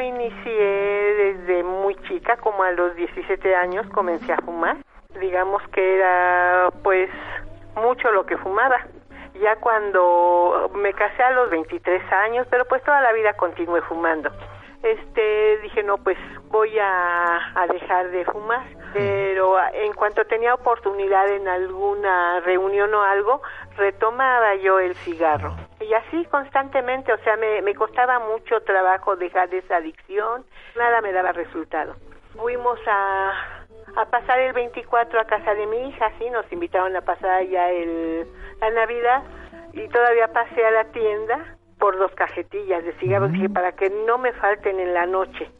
inicié desde muy chica, como a los 17 años comencé a fumar. Digamos que era pues mucho lo que fumaba. Ya cuando me casé a los 23 años, pero pues toda la vida continué fumando. Este, dije, no, pues voy a, a dejar de fumar. Pero en cuanto tenía oportunidad en alguna reunión o algo, retomaba yo el cigarro. Y así constantemente, o sea, me, me costaba mucho trabajo dejar esa adicción, nada me daba resultado. Fuimos a, a pasar el 24 a casa de mi hija, sí, nos invitaron a pasar ya el, la Navidad y todavía pasé a la tienda por dos cajetillas de cigarros, dije, para que no me falten en la noche.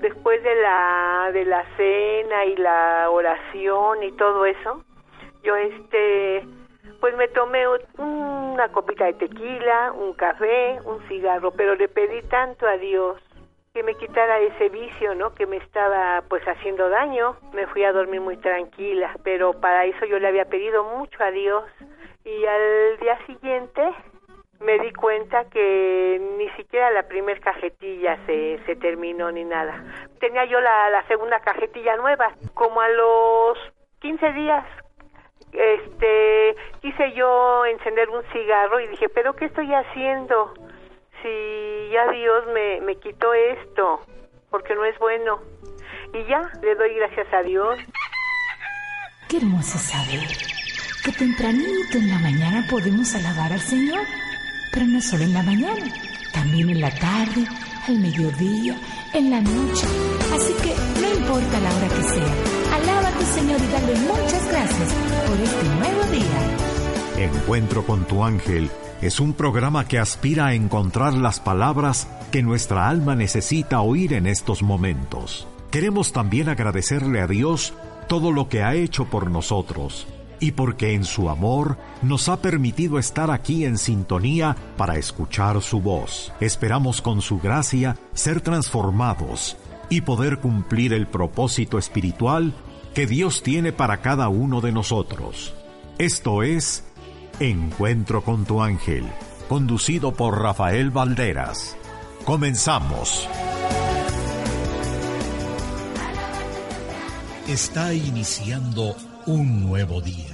Después de la de la cena y la oración y todo eso yo este pues me tomé una copita de tequila un café un cigarro pero le pedí tanto a Dios que me quitara ese vicio no que me estaba pues haciendo daño. Me fui a dormir muy tranquila pero para eso yo le había pedido mucho a Dios. Y al día siguiente me di cuenta que ni siquiera la primer cajetilla se, se terminó ni nada. Tenía yo la, la segunda cajetilla nueva, como a los 15 días este quise yo encender un cigarro y dije, pero ¿qué estoy haciendo? Si ya Dios me, me quitó esto, porque no es bueno. Y ya, le doy gracias a Dios. Qué hermoso saber que tempranito en la mañana podemos alabar al Señor pero no solo en la mañana, también en la tarde, al mediodía, en la noche. Así que no importa la hora que sea, alaba a tu Señor y dale muchas gracias por este nuevo día. Encuentro con tu ángel es un programa que aspira a encontrar las palabras que nuestra alma necesita oír en estos momentos. Queremos también agradecerle a Dios todo lo que ha hecho por nosotros y porque en su amor nos ha permitido estar aquí en sintonía para escuchar su voz. Esperamos con su gracia ser transformados y poder cumplir el propósito espiritual que Dios tiene para cada uno de nosotros. Esto es Encuentro con tu ángel, conducido por Rafael Valderas. Comenzamos. Está iniciando un nuevo día.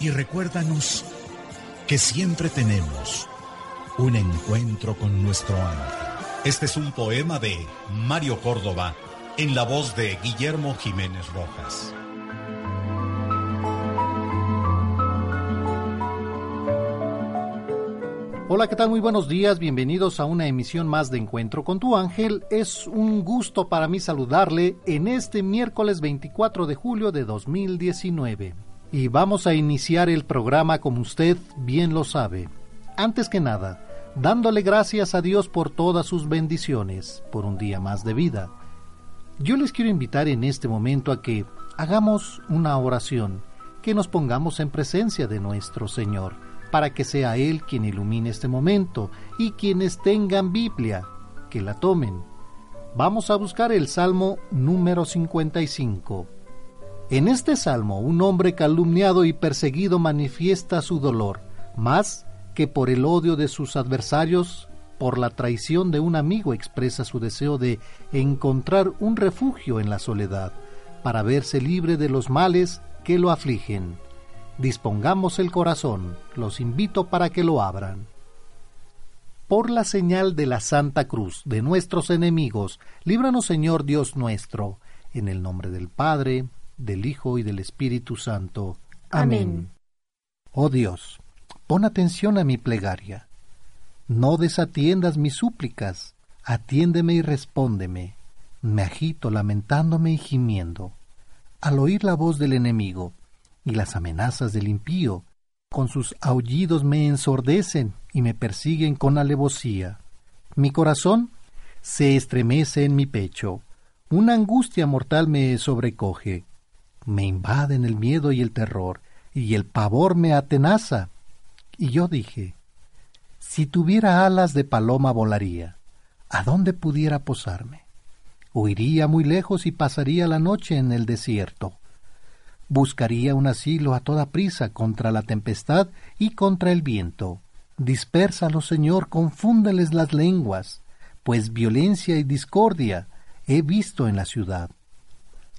y recuérdanos que siempre tenemos un encuentro con nuestro ángel. Este es un poema de Mario Córdoba en la voz de Guillermo Jiménez Rojas. Hola, ¿qué tal? Muy buenos días, bienvenidos a una emisión más de Encuentro con tu ángel. Es un gusto para mí saludarle en este miércoles 24 de julio de 2019 y vamos a iniciar el programa como usted bien lo sabe. Antes que nada, dándole gracias a Dios por todas sus bendiciones, por un día más de vida. Yo les quiero invitar en este momento a que hagamos una oración, que nos pongamos en presencia de nuestro Señor, para que sea Él quien ilumine este momento y quienes tengan Biblia, que la tomen. Vamos a buscar el Salmo número 55. En este salmo, un hombre calumniado y perseguido manifiesta su dolor, más que por el odio de sus adversarios, por la traición de un amigo expresa su deseo de encontrar un refugio en la soledad, para verse libre de los males que lo afligen. Dispongamos el corazón, los invito para que lo abran. Por la señal de la Santa Cruz de nuestros enemigos, líbranos Señor Dios nuestro, en el nombre del Padre, del Hijo y del Espíritu Santo. Amén. Oh Dios, pon atención a mi plegaria. No desatiendas mis súplicas, atiéndeme y respóndeme. Me agito lamentándome y gimiendo. Al oír la voz del enemigo, y las amenazas del impío, con sus aullidos me ensordecen y me persiguen con alevosía. Mi corazón se estremece en mi pecho, una angustia mortal me sobrecoge, me invaden el miedo y el terror, y el pavor me atenaza. Y yo dije, si tuviera alas de paloma volaría, ¿a dónde pudiera posarme? Huiría muy lejos y pasaría la noche en el desierto buscaría un asilo a toda prisa contra la tempestad y contra el viento. Dispérsalos, Señor, confúndeles las lenguas, pues violencia y discordia he visto en la ciudad.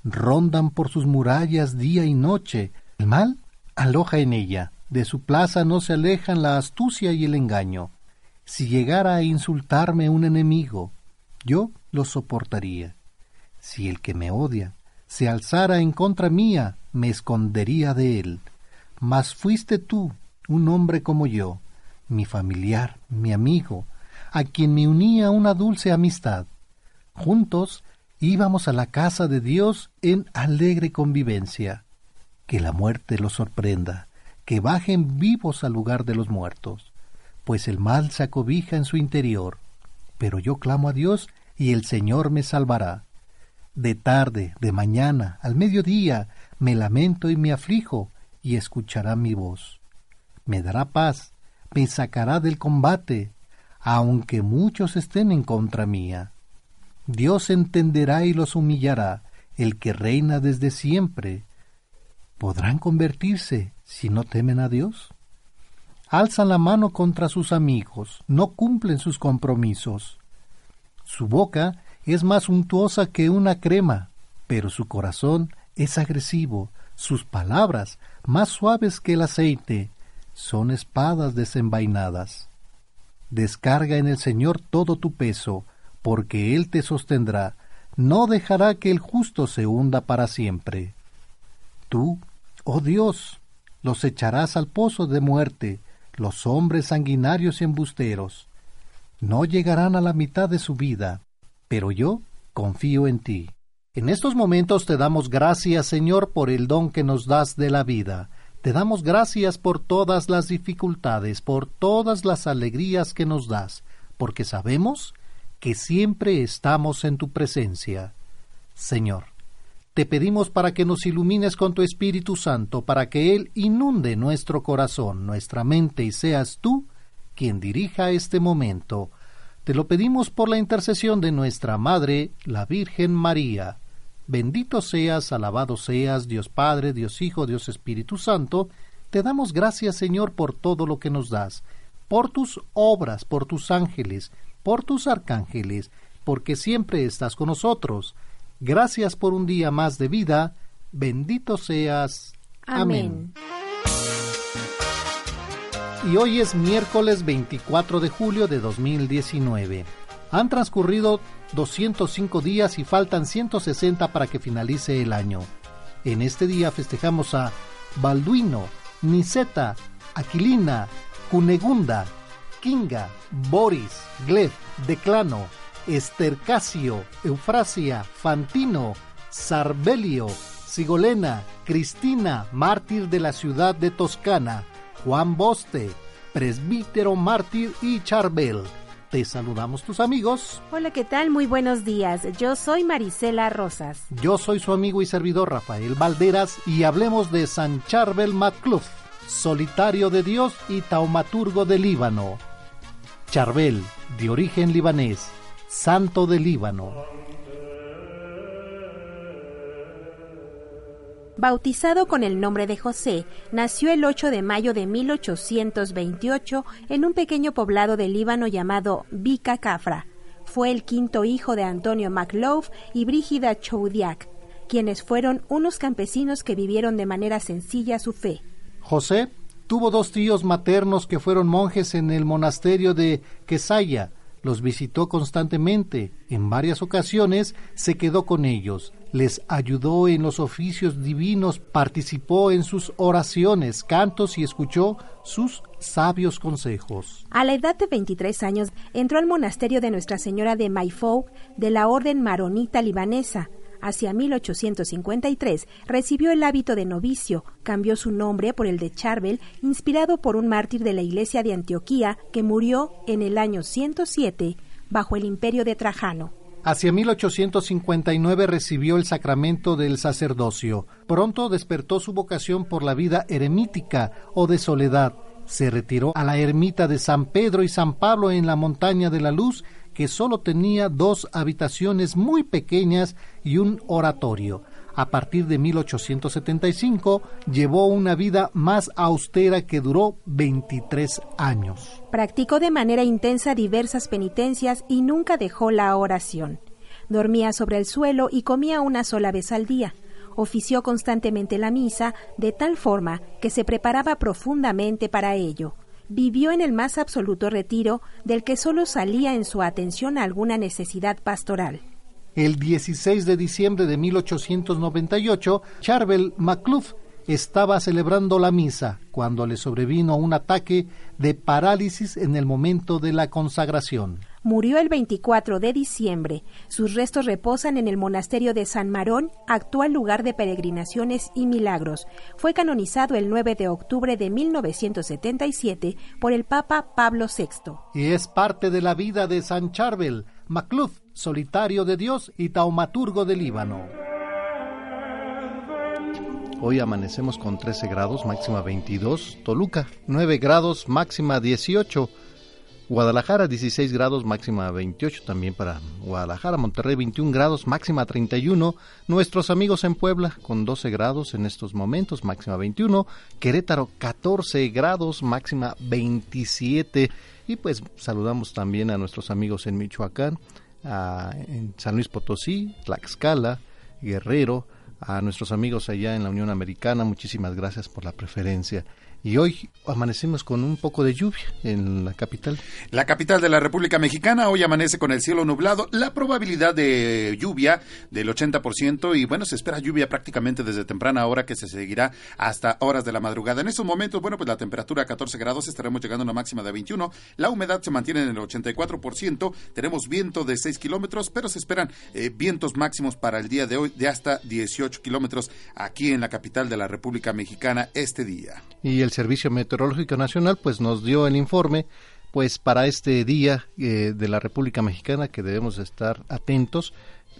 Rondan por sus murallas día y noche, el mal aloja en ella, de su plaza no se alejan la astucia y el engaño. Si llegara a insultarme un enemigo, yo lo soportaría. Si el que me odia se alzara en contra mía, me escondería de él. Mas fuiste tú, un hombre como yo, mi familiar, mi amigo, a quien me unía una dulce amistad. Juntos íbamos a la casa de Dios en alegre convivencia. Que la muerte los sorprenda, que bajen vivos al lugar de los muertos, pues el mal se acobija en su interior. Pero yo clamo a Dios y el Señor me salvará. De tarde, de mañana, al mediodía, me lamento y me aflijo, y escuchará mi voz. Me dará paz, me sacará del combate, aunque muchos estén en contra mía. Dios entenderá y los humillará, el que reina desde siempre. ¿Podrán convertirse si no temen a Dios? Alzan la mano contra sus amigos, no cumplen sus compromisos. Su boca es más untuosa que una crema, pero su corazón es agresivo, sus palabras, más suaves que el aceite, son espadas desenvainadas. Descarga en el Señor todo tu peso, porque Él te sostendrá, no dejará que el justo se hunda para siempre. Tú, oh Dios, los echarás al pozo de muerte, los hombres sanguinarios y embusteros. No llegarán a la mitad de su vida, pero yo confío en ti. En estos momentos te damos gracias, Señor, por el don que nos das de la vida. Te damos gracias por todas las dificultades, por todas las alegrías que nos das, porque sabemos que siempre estamos en tu presencia. Señor, te pedimos para que nos ilumines con tu Espíritu Santo, para que Él inunde nuestro corazón, nuestra mente, y seas tú quien dirija este momento. Te lo pedimos por la intercesión de nuestra Madre, la Virgen María. Bendito seas, alabado seas, Dios Padre, Dios Hijo, Dios Espíritu Santo. Te damos gracias, Señor, por todo lo que nos das, por tus obras, por tus ángeles, por tus arcángeles, porque siempre estás con nosotros. Gracias por un día más de vida. Bendito seas. Amén. Y hoy es miércoles 24 de julio de 2019. Han transcurrido 205 días y faltan 160 para que finalice el año. En este día festejamos a Balduino, Niseta, Aquilina, Cunegunda, Kinga, Boris, Gleb, Declano, Estercasio, Eufrasia, Fantino, Sarbelio, Sigolena, Cristina, mártir de la ciudad de Toscana, Juan Boste, presbítero mártir y Charbel. Te saludamos tus amigos. Hola, ¿qué tal? Muy buenos días. Yo soy Marisela Rosas. Yo soy su amigo y servidor Rafael Valderas y hablemos de San Charbel Macluf, solitario de Dios y taumaturgo de Líbano. Charbel, de origen libanés, santo de Líbano. Bautizado con el nombre de José, nació el 8 de mayo de 1828 en un pequeño poblado de Líbano llamado Bica Cafra. Fue el quinto hijo de Antonio MacLove y Brígida Choudiak, quienes fueron unos campesinos que vivieron de manera sencilla su fe. José tuvo dos tíos maternos que fueron monjes en el monasterio de Quesaya. Los visitó constantemente. En varias ocasiones se quedó con ellos les ayudó en los oficios divinos, participó en sus oraciones, cantos y escuchó sus sabios consejos. A la edad de 23 años entró al monasterio de Nuestra Señora de Maifou de la Orden Maronita Libanesa. Hacia 1853 recibió el hábito de novicio, cambió su nombre por el de Charbel, inspirado por un mártir de la iglesia de Antioquía que murió en el año 107 bajo el imperio de Trajano. Hacia 1859 recibió el sacramento del sacerdocio. Pronto despertó su vocación por la vida eremítica o de soledad. Se retiró a la ermita de San Pedro y San Pablo en la montaña de la luz, que solo tenía dos habitaciones muy pequeñas y un oratorio. A partir de 1875 llevó una vida más austera que duró 23 años. Practicó de manera intensa diversas penitencias y nunca dejó la oración. Dormía sobre el suelo y comía una sola vez al día. Ofició constantemente la misa de tal forma que se preparaba profundamente para ello. Vivió en el más absoluto retiro del que solo salía en su atención a alguna necesidad pastoral. El 16 de diciembre de 1898, Charvel MacLuff estaba celebrando la misa cuando le sobrevino un ataque de parálisis en el momento de la consagración. Murió el 24 de diciembre. Sus restos reposan en el monasterio de San Marón, actual lugar de peregrinaciones y milagros. Fue canonizado el 9 de octubre de 1977 por el Papa Pablo VI. Y es parte de la vida de San Charbel, Macluf, solitario de Dios y taumaturgo del Líbano. Hoy amanecemos con 13 grados, máxima 22. Toluca, 9 grados, máxima 18. Guadalajara 16 grados, máxima 28 también para Guadalajara, Monterrey 21 grados, máxima 31, nuestros amigos en Puebla con 12 grados en estos momentos, máxima 21, Querétaro 14 grados, máxima 27 y pues saludamos también a nuestros amigos en Michoacán, en San Luis Potosí, Tlaxcala, Guerrero, a nuestros amigos allá en la Unión Americana, muchísimas gracias por la preferencia y hoy amanecemos con un poco de lluvia en la capital. La capital de la República Mexicana hoy amanece con el cielo nublado, la probabilidad de lluvia del 80% y bueno, se espera lluvia prácticamente desde temprana hora que se seguirá hasta horas de la madrugada. En estos momentos, bueno, pues la temperatura a 14 grados, estaremos llegando a una máxima de 21, la humedad se mantiene en el 84%, tenemos viento de 6 kilómetros, pero se esperan eh, vientos máximos para el día de hoy de hasta 18 kilómetros aquí en la capital de la República Mexicana este día. Y el Servicio Meteorológico Nacional pues nos dio el informe pues para este día eh, de la República Mexicana que debemos estar atentos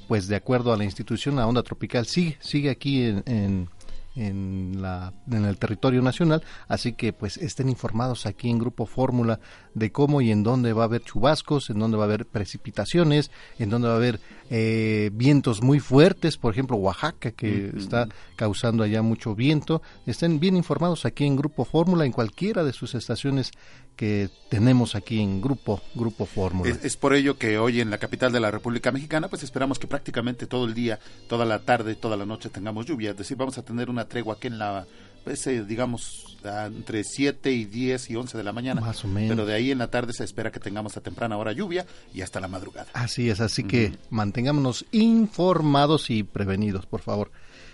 pues de acuerdo a la institución la onda tropical. Sigue sigue aquí en, la, en el territorio nacional, así que pues estén informados aquí en Grupo Fórmula de cómo y en dónde va a haber chubascos, en dónde va a haber precipitaciones, en dónde va a haber eh, vientos muy fuertes, por ejemplo Oaxaca que está causando allá mucho viento, estén bien informados aquí en Grupo Fórmula, en cualquiera de sus estaciones que tenemos aquí en Grupo Grupo Fórmula. Es, por ello que hoy en la capital de la República Mexicana pues esperamos que prácticamente todo el día, toda la tarde, toda la noche tengamos lluvia, es decir, vamos a tener una tregua aquí en la pues, eh, digamos, entre 7 y 10 y 11 de la mañana. Más o menos. Pero de ahí en la tarde se espera que tengamos a temprana hora lluvia y hasta la madrugada. Así es, así que mantengámonos informados y prevenidos, por favor.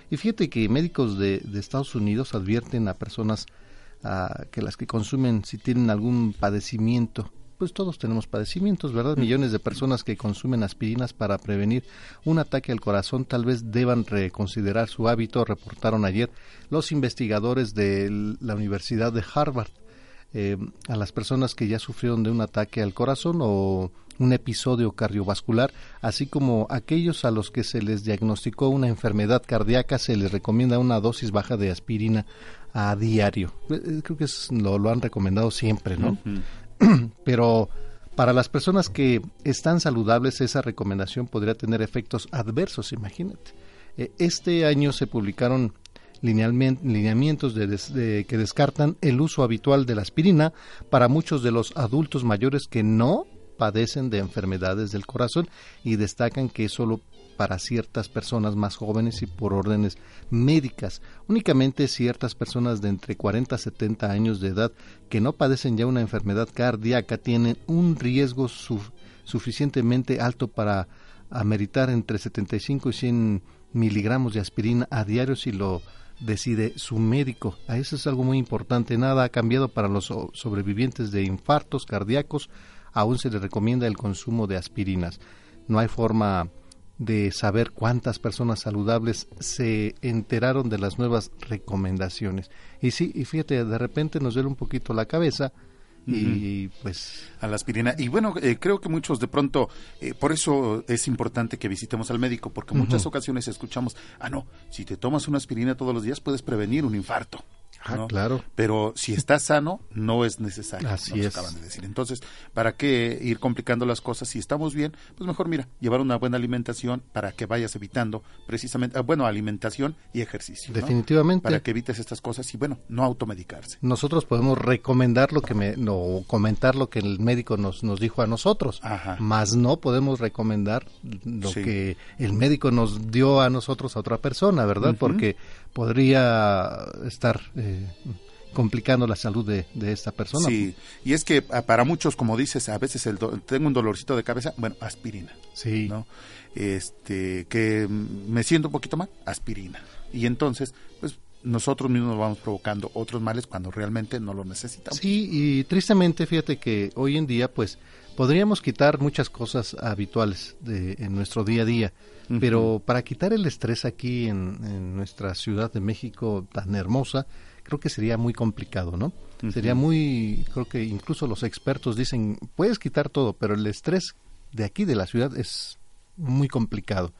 Y fíjate que médicos de, de Estados Unidos advierten a personas que las que consumen si tienen algún padecimiento pues todos tenemos padecimientos, ¿verdad? Millones de personas que consumen aspirinas para prevenir un ataque al corazón tal vez deban reconsiderar su hábito, reportaron ayer los investigadores de la Universidad de Harvard. Eh, a las personas que ya sufrieron de un ataque al corazón o un episodio cardiovascular, así como aquellos a los que se les diagnosticó una enfermedad cardíaca, se les recomienda una dosis baja de aspirina a diario. Eh, eh, creo que es, lo, lo, han recomendado siempre, ¿no? Pero para las personas que están saludables, esa recomendación podría tener efectos adversos, imagínate. Eh, este año se publicaron lineamientos de que descartan el uso habitual de la aspirina para muchos de los adultos mayores que no padecen de enfermedades del corazón y destacan que solo para ciertas personas más jóvenes y por órdenes médicas. Únicamente ciertas personas de entre 40 a 70 años de edad que no padecen ya una enfermedad cardíaca tienen un riesgo suficientemente alto para ameritar entre 75 y 100 miligramos de aspirina a diario si lo decide su médico. A eso es algo muy importante. Nada ha cambiado para los sobrevivientes de infartos cardíacos. Aún se les recomienda el consumo de aspirinas. No hay forma de saber cuántas personas saludables se enteraron de las nuevas recomendaciones. Y sí, y fíjate, de repente nos duele un poquito la cabeza y pues a la aspirina. Y bueno eh, creo que muchos de pronto eh, por eso es importante que visitemos al médico porque muchas ocasiones escuchamos ah no si te tomas una aspirina todos los días puedes prevenir un infarto Ah, claro. Pero si estás sano, no es necesario. Así es. acaban de decir. Entonces, ¿para qué ir complicando las cosas? Si estamos bien, pues mejor, mira, llevar una buena alimentación para que vayas evitando precisamente, ah, bueno, alimentación y ejercicio. Definitivamente. Para que evites estas cosas y, bueno, no automedicarse. Nosotros podemos recomendar lo que me, o comentar lo que el médico nos, nos dijo a nosotros, Ajá. más no podemos recomendar lo que el médico nos dio a nosotros a otra persona, ¿verdad? Porque podría estar eh, complicando la salud de, esta persona. Sí, y es que ah, para muchos, como dices, a veces el tengo un dolorcito de cabeza, bueno, aspirina. Sí. ¿no? Este, que me siento un poquito mal, aspirina. Y entonces, pues nosotros mismos nos vamos provocando otros males cuando realmente no lo necesitamos. Sí, y tristemente, fíjate que hoy en día, pues, podríamos quitar muchas cosas habituales de, en nuestro día a día pero para quitar el estrés aquí en, nuestra Ciudad de México tan hermosa, creo que sería muy complicado, ¿no? Sería muy, creo que incluso los expertos dicen, puedes quitar todo, pero el estrés de aquí, de la ciudad, es muy complicado.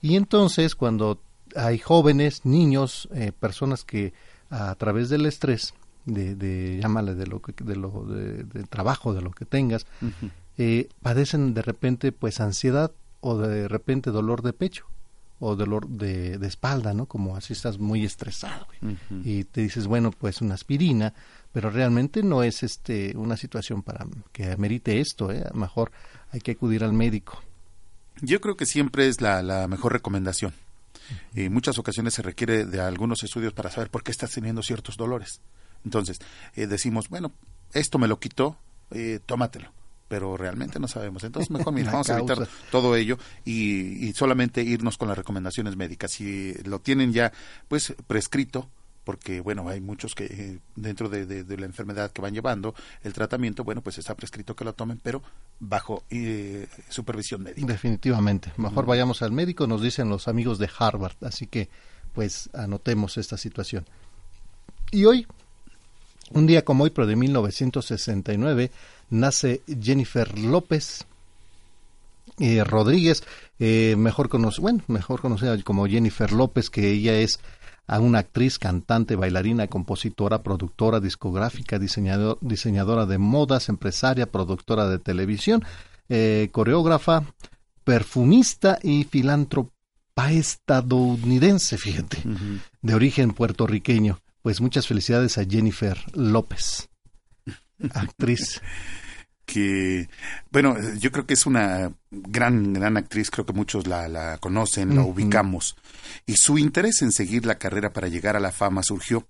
Y entonces, cuando hay jóvenes, niños, eh, personas que a través del estrés, de, de llámale de lo que, de lo de, trabajo, de lo que tengas, eh, padecen de repente pues ansiedad o de repente dolor de pecho o dolor de, espalda, ¿no? Como así estás muy estresado y te dices, bueno, pues una aspirina, pero realmente no es este una situación para que amerite esto, ¿eh? mejor hay que acudir al médico. Yo creo que siempre es la, la mejor recomendación. En muchas ocasiones se requiere de algunos estudios para saber por qué estás teniendo ciertos dolores. Entonces, eh, decimos, bueno, esto me lo quitó, eh, tómatelo pero realmente no sabemos. Entonces, mejor mira, vamos a evitar todo ello y, solamente irnos con las recomendaciones médicas. Si lo tienen ya, pues, prescrito, porque, bueno, hay muchos que eh, dentro de, la enfermedad que van llevando el tratamiento, bueno, pues está prescrito que lo tomen, pero bajo eh, supervisión médica. Definitivamente. Mejor vayamos al médico, nos dicen los amigos de Harvard. Así que, pues, anotemos esta situación. Y hoy, un día como hoy, pero de 1969, nace Jennifer López eh, Rodríguez, eh, mejor, bueno, mejor conocida como Jennifer López, que ella es una actriz, cantante, bailarina, compositora, productora, discográfica, diseñador, diseñadora de modas, empresaria, productora de televisión, eh, coreógrafa, perfumista y filántropa estadounidense, fíjate, de origen puertorriqueño. Pues muchas felicidades a Jennifer López, actriz que, bueno, yo creo que es una gran, gran actriz, creo que muchos la, la conocen, la ubicamos, y su interés en seguir la carrera para llegar a la fama surgió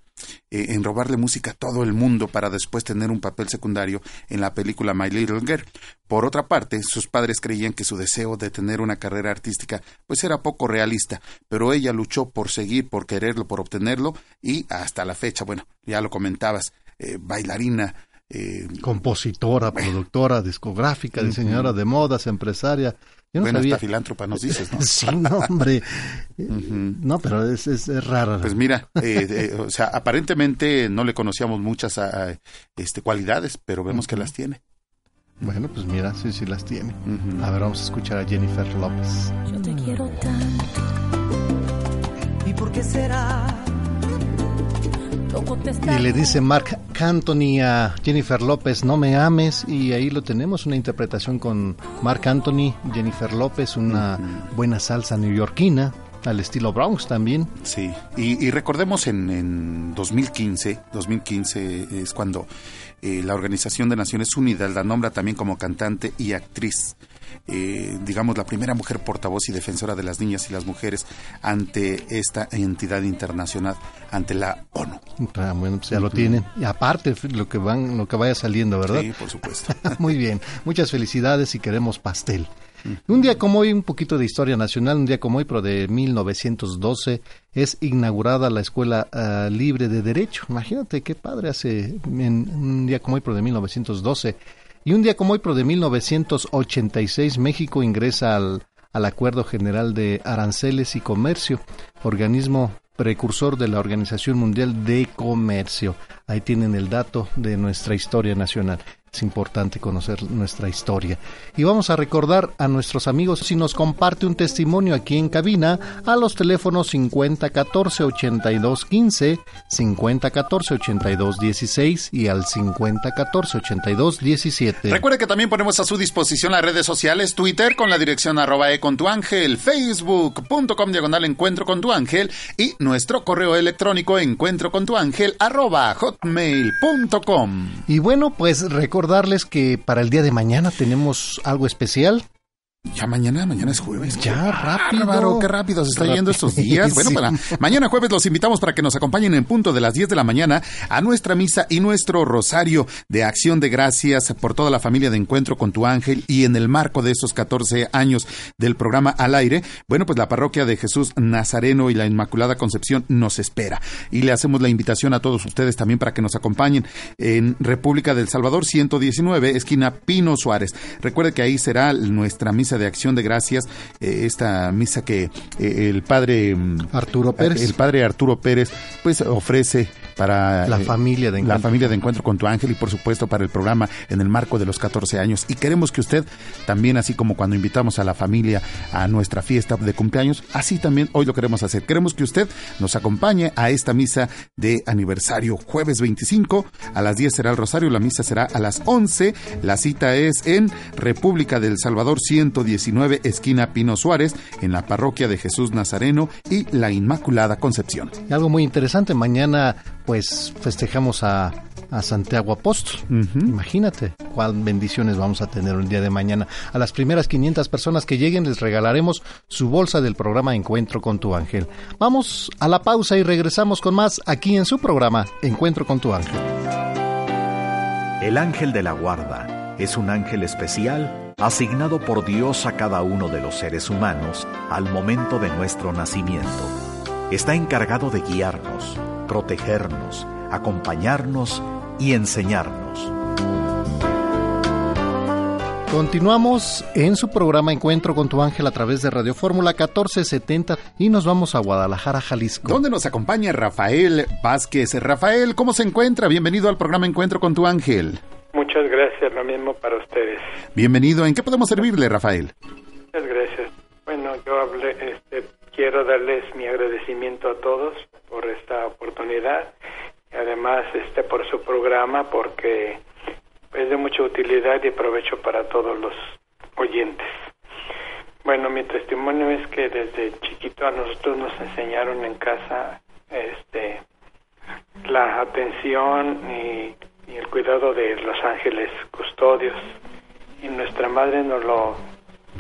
eh, en robarle música a todo el mundo para después tener un papel secundario en la película My Little Girl. Por otra parte, sus padres creían que su deseo de tener una carrera artística pues era poco realista, pero ella luchó por seguir, por quererlo, por obtenerlo, y hasta la fecha, bueno, ya lo comentabas, eh, bailarina, eh, Compositora, productora, discográfica, diseñadora de modas, empresaria. Yo no bueno, sabía... filántropa nos dices, ¿no? sí, no, hombre. No, pero es, es, rara. Pues mira, eh, eh, o sea, aparentemente no le conocíamos muchas ah, este, cualidades, pero vemos que las tiene. Bueno, pues mira, sí, sí las tiene. A ver, vamos a escuchar a Jennifer López. Yo te quiero tanto. ¿Y por qué será? Y le dice Mark Anthony a Jennifer López, no me ames, y ahí lo tenemos, una interpretación con Mark Anthony, Jennifer López, una buena salsa neoyorquina, al estilo Bronx también. Sí, y, recordemos en, en 2015, 2015 es cuando eh, la Organización de Naciones Unidas la nombra también como cantante y actriz. Eh, digamos, la primera mujer portavoz y defensora de las niñas y las mujeres ante esta entidad internacional, ante la ONU. Ah, bueno, pues ya lo tienen. Y aparte, lo que, van, lo que vaya saliendo, ¿verdad? Sí, por supuesto. Muy bien. Muchas felicidades y queremos pastel. Un día como hoy, un poquito de historia nacional, un día como hoy, pero de 1912, es inaugurada la Escuela ah, Libre de Derecho. Imagínate qué padre hace en, un día como hoy, pero de 1912. Y un día como hoy, pero de 1986, México ingresa al, al Acuerdo General de Aranceles y Comercio, organismo precursor de la Organización Mundial de Comercio. Ahí tienen el dato de nuestra historia nacional. Es importante conocer nuestra historia. Y vamos a recordar a nuestros amigos si nos comparte un testimonio aquí en cabina a los teléfonos 5014 8215, 5014 8216 y al 5014 8217. Recuerde que también ponemos a su disposición las redes sociales, Twitter con la dirección arroba e con tu ángel, facebook.com diagonal encuentro con tu ángel y nuestro correo electrónico encuentro con tu ángel arroba hotmail.com. Y bueno, pues recuerda recordarles que para el día de mañana tenemos algo especial. Ya mañana, mañana es jueves. Ya, rápido. qué rápido se está yendo estos días. Bueno, para mañana jueves los invitamos para que nos acompañen en punto de las 10 de la mañana a nuestra misa y nuestro rosario de acción de gracias por toda la familia de Encuentro con tu Ángel y en el marco de estos 14 años del programa al aire, bueno, pues la parroquia de Jesús Nazareno y la Inmaculada Concepción nos espera. Y le hacemos la invitación a todos ustedes también para que nos acompañen en República del Salvador 119, esquina Pino Suárez. Recuerde que ahí será nuestra misa de acción de gracias, eh, esta misa que eh, el padre mm, Arturo Pérez, el padre Arturo Pérez, pues ofrece para la eh, familia de encuentro. la familia de encuentro con tu ángel y por supuesto para el programa en el marco de los 14 años. Y queremos que usted también así como cuando invitamos a la familia a nuestra fiesta de cumpleaños así también hoy lo queremos hacer. Queremos que usted nos acompañe a esta misa de aniversario. Jueves 25 a las 10 será el rosario la misa será a las 11 la cita es en República del Salvador 110 19, esquina Pino Suárez, en la parroquia de Jesús Nazareno y la Inmaculada Concepción. Y algo muy interesante, mañana pues festejamos a, a Santiago Apóstol. Imagínate cuál bendiciones vamos a tener el día de mañana. A las primeras 500 personas que lleguen les regalaremos su bolsa del programa Encuentro con tu ángel. Vamos a la pausa y regresamos con más aquí en su programa Encuentro con tu ángel. El ángel de la guarda es un ángel especial asignado por Dios a cada uno de los seres humanos al momento de nuestro nacimiento. Está encargado de guiarnos, protegernos, acompañarnos y enseñarnos. Continuamos en su programa Encuentro con tu ángel a través de Radio Fórmula 1470 y nos vamos a Guadalajara, Jalisco. Donde nos acompaña Rafael Vázquez. Rafael, ¿cómo se encuentra? Bienvenido al programa Encuentro con tu ángel. Muchas gracias, lo mismo para ustedes. Bienvenido. ¿En qué podemos servirle, Rafael? Muchas gracias. Bueno, yo hablé, este, quiero darles mi agradecimiento a todos por esta oportunidad y además este por su programa porque es de mucha utilidad y provecho para todos los oyentes. Bueno, mi testimonio es que desde chiquito a nosotros nos enseñaron en casa este la atención y y el cuidado de los ángeles custodios. Y nuestra madre nos lo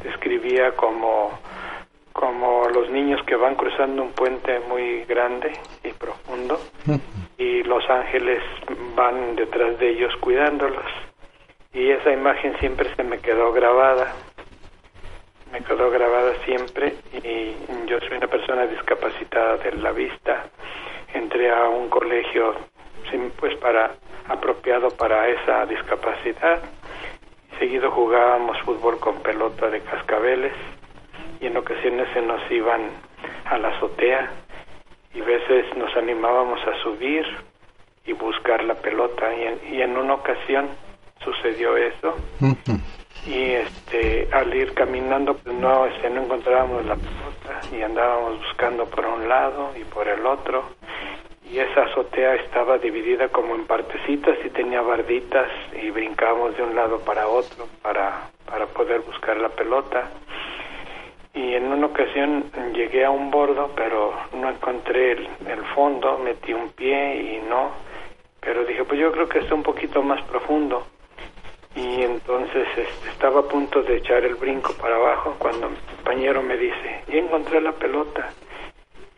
describía como, como los niños que van cruzando un puente muy grande y profundo y los ángeles van detrás de ellos cuidándolos. Y esa imagen siempre se me quedó grabada, me quedó grabada siempre y yo soy una persona discapacitada de la vista. Entré a un colegio pues para apropiado para esa discapacidad. Seguido jugábamos fútbol con pelota de cascabeles y en ocasiones se nos iban a la azotea y veces nos animábamos a subir y buscar la pelota. Y en, y en una ocasión sucedió eso. Y este al ir caminando pues no este, no encontrábamos la pelota y andábamos buscando por un lado y por el otro y esa azotea estaba dividida como en partecitas y tenía barditas y brincábamos de un lado para otro para, para poder buscar la pelota. y en una ocasión llegué a un bordo, pero no encontré el, fondo, metí un pie y no, pero dije, pues yo creo que está un poquito más profundo. Y entonces este, estaba a punto de echar el brinco para abajo cuando mi compañero me dice, y encontré la pelota.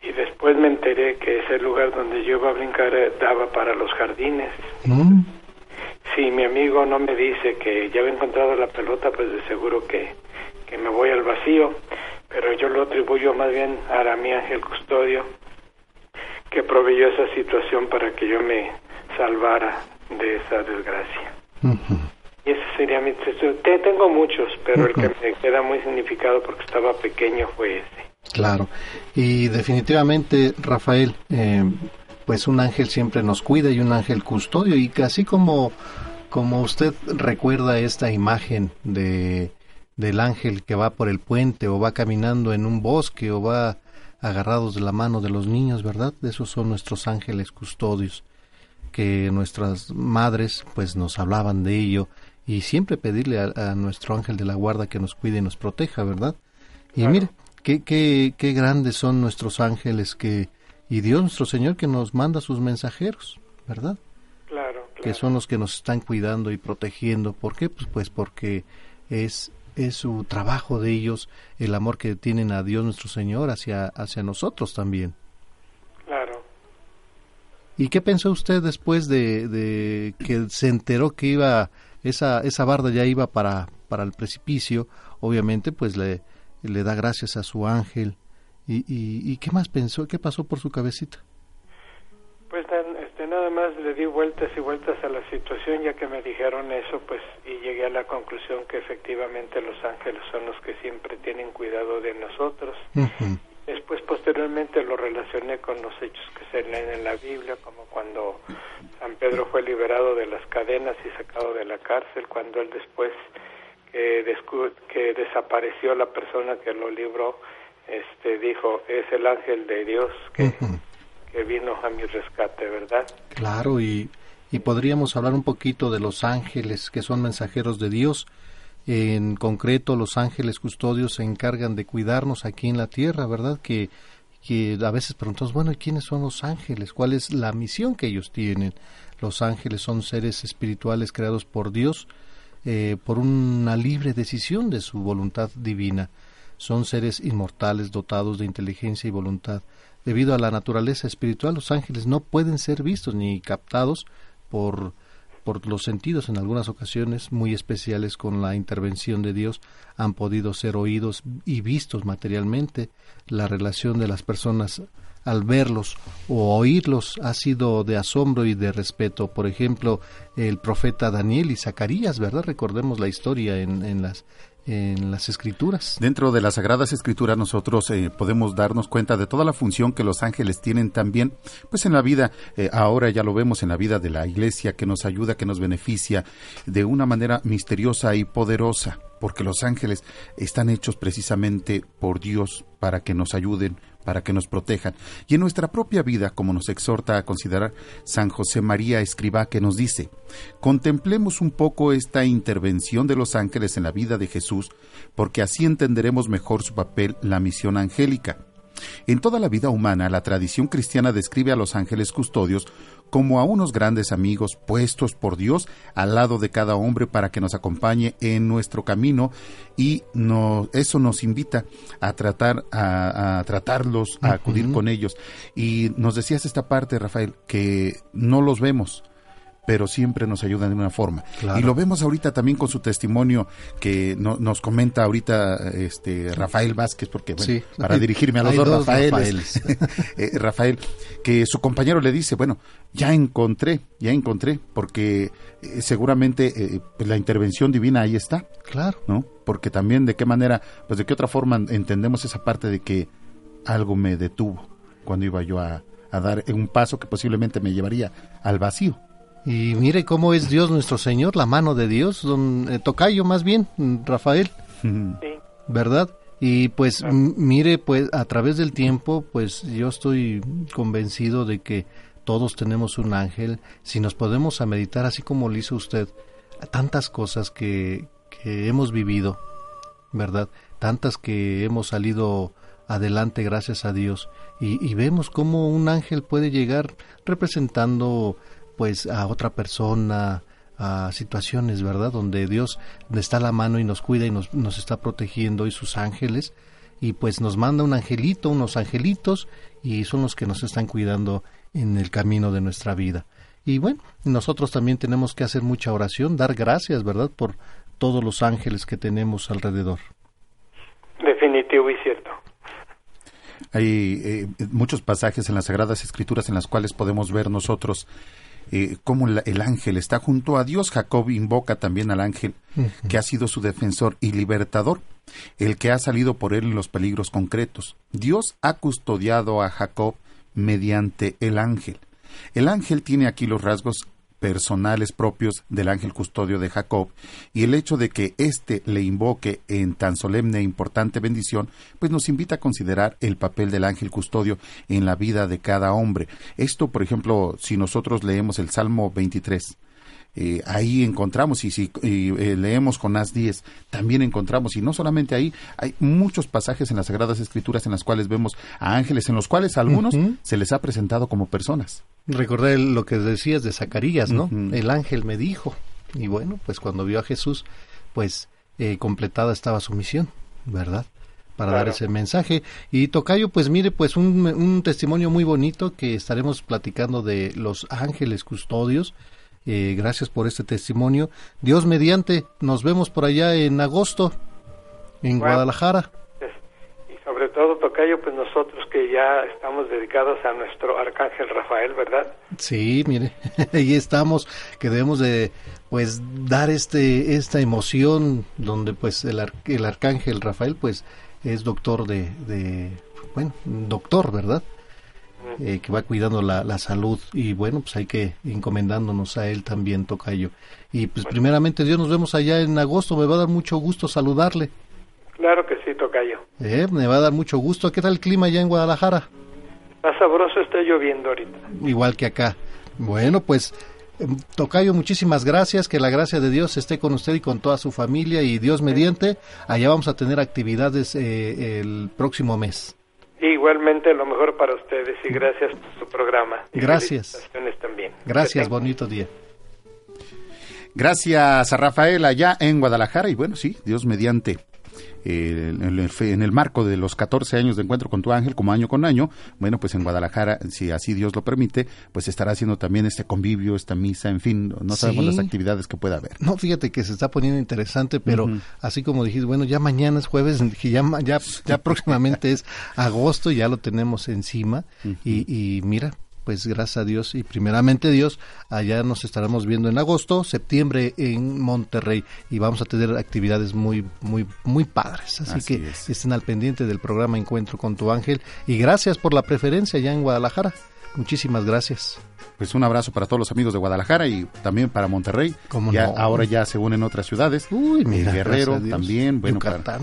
Y después me enteré que ese lugar donde yo iba a brincar eh, daba para los jardines. Mm. Si mi amigo no me dice que ya había encontrado la pelota, pues de seguro que, que me voy al vacío. Pero yo lo atribuyo más bien a mi ángel custodio, que proveyó esa situación para que yo me salvara de esa desgracia. Y ese sería mi testimonio. Te- Tengo muchos, pero el que me queda muy significado porque estaba pequeño fue ese. Claro. Y definitivamente, Rafael, eh, pues un ángel siempre nos cuida y un ángel custodio. Y así como, como usted recuerda esta imagen de, del ángel que va por el puente o va caminando en un bosque o va agarrados de la mano de los niños, ¿verdad? Esos son nuestros ángeles custodios que nuestras madres pues nos hablaban de ello y siempre pedirle a, a nuestro ángel de la guarda que nos cuide y nos proteja, ¿verdad? Y Claro. mire, qué, qué, qué grandes son nuestros ángeles que y Dios nuestro Señor que nos manda sus mensajeros, ¿verdad? Claro, Que son los que nos están cuidando y protegiendo. ¿Por qué? Pues, pues porque es es su trabajo de ellos, el amor que tienen a Dios nuestro Señor hacia hacia nosotros también. Claro. ¿Y qué pensó usted después de, de que se enteró que iba esa esa barda ya iba para para el precipicio? Obviamente, pues le le da gracias a su ángel. ¿Y, y, y qué más pensó? ¿Qué pasó por su cabecita? Pues este, nada más le di vueltas y vueltas a la situación ya que me dijeron eso, pues y llegué a la conclusión que efectivamente los ángeles son los que siempre tienen cuidado de nosotros. Después, posteriormente, lo relacioné con los hechos que se leen en la Biblia, como cuando San Pedro fue liberado de las cadenas y sacado de la cárcel, cuando él después que, que desapareció la persona que lo libró, este, dijo, es el ángel de Dios que, que vino a mi rescate, ¿verdad? Claro, y, y podríamos hablar un poquito de los ángeles que son mensajeros de Dios. En concreto, los ángeles custodios se encargan de cuidarnos aquí en la tierra, ¿verdad? Que, que a veces preguntamos, bueno, ¿y quiénes son los ángeles? ¿Cuál es la misión que ellos tienen? Los ángeles son seres espirituales creados por Dios eh, por una libre decisión de su voluntad divina. Son seres inmortales dotados de inteligencia y voluntad. Debido a la naturaleza espiritual, los ángeles no pueden ser vistos ni captados por, por los sentidos. En algunas ocasiones muy especiales con la intervención de Dios han podido ser oídos y vistos materialmente. La relación de las personas al verlos o oírlos ha sido de asombro y de respeto. Por ejemplo, el profeta Daniel y Zacarías, ¿verdad? Recordemos la historia en, las en las escrituras. Dentro de las Sagradas Escrituras nosotros eh, podemos darnos cuenta de toda la función que los ángeles tienen también, pues en la vida, eh, ahora ya lo vemos en la vida de la iglesia, que nos ayuda, que nos beneficia de una manera misteriosa y poderosa, porque los ángeles están hechos precisamente por Dios para que nos ayuden, para que nos protejan. Y en nuestra propia vida, como nos exhorta a considerar San José María Escribá, que nos dice, contemplemos un poco esta intervención de los ángeles en la vida de Jesús, porque así entenderemos mejor su papel, la misión angélica. En toda la vida humana, la tradición cristiana describe a los ángeles custodios como a unos grandes amigos puestos por Dios al lado de cada hombre para que nos acompañe en nuestro camino y no, eso nos invita a tratar a, a tratarlos, a acudir con ellos. Y nos decías esta parte, Rafael, que no los vemos, pero siempre nos ayudan de una forma. Claro. Y lo vemos ahorita también con su testimonio que no- nos comenta ahorita este Rafael Vázquez, porque bueno, Sí. para dirigirme a los dos, dos Rafaeles, eh, Rafael, que su compañero le dice, bueno, ya encontré, ya encontré, porque eh, seguramente eh, pues, la intervención divina ahí está, Claro. ¿no? Porque también de qué manera, pues de qué otra forma entendemos esa parte de que algo me detuvo cuando iba yo a, a dar un paso que posiblemente me llevaría al vacío. Y mire cómo es Dios nuestro Señor, la mano de Dios, don eh, Tocayo más bien, mm, Rafael, Sí. ¿verdad? Y pues mire, pues a través del tiempo, pues yo estoy convencido de que todos tenemos un ángel. Si nos podemos a meditar así como lo hizo usted, a tantas cosas que, que hemos vivido, ¿verdad? tantas que hemos salido adelante gracias a Dios y, y vemos cómo un ángel puede llegar representando pues a otra persona, a situaciones, ¿verdad? Donde Dios está la mano y nos cuida y nos, nos está protegiendo y sus ángeles y pues nos manda un angelito, unos angelitos y son los que nos están cuidando en el camino de nuestra vida. Y bueno, nosotros también tenemos que hacer mucha oración, dar gracias, ¿verdad? Por todos los ángeles que tenemos alrededor. Definitivo y cierto. Hay eh, muchos pasajes en las Sagradas Escrituras en las cuales podemos ver nosotros eh, cómo el ángel está junto a Dios. Jacob invoca también al ángel que ha sido su defensor y libertador, el que ha salido por él en los peligros concretos. Dios ha custodiado a Jacob mediante el ángel. El ángel tiene aquí los rasgos personales propios del ángel custodio de Jacob y el hecho de que éste le invoque en tan solemne e importante bendición, pues nos invita a considerar el papel del ángel custodio en la vida de cada hombre. Esto, por ejemplo, si nosotros leemos el Salmo 23, eh, ahí encontramos, y si eh, leemos Jonás 10, también encontramos, y no solamente ahí, hay muchos pasajes en las Sagradas Escrituras en las cuales vemos a ángeles, en los cuales a algunos se les ha presentado como personas. Recordé lo que decías de Zacarías, ¿no? El ángel me dijo, y bueno, pues cuando vio a Jesús, pues eh, completada estaba su misión, ¿verdad? para dar ese mensaje. Y Tocayo, pues mire, pues un, un, testimonio muy bonito que estaremos platicando de los ángeles custodios eh, gracias por este testimonio. Dios mediante, nos vemos por allá en agosto, en Guadalajara. Y sobre todo, Tocayo, pues nosotros que ya estamos dedicados a nuestro arcángel Rafael, ¿verdad? Sí, mire, ahí estamos, que debemos de pues dar este esta emoción donde pues el, el arcángel Rafael pues es doctor de, de bueno, doctor, ¿verdad? Eh, que va cuidando la, la, salud y bueno, pues hay que encomendándonos a él también, Tocayo. Y pues primeramente Dios, nos vemos allá en agosto, me va a dar mucho gusto saludarle. Claro que sí, Tocayo. Eh, me va a dar mucho gusto. ¿Qué tal el clima allá en Guadalajara? Está sabroso, está lloviendo ahorita. Igual que acá. Bueno, pues em, Tocayo, muchísimas gracias, que la gracia de Dios esté con usted y con toda su familia y Dios mediante, allá vamos a tener actividades eh, el próximo mes. Igualmente lo mejor para ustedes y gracias por su programa. gracias. También. Gracias, bonito día. Gracias a Rafael allá en Guadalajara y bueno, sí, Dios mediante en, el, marco de los 14 años de encuentro con tu ángel, como año con año, bueno, pues en Guadalajara, si así Dios lo permite, pues estará haciendo también este convivio, esta misa, en fin, no sabemos las actividades que pueda haber. No, fíjate que se está poniendo interesante, pero así como dijiste, bueno, ya mañana es jueves, ya, ya, ya próximamente es agosto, ya lo tenemos encima, y, y mira, pues gracias a Dios y primeramente Dios, allá nos estaremos viendo en agosto, septiembre en Monterrey y vamos a tener actividades muy, muy, muy padres. Así, que estén al pendiente del programa Encuentro con tu ángel y gracias por la preferencia allá en Guadalajara. Muchísimas gracias. Pues un abrazo para todos los amigos de Guadalajara y también para Monterrey. ya, Ahora ya se unen otras ciudades. Uy, mira, Guerrero también. Bueno, para,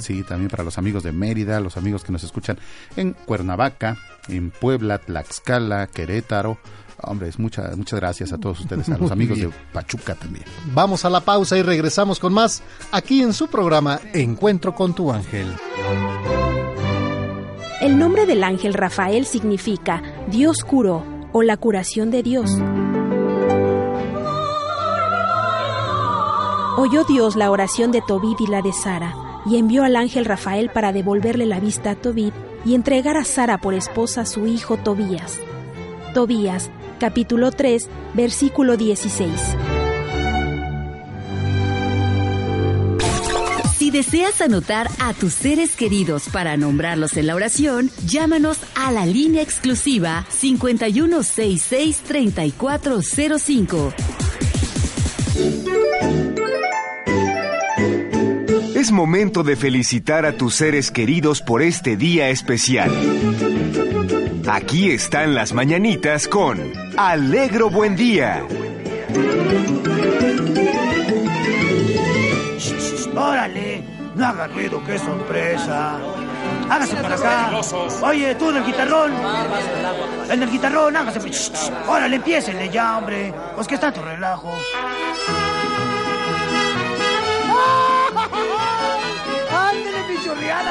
sí, también para los amigos de Mérida, los amigos que nos escuchan en Cuernavaca, en Puebla, Tlaxcala, Querétaro. Hombre, muchas muchas gracias a todos ustedes, a los amigos de Pachuca también. Vamos a la pausa y regresamos con más aquí en su programa Encuentro con tu ángel. El nombre del ángel Rafael significa Dios curó o la curación de Dios. Oyó Dios la oración de Tobit y la de Sara, y envió al ángel Rafael para devolverle la vista a Tobit y entregar a Sara por esposa a su hijo Tobías. Tobías, capítulo 3, versículo 16. Deseas anotar a tus seres queridos para nombrarlos en la oración, llámanos a la línea exclusiva 5166-3405. Es momento de felicitar a tus seres queridos por este día especial. Aquí están las mañanitas con Alegro Buen Día. ¡Órale! No haga ruido, qué sorpresa. Hágase para acá. Oye, tú en el guitarrón. En el guitarrón, hágase. Órale, empiécenle ya, hombre. Pues que está tu relajo.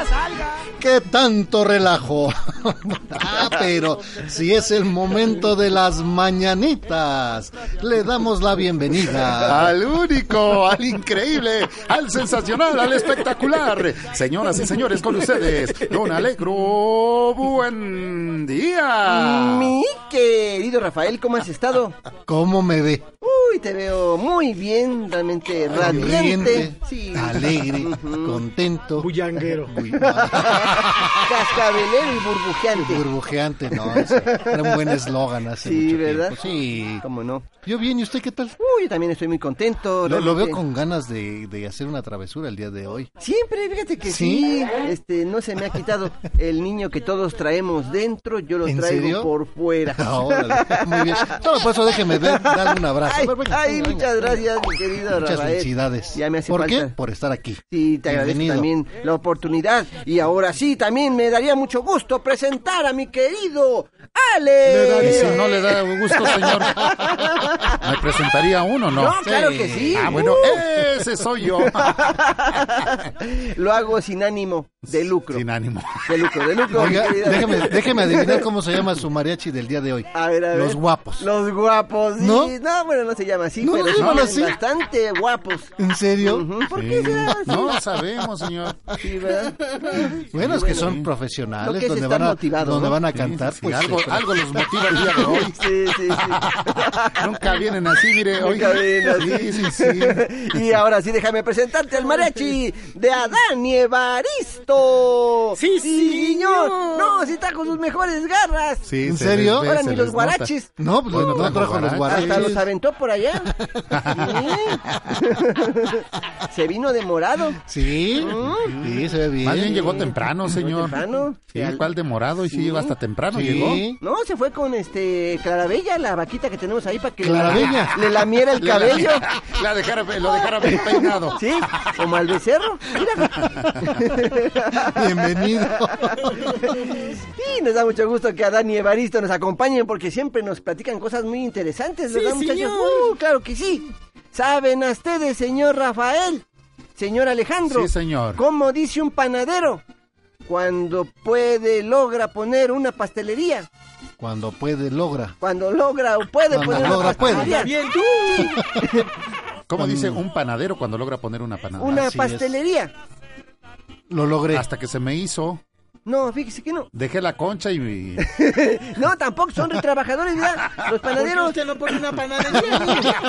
salga. ¿Qué tanto relajo? ah, pero si es el momento de las mañanitas, le damos la bienvenida al único, al increíble, al sensacional, al espectacular. Señoras y señores, con ustedes, Don Alegro, buen día. Mi querido Rafael, ¿cómo has estado? ¿Cómo me ve? Uy, te veo muy bien, realmente radiante. Sí. Alegre, contento. Bullanguero. Cascabelero y burbujeante. Burbujeante, no, ese era un buen eslogan hace Sí, mucho ¿verdad? tiempo. Sí. ¿Cómo no? Yo bien, ¿y usted qué tal? Uy, yo también estoy muy contento. Lo, lo veo con ganas de, de hacer una travesura el día de hoy. Siempre, fíjate que ¿Sí? sí. Este, no se me ha quitado el niño que todos traemos dentro, yo lo ¿En traigo serio? por fuera. Ah, órale, muy bien. No, por eso déjeme ver- darle un abrazo. Ay, ver, venga, ay, venga, muchas venga. gracias, mi querido Muchas Rafael. felicidades. Ya me hace ¿Por falta. qué? Por estar aquí. Sí, te agradezco también la oportunidad. Y ahora sí, también me daría mucho gusto presentar a mi querido Ale. Y si no le da gusto, señor, ¿me presentaría uno, no? No, claro que sí. Ah, bueno, ese soy yo. Lo hago sin ánimo de lucro. Sin ánimo. De lucro, de lucro. Oiga, déjeme, déjeme adivinar cómo se llama su mariachi del día de hoy. A ver, a ver. Los guapos. Los guapos, sí. ¿No? ¿No? bueno, no se llama así, No, pero son así. bastante guapos. ¿En serio? Ujú, ¿Por Sí. qué será así? No sabemos, señor. Sí, ¿verdad? Bueno, es que son Lo profesionales que donde van a, donde ¿no? van a Sí, cantar. sí, pues, algo, los motiva el día de hoy. Sí, sí, sí. Nunca vienen así, mire. hoy. Sí, sí, sí. Y ahora sí, déjame presentarte al mariachi de Adán y Evaristo. Sí, señor. No, si está con sus mejores garras. Sí, ¿En se serio? Ahora ni los guaraches. No, pues Bueno, no trajo los guaraches. Hasta los aventó por allá. Sí. Se vino de morado. Sí, sí, se ve bien. Más bien llegó temprano, señor. temprano. Sí, Al- ¿cuál demorado? Y sí, llegó hasta temprano, Sí. llegó. No, se fue con este Clarabella, la vaquita que tenemos ahí para que Clarabella. le lamiera el cabello. La dejara, lo dejara bien peinado. Sí, como al becerro. Mira. Bienvenido. Sí, nos da mucho gusto que Adán y Evaristo nos acompañen porque siempre nos platican cosas muy interesantes, ¿verdad, Sí, muchachos? señor. Uh, claro que sí. ¿Saben a ustedes, señor Rafael? Señor Alejandro. Sí, señor. ¿Cómo dice un panadero? Cuando puede, logra poner una pastelería. Cuando puede, logra. Cuando logra o puede Cuando poner logra, una puede. pastelería. Bien, tú. ¿Cómo dice un panadero cuando logra poner una panadería? Una Así es. pastelería. Lo logré. Hasta que se me hizo. No, fíjese que no. Dejé la concha y... No, tampoco son retrabajadores, ¿verdad? Los ¿Por qué panaderos. usted no pone una panadería?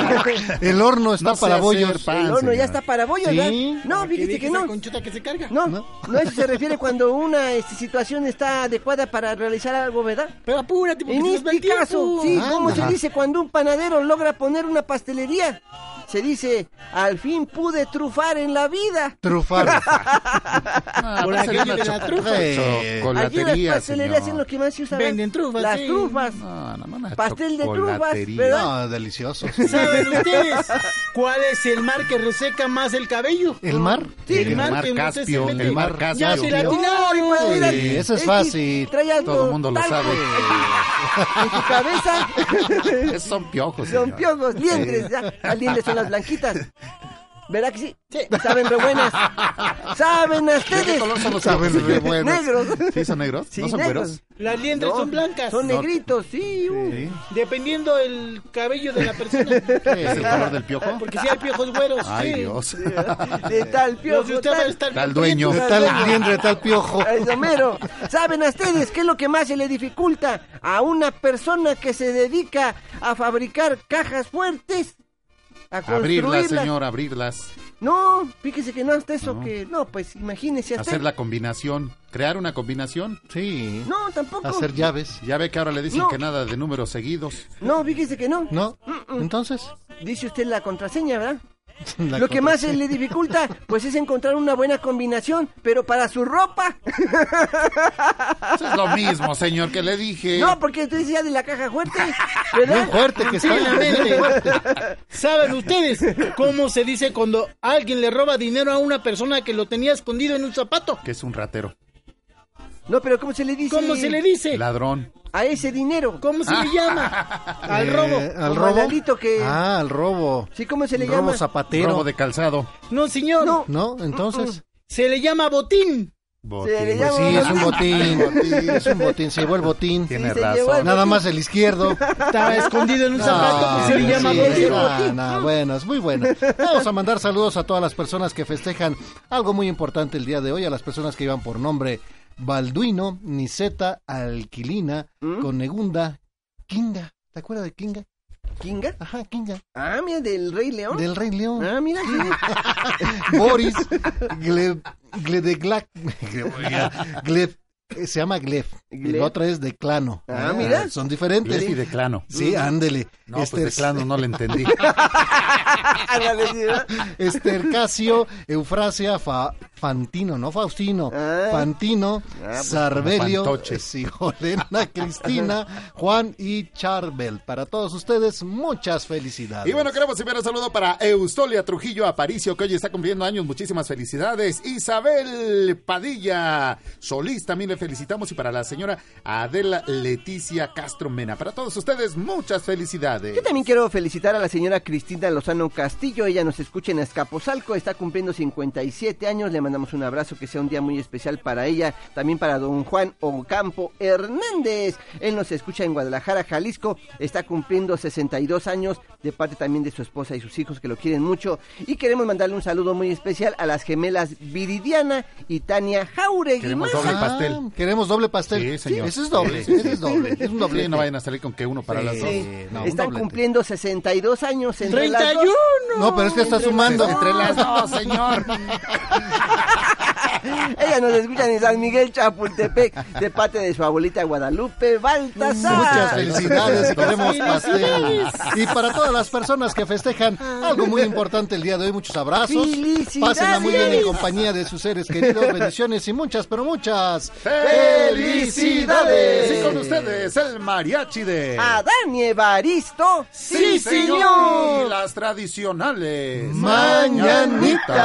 El horno está No para bollos. pan, El horno ya está para bollos, Sí. ¿verdad? No, ¿Qué fíjese que no. conchuta que se carga? No, ¿No? no, eso se refiere cuando una este, situación está adecuada para realizar algo, ¿verdad? Pero apúrate, porque En se nos va el este caso, tiempo. sí, Ah, ¿cómo se dice cuando un panadero logra poner una pastelería? Se dice, al fin pude trufar en la vida. Trufar. Ah, Por la trufa. Eh, Allí las chocolatería, pastelerías señor. es lo que más se usa. ¿verdad? Venden trufas, Las sí. trufas. No, no, no, una Pastel de trufas. ¿verdad? No, delicioso. ¿Saben ustedes cuál es el mar que reseca más el cabello? ¿El mar? Sí, el mar que no se Caspio, el mar Caspio. Ya se la Sí, eso es que fácil. Todo el mundo lo sabe. En su cabeza son piojos, son piojos, liendres. ya. Las liendres son las blanquitas. ¿Verdad que sí? Saben re buenas. ¿Saben ¿De qué ustedes? color son los Saben re buenos. Negros. ¿Sí son negros? Sí, ¿No son negros. güeros? Las liendres No, son blancas. Son negritos, sí. uh. Sí. Dependiendo del cabello de la persona. ¿Es el color del piojo? Porque si hay piojos güeros. Ay, sí. Dios. De tal Los piojo. de usted van a tal- estar Tal bien dueño. De tal liendre, de tal piojo. Eso mero. ¿Saben a ustedes qué es lo que más se le dificulta a una persona que se dedica a fabricar cajas fuertes? A Abrirlas, señor, abrirlas. No, fíjese que no hasta eso No. que... No, pues imagínese hasta... Hacer la combinación. Crear una combinación. Sí. No, tampoco. Hacer llaves. Ya ve que ahora le dicen No. que nada de números seguidos. No, fíjese que no. ¿No? Entonces. Dice usted la contraseña, ¿verdad? La Lo que más se le dificulta, pues es encontrar una buena combinación, pero para su ropa. Eso es lo mismo, señor, que le dije. No, porque tú decías de la caja fuerte, ¿verdad? fuerte que Sí, está. mente. ¿Saben ustedes cómo se dice cuando alguien le roba dinero a una persona que lo tenía escondido en un zapato? Que es un ratero. No, pero ¿cómo se le dice? ¿Cómo se le dice? Ladrón. A ese dinero. ¿Cómo se le llama? Al Eh, robo. Al Como robo. que- Ah, al robo. Sí, ¿cómo se le robo llama? zapatero. Robo de calzado. No, señor. No. ¿No? Entonces. Se le llama botín. Botín. Se le Pues llama sí, es un botín. botín. Es un botín, se llevó el botín. Tiene Sí, razón. Nada más el izquierdo. Estaba escondido en un zapato, Ah, pues se le llama sí, botín. ah, no, bueno, es muy bueno. Vamos a mandar saludos a todas las personas que festejan algo muy importante el día de hoy, a las personas que iban por nombre Balduino, Niseta, Alquilina, ¿Mm? Conegunda, Kinga. ¿Te acuerdas de Kinga? ¿Kinga? Ajá, Kinga. Ah, mira, del Rey León. Del Rey León. Ah, mira. Boris, Gleb, Gledeglac, Gleb, se llama Gleb, y la otra es Declano. Ah, mira. Son diferentes. Glef y Declano. Sí, ándele. No, Este pues es- Declano no le entendí. Estercasio, Eufrasia, Fa- Fantino, no Faustino, Ah. Fantino, Ah, pues, Sarbelio. Sigolena, Cristina, Juan y Charbel. Para todos ustedes, muchas felicidades. Y bueno, queremos enviar un saludo para Eustolia Trujillo Aparicio, que hoy está cumpliendo años. Muchísimas felicidades. Isabel Padilla Solís, también le felicitamos. Y para la señora Adela Leticia Castro Mena. Para todos ustedes, muchas felicidades. Yo también quiero felicitar a la señora Cristina Lozano Castillo. Ella nos escucha en Azcapotzalco, está cumpliendo 57 años. Le mandamos un abrazo, que sea un día muy especial para ella. También para don Juan Ocampo Hernández. Él nos escucha en Guadalajara, Jalisco. Está cumpliendo 62 años, de parte también de su esposa y sus hijos, que lo quieren mucho. Y queremos mandarle un saludo muy especial a las gemelas Viridiana y Tania Jauregui. Queremos doble pastel. Queremos doble pastel. Sí, señor. Ese es doble, Sí, ese es doble. Es un doble. Sí, no vayan a salir con que uno para Sí. las dos. Sí, no, están cumpliendo 62 años entre las 31. dos. No, pero es que está sumando. Entre las dos, señor. Ella nos escucha en San Miguel Chapultepec, de parte de su abuelita Guadalupe Baltasar. Muchas felicidades y queremos pastel. Y para todas las personas que festejan algo muy importante el día de hoy, muchos abrazos. ¡Felicidades! Pásenla muy bien en compañía de sus seres queridos. Bendiciones y muchas, pero muchas ¡Felicidades! Y con ustedes, el mariachi de... Adán y Evaristo. ¡Sí, señor! Y las tradicionales... Mañanitas.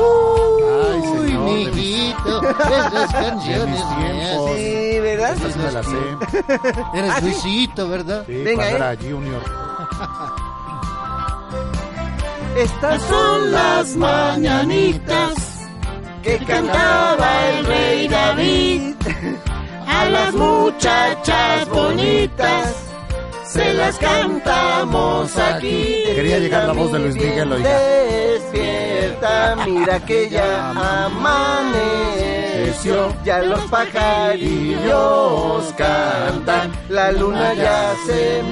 Ay, Uy, de mijito, esas canciones mis tiempos. mías. Sí, ¿verdad? Me la sé. Eres ¿Ah, sí? Luisito, ¿verdad? Sí, Venga, cuando ¿eh? Junior. Estas son las mañanitas que cantaba el rey David. A las muchachas bonitas se las cantamos aquí. Quería llegar la voz de Luis Miguel, oiga. Despierta, mira que ya amaneció. Ya los pajarillos cantan, la luna ya se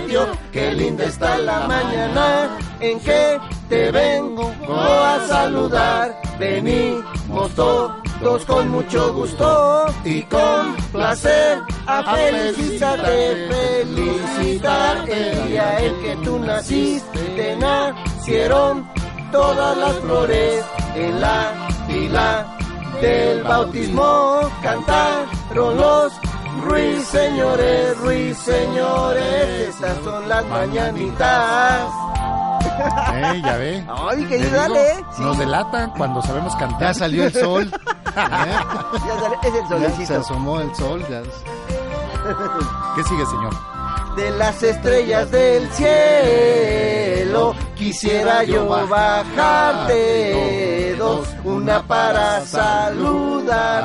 metió. Qué linda está la mañana en que te vengo a saludar. Venimos todos con mucho gusto y con placer a felicitarte, felicitar el día en que tú naciste, te nacieron todas las flores en la fila del bautismo cantaron los ruiseñores, ruiseñores, estas son las mañanitas. Eh, ya ve. Ay, digo, dale. Sí. Nos delatan cuando sabemos cantar. Ya salió el sol. Ya sale, es el Ya se solecito. asomó el sol. Ya. ¿Qué sigue, señor? de las estrellas del cielo. Quisiera yo bajarte dos, una para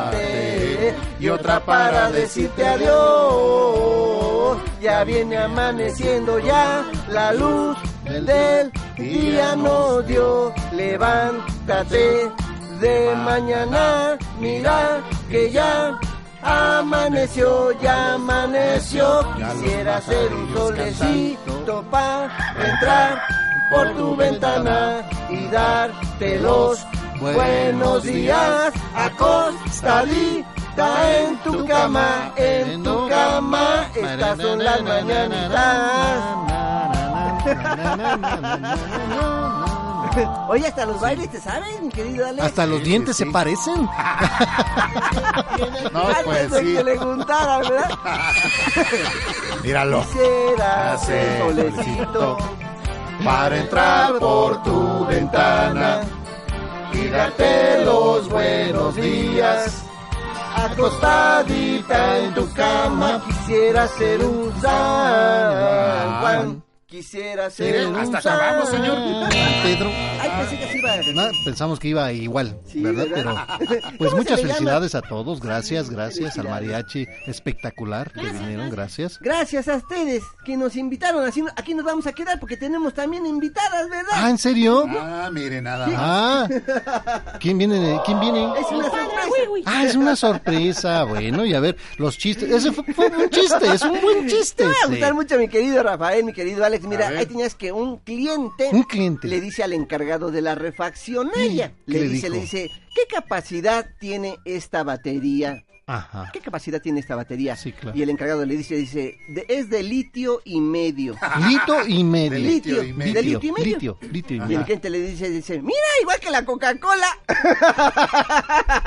saludarte y otra para decirte adiós. Ya viene amaneciendo ya la luz del día nos dio. Levántate. De mañana, mira que ya Amaneció, ya amaneció, quisiera ser un solecito para entrar por tu ventana y darte los buenos días, acostadita en tu cama, en tu cama, estas son las mañanitas. Oye, hasta los bailes te saben, querido Alex. Hasta los dientes se parecen. No, pues sí. que le guntara, ¿verdad? Míralo. Quisiera solecito Para entrar por tu ventana y darte los buenos días. Acostadita en tu cama, quisiera ser un San Juan. Quisiera ser un hasta acabamos, san- señor. Pedro. Ay, pensé que se iba a... No, pensamos que iba igual, Sí, ¿verdad? ¿verdad? Pero pues ¿Cómo muchas llama? felicidades a todos, gracias, gracias al mariachi espectacular que vinieron, gracias. Gracias a ustedes que nos invitaron. Así, aquí nos vamos a quedar porque tenemos también invitadas, ¿verdad? Ah, ¿en serio? Ah, mire, nada más. Ah, ¿quién viene? ¿Quién viene? Es una sorpresa. Ah, es una sorpresa. Bueno, y a ver, los chistes. Ese fue, fue un chiste, es un buen chiste. Te va a gustar mucho, mi querido Rafael, mi querido Alex. Mira, A ver. ahí tenías que un cliente, Un cliente. le dice al encargado de la refaccionaria, ¿Qué le le dice, dijo? le dice, ¿qué capacidad tiene esta batería? Ajá. ¿Qué capacidad tiene esta batería? Sí, claro. Y el encargado le dice, dice, "De- es de litio y medio. Lito y medio. De litio, de litio y medio. Litio, litio y Y el medio. cliente le dice, dice, mira, igual que la Coca-Cola.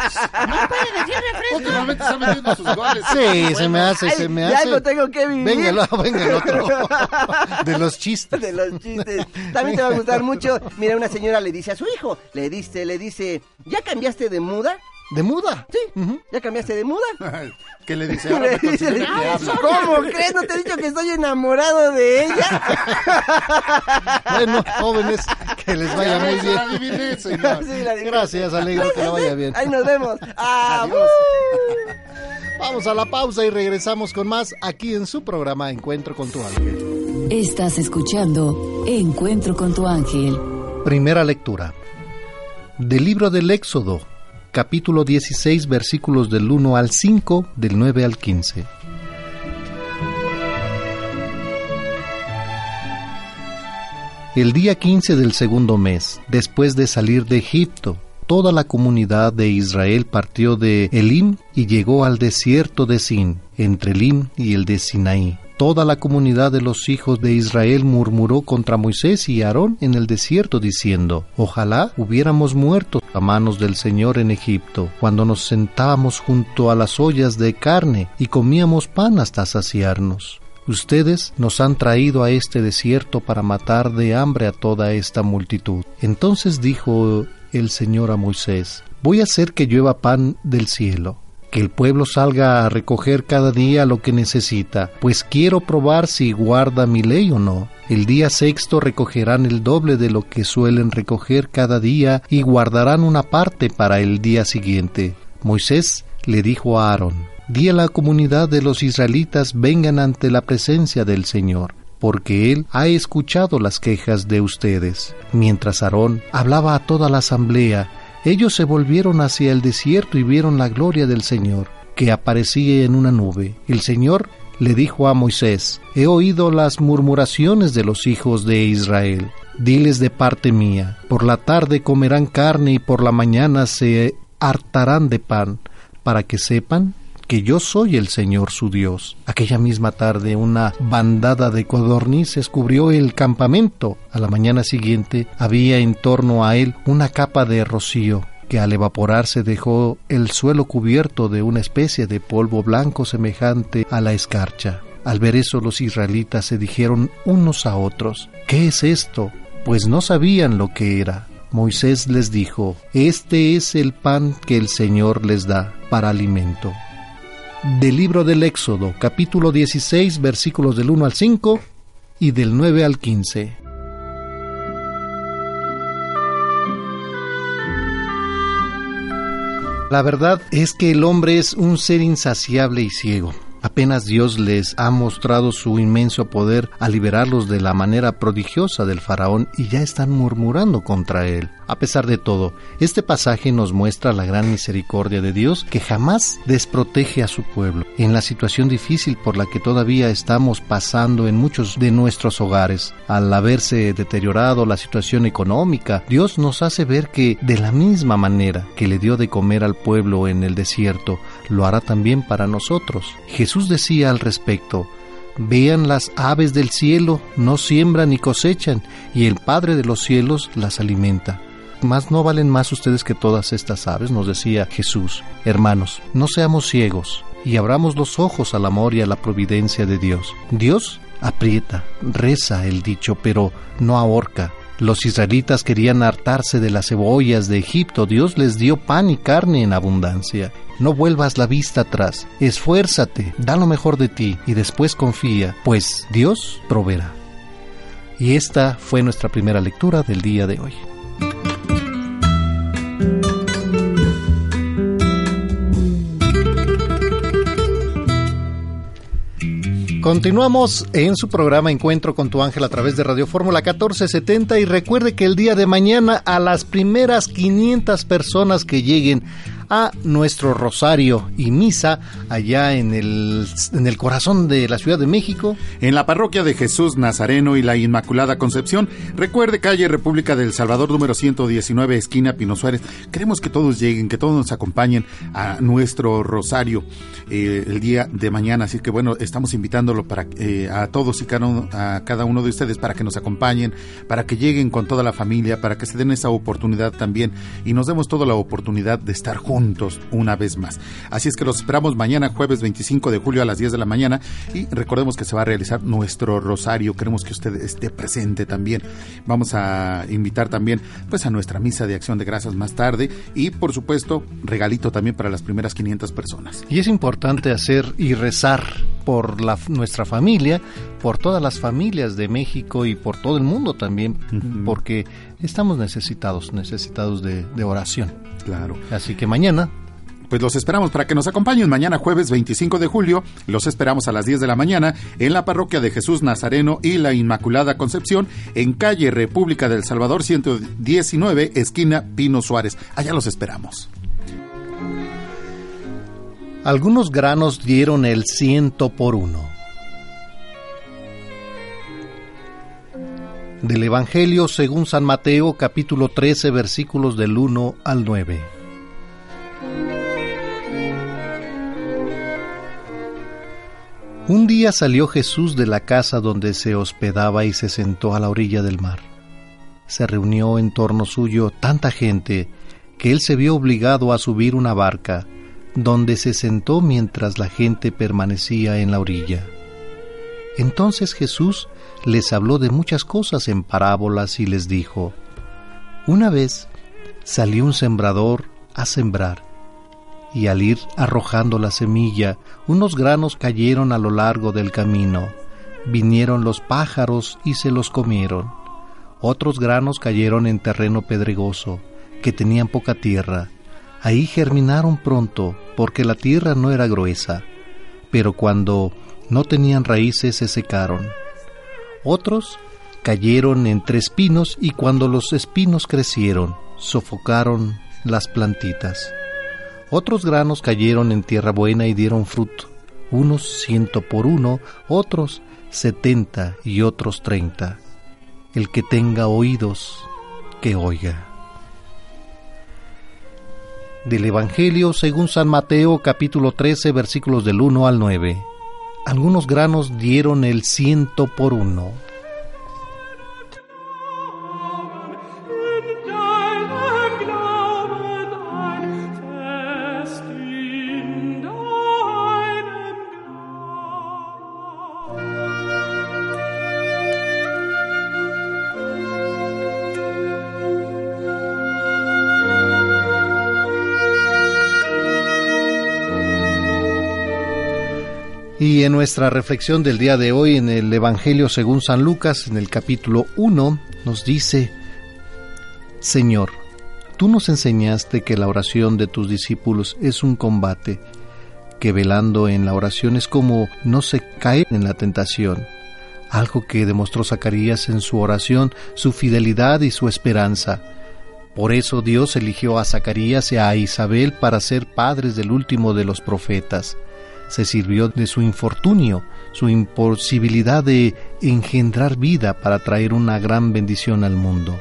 Últimamente está metiendo sus goles. Sí, se me hace, Ay, se me ya hace. no tengo que vivir. Venga, el- venga el otro. De los chistes. de los chistes. También te va a gustar mucho. Mira, una señora le dice a su hijo, le dice, le dice, ¿ya cambiaste de muda? ¿De muda? Sí. ¿Ya cambiaste de muda? ¿Qué le dice? Ahora me dice. ¿Cómo crees? ¿No te he dicho que estoy enamorado de ella? Bueno, jóvenes, que les vaya muy bien. La adiviné, señor. Sí, la. Gracias, Alegro, que le vaya bien. Ahí nos vemos. Ah, Adiós. Vamos a la pausa y regresamos con más aquí en su programa Encuentro con tu ángel. Estás escuchando Encuentro con tu ángel. Primera lectura. Del libro del Éxodo, capítulo 16, versículos del 1 al 5, del 9 al 15. El día 15 del segundo mes, después de salir de Egipto, toda la comunidad de Israel partió de Elim y llegó al desierto de Sin, entre Elim y el de Sinaí. Toda la comunidad de los hijos de Israel murmuró contra Moisés y Aarón en el desierto, diciendo, Ojalá hubiéramos muerto a manos del Señor en Egipto, cuando nos sentábamos junto a las ollas de carne y comíamos pan hasta saciarnos. Ustedes nos han traído a este desierto para matar de hambre a toda esta multitud. Entonces dijo el Señor a Moisés, Voy a hacer que llueva pan del cielo, que el pueblo salga a recoger cada día lo que necesita, pues quiero probar si guarda mi ley o no. El día sexto recogerán el doble de lo que suelen recoger cada día y guardarán una parte para el día siguiente. Moisés le dijo a Aarón, Di a la comunidad de los israelitas vengan ante la presencia del Señor, porque Él ha escuchado las quejas de ustedes. Mientras Aarón hablaba a toda la asamblea, ellos se volvieron hacia el desierto y vieron la gloria del Señor, que aparecía en una nube. El Señor le dijo a Moisés, He oído las murmuraciones de los hijos de Israel. Diles de parte mía, por la tarde comerán carne y por la mañana se hartarán de pan, para que sepan que yo soy el Señor su Dios. Aquella misma tarde una bandada de codornices cubrió el campamento. A la mañana siguiente había en torno a él una capa de rocío que al evaporarse dejó el suelo cubierto de una especie de polvo blanco semejante a la escarcha. Al ver eso los israelitas se dijeron unos a otros, ¿qué es esto? Pues no sabían lo que era. Moisés les dijo, Este es el pan que el Señor les da para alimento del libro del Éxodo, capítulo 16, versículos del 1 al 5 y del 9 al 15. La verdad es que el hombre es un ser insaciable y ciego. Apenas Dios les ha mostrado su inmenso poder a liberarlos de la manera prodigiosa del faraón y ya están murmurando contra él. A pesar de todo, este pasaje nos muestra la gran misericordia de Dios que jamás desprotege a su pueblo en la situación difícil por la que todavía estamos pasando en muchos de nuestros hogares. Al haberse deteriorado la situación económica, Dios nos hace ver que de la misma manera que le dio de comer al pueblo en el desierto, lo hará también para nosotros. Jesús decía al respecto, Vean las aves del cielo, no siembran ni cosechan, y el Padre de los cielos las alimenta. Más no valen más ustedes que todas estas aves, nos decía Jesús. Hermanos, no seamos ciegos y abramos los ojos al amor y a la providencia de Dios. Dios aprieta, reza el dicho, pero no ahorca. Los israelitas querían hartarse de las cebollas de Egipto. Dios les dio pan y carne en abundancia. No vuelvas la vista atrás. Esfuérzate, da lo mejor de ti y después confía, pues Dios proveerá. Y esta fue nuestra primera lectura del día de hoy. Continuamos en su programa Encuentro con tu ángel a través de Radio Fórmula 1470 y recuerde que el día de mañana a las primeras 500 personas que lleguen a nuestro rosario y misa allá en el, en el corazón de la Ciudad de México. En la parroquia de Jesús Nazareno y la Inmaculada Concepción. Recuerde, calle República del Salvador, número 119, esquina Pino Suárez. Queremos que todos lleguen, que todos nos acompañen a nuestro rosario eh, el día de mañana. Así que bueno, estamos invitándolo para eh, a todos y cada uno, a cada uno de ustedes para que nos acompañen, para que lleguen con toda la familia, para que se den esa oportunidad también y nos demos toda la oportunidad de estar juntos juntos una vez más. Así es que los esperamos mañana, jueves 25 de julio a las 10 de la mañana y recordemos que se va a realizar nuestro rosario. Queremos que usted esté presente también. Vamos a invitar también pues a nuestra misa de acción de gracias más tarde y por supuesto regalito también para las primeras 500 personas. Y es importante hacer y rezar por la, nuestra familia, por todas las familias de México y por todo el mundo también, porque estamos necesitados, necesitados de, de oración. Claro. Así que mañana pues los esperamos para que nos acompañen mañana jueves 25 de julio. Los esperamos a las 10 de la mañana en la parroquia de Jesús Nazareno y la Inmaculada Concepción en calle República del Salvador 119, esquina Pino Suárez. Allá los esperamos. Algunos granos dieron el ciento por uno. Del Evangelio según San Mateo capítulo 13 versículos del 1 al 9. Un día salió Jesús de la casa donde se hospedaba y se sentó a la orilla del mar. Se reunió en torno suyo tanta gente que él se vio obligado a subir una barca, donde se sentó mientras la gente permanecía en la orilla. Entonces Jesús les habló de muchas cosas en parábolas y les dijo, Una vez salió un sembrador a sembrar y al ir arrojando la semilla, unos granos cayeron a lo largo del camino. Vinieron los pájaros y se los comieron. Otros granos cayeron en terreno pedregoso, que tenían poca tierra. Ahí germinaron pronto, porque la tierra no era gruesa, pero cuando no tenían raíces se secaron. Otros cayeron entre espinos y cuando los espinos crecieron, sofocaron las plantitas. Otros granos cayeron en tierra buena y dieron fruto, unos ciento por uno, otros setenta y otros treinta. El que tenga oídos, que oiga. Del Evangelio según San Mateo capítulo 13 versículos del 1 al 9. Algunos granos dieron el ciento por uno. Nuestra reflexión del día de hoy en el Evangelio según San Lucas, en el capítulo 1, nos dice, Señor, tú nos enseñaste que la oración de tus discípulos es un combate, que velando en la oración es como no se caer en la tentación, algo que demostró Zacarías en su oración, su fidelidad y su esperanza. Por eso Dios eligió a Zacarías y a Isabel para ser padres del último de los profetas se sirvió de su infortunio, su imposibilidad de engendrar vida para traer una gran bendición al mundo.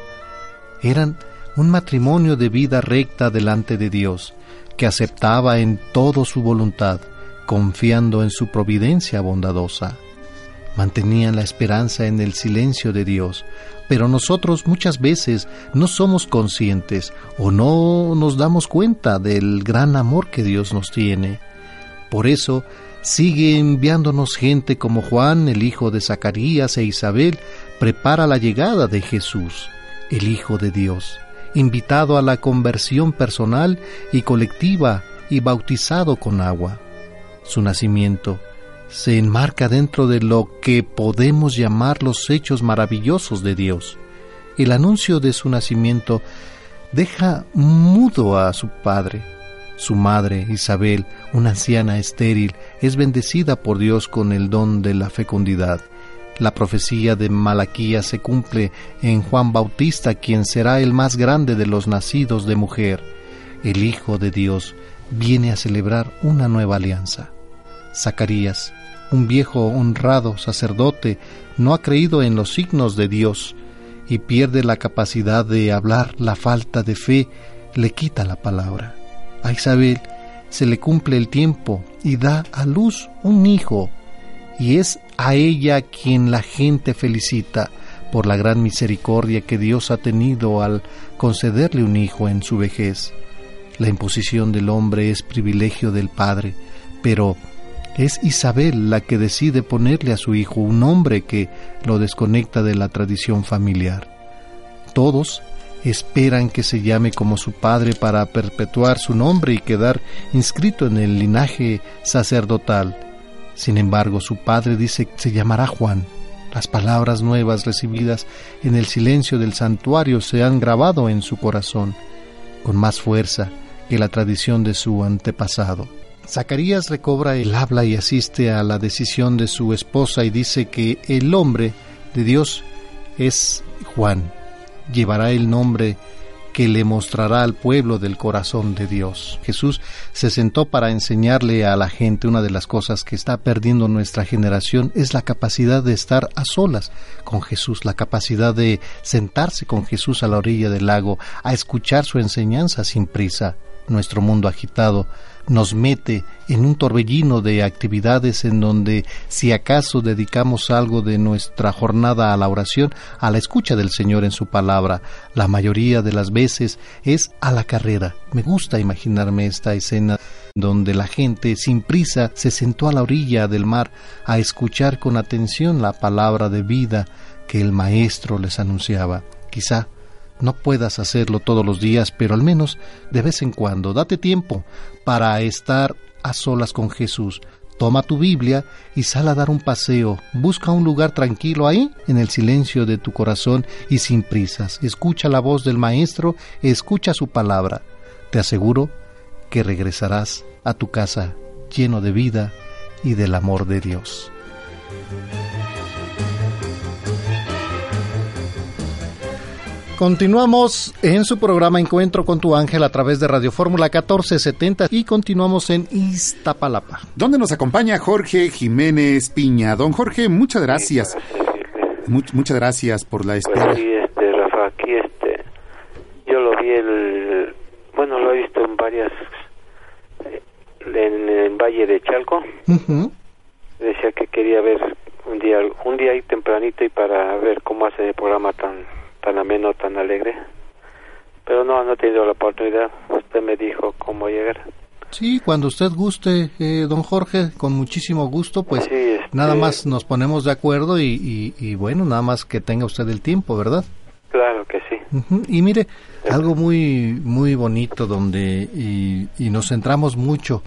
Eran un matrimonio de vida recta delante de Dios, que aceptaba en todo su voluntad, confiando en su providencia bondadosa. Mantenían la esperanza en el silencio de Dios, pero nosotros muchas veces no somos conscientes o no nos damos cuenta del gran amor que Dios nos tiene por eso sigue enviándonos gente como Juan, el hijo de Zacarías e Isabel, prepara la llegada de Jesús, el Hijo de Dios, invitado a la conversión personal y colectiva y bautizado con agua. Su nacimiento se enmarca dentro de lo que podemos llamar los hechos maravillosos de Dios. El anuncio de su nacimiento deja mudo a su padre. Su madre, Isabel, una anciana estéril, es bendecida por Dios con el don de la fecundidad. La profecía de Malaquía se cumple en Juan Bautista, quien será el más grande de los nacidos de mujer. El Hijo de Dios viene a celebrar una nueva alianza. Zacarías, un viejo honrado sacerdote, no ha creído en los signos de Dios y pierde la capacidad de hablar. La falta de fe le quita la palabra. A Isabel se le cumple el tiempo y da a luz un hijo, y es a ella quien la gente felicita por la gran misericordia que Dios ha tenido al concederle un hijo en su vejez. La imposición del hombre es privilegio del Padre, pero es Isabel la que decide ponerle a su hijo un nombre que lo desconecta de la tradición familiar. Todos esperan que se llame como su padre para perpetuar su nombre y quedar inscrito en el linaje sacerdotal. Sin embargo, su padre dice que se llamará Juan. Las palabras nuevas recibidas en el silencio del santuario se han grabado en su corazón con más fuerza que la tradición de su antepasado. Zacarías recobra el habla y asiste a la decisión de su esposa y dice que el hombre de Dios es Juan. Llevará el nombre que le mostrará al pueblo del corazón de Dios. Jesús se sentó para enseñarle a la gente una de las cosas que está perdiendo nuestra generación es la capacidad de estar a solas con Jesús, la capacidad de sentarse con Jesús a la orilla del lago, a escuchar su enseñanza sin prisa. Nuestro mundo agitado nos mete en un torbellino de actividades en donde si acaso dedicamos algo de nuestra jornada a la oración, a la escucha del Señor en su palabra, la mayoría de las veces es a la carrera. Me gusta imaginarme esta escena donde la gente sin prisa se sentó a la orilla del mar a escuchar con atención la palabra de vida que el Maestro les anunciaba. Quizá no puedas hacerlo todos los días, pero al menos de vez en cuando date tiempo para estar a solas con Jesús. Toma tu Biblia y sal a dar un paseo. Busca un lugar tranquilo ahí, en el silencio de tu corazón y sin prisas. Escucha la voz del Maestro, escucha su palabra. Te aseguro que regresarás a tu casa lleno de vida y del amor de Dios. Continuamos en su programa Encuentro con tu ángel a través de Radio Fórmula 1470 y continuamos en Iztapalapa. Donde nos acompaña Jorge Jiménez Piña. Don Jorge, muchas gracias. muchas gracias por la espera. Pues sí, este, Rafa, aquí este, yo lo vi el, bueno, lo he visto en varias, en el Valle de Chalco. Decía que quería ver un día, un día ahí tempranito y para ver cómo hace el programa tan tan ameno, tan alegre. Pero no, no he tenido la oportunidad. Usted me dijo cómo llegar. Sí, cuando usted guste, eh, don Jorge, con muchísimo gusto, pues este nada más nos ponemos de acuerdo y, y, bueno, nada más que tenga usted el tiempo, ¿verdad? Claro que sí. Y mire, algo muy muy bonito donde y, y, nos centramos mucho,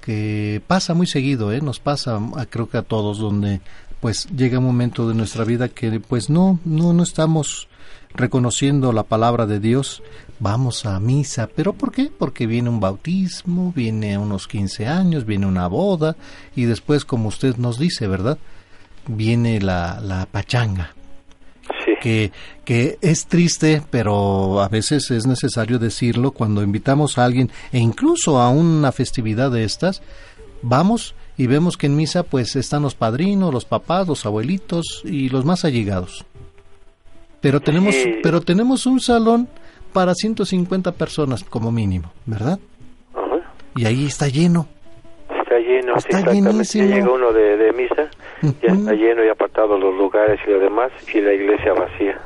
que pasa muy seguido, ¿eh? Nos pasa, creo que a todos, donde pues llega un momento de nuestra vida que pues no, no, no estamos reconociendo la palabra de Dios, vamos a misa. ¿Pero por qué? Porque viene un bautismo, viene unos 15 años, viene una boda y después, como usted nos dice, ¿verdad? Viene la, la pachanga. Que, que es triste, pero a veces es necesario decirlo cuando invitamos a alguien e incluso a una festividad de estas, vamos y vemos que en misa pues están los padrinos, los papás, los abuelitos y los más allegados. Pero tenemos, pero tenemos un salón para 150 personas como mínimo, ¿verdad? Y ahí está lleno. Está lleno, está llenísimo. Ya llega uno de, misa, ya está lleno y apartado los lugares y lo demás, y la iglesia vacía.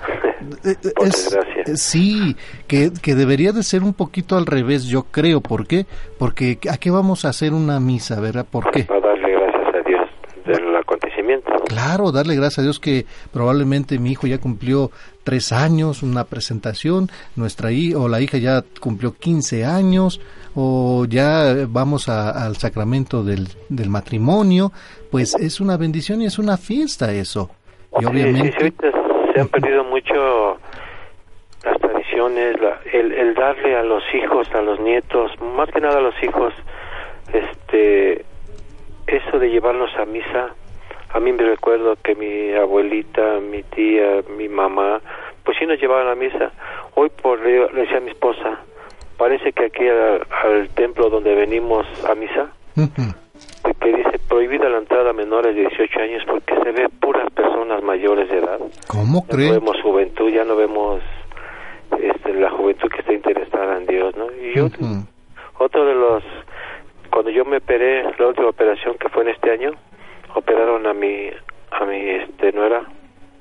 Eh, eh, Por desgracia. Sí, que, que debería de ser un poquito al revés, yo creo. ¿Por qué? Porque ¿a qué vamos a hacer una misa, verdad? ¿Por qué? Para darle gracias a Dios del acontecimiento agradecimiento. Claro, darle gracias a Dios que probablemente mi hijo ya cumplió tres años, una presentación, nuestra hija o la hija ya cumplió 15 años, o ya vamos al sacramento del, del matrimonio, pues es una bendición y es una fiesta eso. Y obviamente... ahorita se han perdido mucho las tradiciones, el, el darle a los hijos, a los nietos, más que nada a los hijos, este, eso de llevarlos a misa, a mí me recuerdo que mi abuelita, mi tía, mi mamá, pues sí nos llevaban a misa. Hoy por le decía a mi esposa, parece que aquí al, templo donde venimos a misa, que dice prohibida la entrada a menores de 18 años porque se ve puras personas mayores de edad. ¿Cómo ya No vemos juventud, ya no vemos este, la juventud que está interesada en Dios, ¿no? Y yo, otro de los cuando yo me operé, la última operación que fue en este año, operaron a mi, a mi, este, no era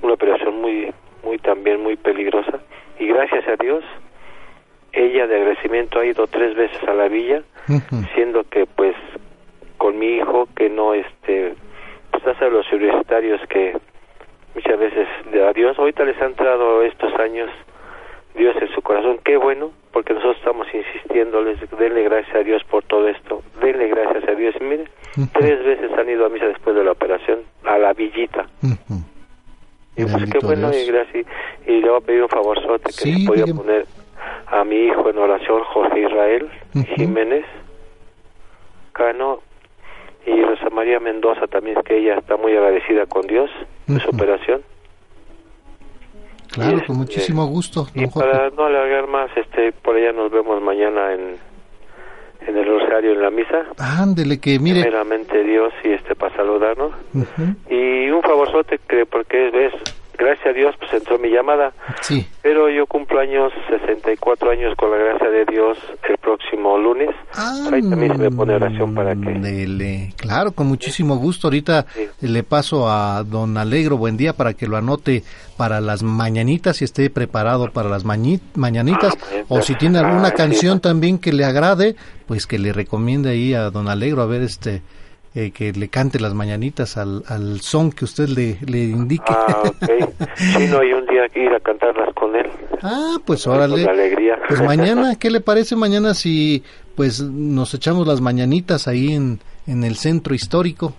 una operación muy, muy también muy peligrosa. Y gracias a Dios, ella de agradecimiento ha ido tres veces a la villa, siendo que pues con mi hijo que no, este, pues hace los universitarios que muchas veces de a Dios, ahorita les ha entrado estos años Dios en su corazón. Qué bueno, porque nosotros estamos insistiéndoles, denle gracias a Dios por todo esto, denle gracias a Dios. Tres veces han ido a misa después de la operación, a la villita. Y pues qué bueno, y gracias. Y le voy a pedir un favor que sí, podía poner a mi hijo en oración, Jorge Israel Jiménez Cano, y Rosa María Mendoza también, que ella está muy agradecida con Dios de su operación. Claro, con muchísimo gusto. y para no alargar más, este, por allá nos vemos mañana en, en el rosario, en la misa. Ándele, que mire. Primeramente Dios y este para saludarnos. Y un favorzote que porque ves gracias a Dios, pues entró mi llamada. Sí. Pero yo cumplo años, 64 años con la gracia de Dios el próximo lunes. Ahí también se me pone oración para que... Claro, con muchísimo gusto. Ahorita le paso a don Alegro, buen día, para que lo anote para las mañanitas y esté preparado para las mañanitas. Ah, o si tiene alguna canción también que le agrade, pues que le recomiende ahí a don Alegro a ver este eh, que le cante las mañanitas al, al son que usted le, le indique. Ah, ok. Sí, no, hay un día que ir a cantarlas con él. Ah, pues órale. Con alegría. Pues mañana, ¿qué le parece mañana si pues nos echamos las mañanitas ahí en, en el centro histórico?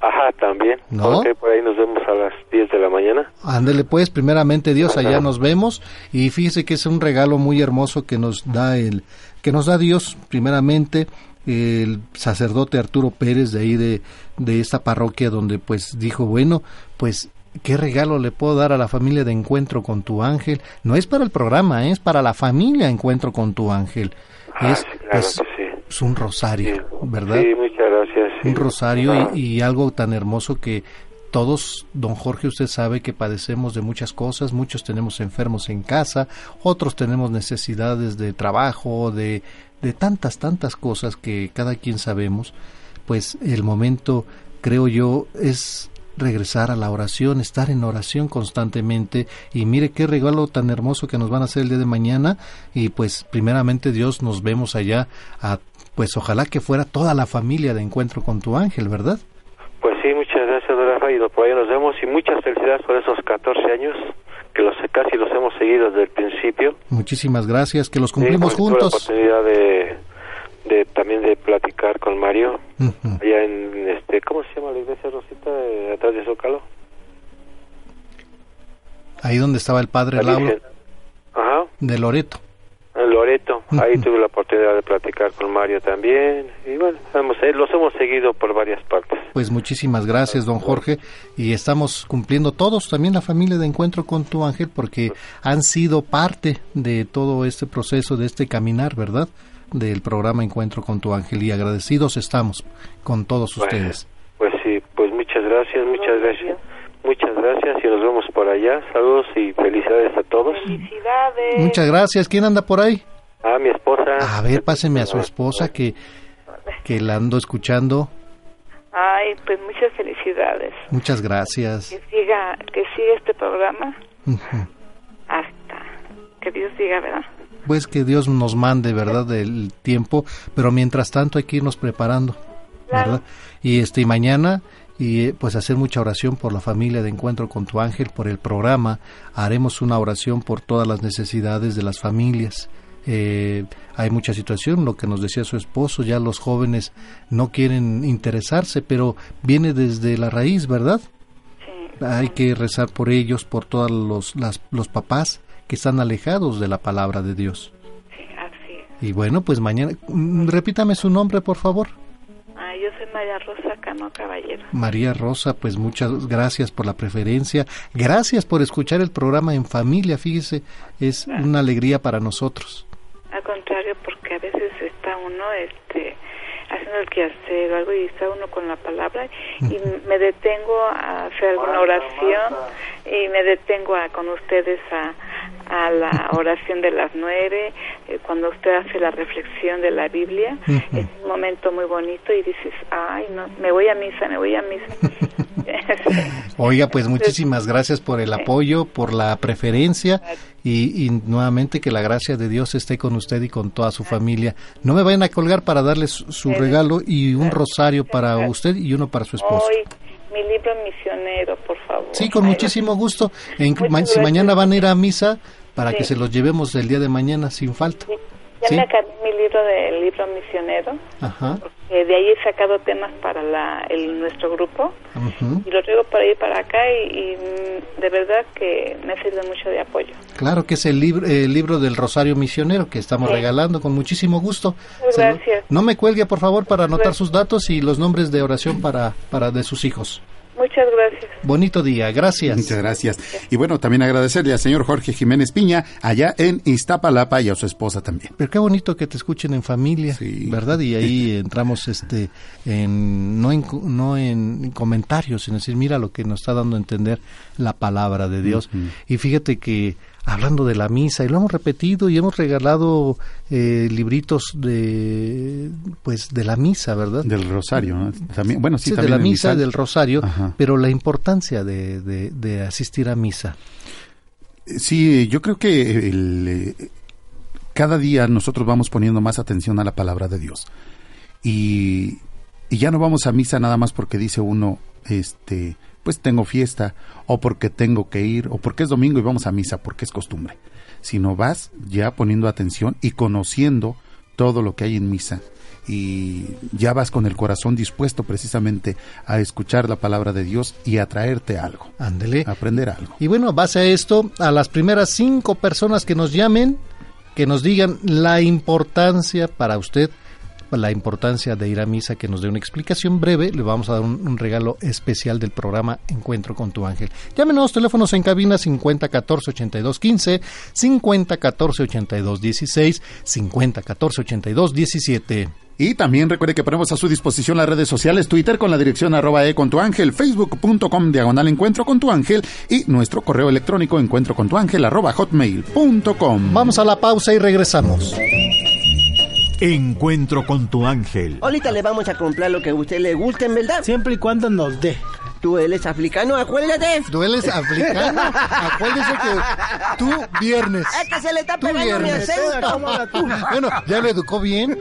Ajá, también. ¿No? por ahí nos vemos a las 10 de la mañana. Ándele pues, primeramente Dios, allá nos vemos y fíjese que es un regalo muy hermoso que nos da el que nos da Dios primeramente el sacerdote Arturo Pérez de ahí de, de esta parroquia donde pues dijo, bueno, pues ¿Qué regalo le puedo dar a la familia de Encuentro con tu ángel? No es para el programa, es para la familia Encuentro con tu ángel. Ah, es, es, un rosario, ¿verdad? Sí, muchas gracias. Un rosario y, y, algo tan hermoso que todos, don Jorge, usted sabe que padecemos de muchas cosas, muchos tenemos enfermos en casa, otros tenemos necesidades de trabajo, de, de tantas, tantas cosas que cada quien sabemos, pues el momento, creo yo, es regresar a la oración, estar en oración constantemente. Y mire qué regalo tan hermoso que nos van a hacer el día de mañana. Y pues primeramente Dios nos vemos allá a pues ojalá que fuera toda la familia de encuentro con tu ángel, ¿verdad? Pues sí, muchas gracias, Rafa, y por ahí nos vemos y muchas felicidades por esos 14 años que los casi los hemos seguido desde el principio. Muchísimas gracias, que los cumplimos sí, juntos. la oportunidad de, de, también de platicar con Mario allá en este ¿cómo se llama la iglesia Rosita de, atrás de Zócalo? Ahí donde estaba el padre Lauro. Ajá. De Loreto. En Loreto, ahí tuve la oportunidad de platicar con Mario también y bueno, hemos, eh, los hemos seguido por varias partes. Pues muchísimas gracias, don Jorge, y estamos cumpliendo todos, también la familia de Encuentro con tu Ángel, porque han sido parte de todo este proceso, de este caminar, ¿verdad? Del programa Encuentro con tu Ángel, y agradecidos estamos con todos ustedes. Pues sí, pues muchas gracias, muchas gracias. Muchas gracias y nos vemos por allá. Saludos y felicidades a todos. Felicidades. Muchas gracias. ¿Quién anda por ahí? Ah, mi esposa. A ver, páseme a su esposa que, que la ando escuchando. Ay, pues muchas felicidades. Muchas gracias. Que siga, que siga este programa hasta que Dios diga, ¿verdad? Pues que Dios nos mande, ¿verdad? El tiempo, pero mientras tanto hay que irnos preparando, ¿verdad? Y este y mañana y pues hacer mucha oración por la familia de Encuentro con tu Ángel, por el programa. Haremos una oración por todas las necesidades de las familias. Eh, hay mucha situación, lo que nos decía su esposo, ya los jóvenes no quieren interesarse, pero viene desde la raíz, ¿verdad? Hay que rezar por ellos, por todos los, las, los papás que están alejados de la palabra de Dios. Sí, así es. Y bueno, pues mañana, mm, repítame su nombre, por favor. María Rosa Cano Caballero. María Rosa, pues muchas gracias por la preferencia, gracias por escuchar el programa en familia, fíjese, es una alegría para nosotros. Al contrario, porque a veces está uno este, haciendo el quehacer o algo y está uno con la palabra y me detengo a hacer alguna oración y me detengo a, con ustedes a, a la oración de las nueve, eh, cuando usted hace la reflexión de la Biblia, es un momento muy bonito y dices, ay, no, me voy a misa, me voy a misa. Oiga, pues muchísimas gracias por el apoyo, por la preferencia y, y, nuevamente que la gracia de Dios esté con usted y con toda su familia. No me vayan a colgar para darles su regalo y un rosario para usted y uno para su esposo. Mi libro misionero, por favor. Sí, con muchísimo gusto. En, si mañana van a ir a misa, para Sí. que se los llevemos el día de mañana sin falta. Ya ¿Sí? me acabé mi libro del libro misionero. Ajá. Eh, de ahí he sacado temas para la, el, nuestro grupo ujú. y lo traigo para ahí para acá y, y, de verdad que me sirve mucho de apoyo. Claro que es el libro, el libro del Rosario Misionero que estamos Sí. regalando con muchísimo gusto. Se lo- gracias. no me cuelgue, por favor, para anotar sus datos y los nombres de oración para, para de sus hijos. Muchas gracias. Bonito día, gracias. Muchas gracias. Y bueno, también agradecerle al señor Jorge Jiménez Piña, allá en Iztapalapa, y a su esposa también. Pero qué bonito que te escuchen en familia, ¿verdad? Y ahí entramos este en no en no en comentarios, sino decir, mira lo que nos está dando a entender la palabra de Dios. Y fíjate que hablando de la misa, y lo hemos repetido y hemos regalado eh, libritos de pues de la misa, ¿verdad? Del rosario, ¿no? También, bueno, sí, de también la el misa, misal. del rosario, Ajá. pero la importancia de, de, de asistir a misa. Sí, yo creo que el, eh, cada día nosotros vamos poniendo más atención a la palabra de Dios. Y, y ya no vamos a misa nada más porque dice uno, este, pues tengo fiesta, o porque tengo que ir, o porque es domingo y vamos a misa, porque es costumbre. Sino vas ya poniendo atención y conociendo todo lo que hay en misa. Y ya vas con el corazón dispuesto precisamente a escuchar la palabra de Dios y a traerte algo. Ándele. Aprender algo. Y bueno, base a esto, a las primeras cinco personas que nos llamen, que nos digan la importancia para usted, la importancia de ir a misa, que nos dé una explicación breve, le vamos a dar un, un regalo especial del programa Encuentro con tu ángel. Llámenos, teléfonos en cabina 50 14 82 15, 50 14 82 16, 50 14 82 17. Y también recuerde que ponemos a su disposición las redes sociales, Twitter con la dirección arroba e con tu ángel, facebook.com diagonal encuentro con tu ángel y nuestro correo electrónico encuentro con tu ángel arroba hotmail.com. Vamos a la pausa y regresamos. Encuentro con tu ángel. Ahorita le vamos a comprar lo que a usted le guste, en verdad. Siempre y cuando nos dé. Tú eres africano, acuérdate. ¿Tú eres africano? Acuérdese que tú viernes. Es que se le está Tú pegando mi viernes. acento. Bueno, ¿ya le educó bien?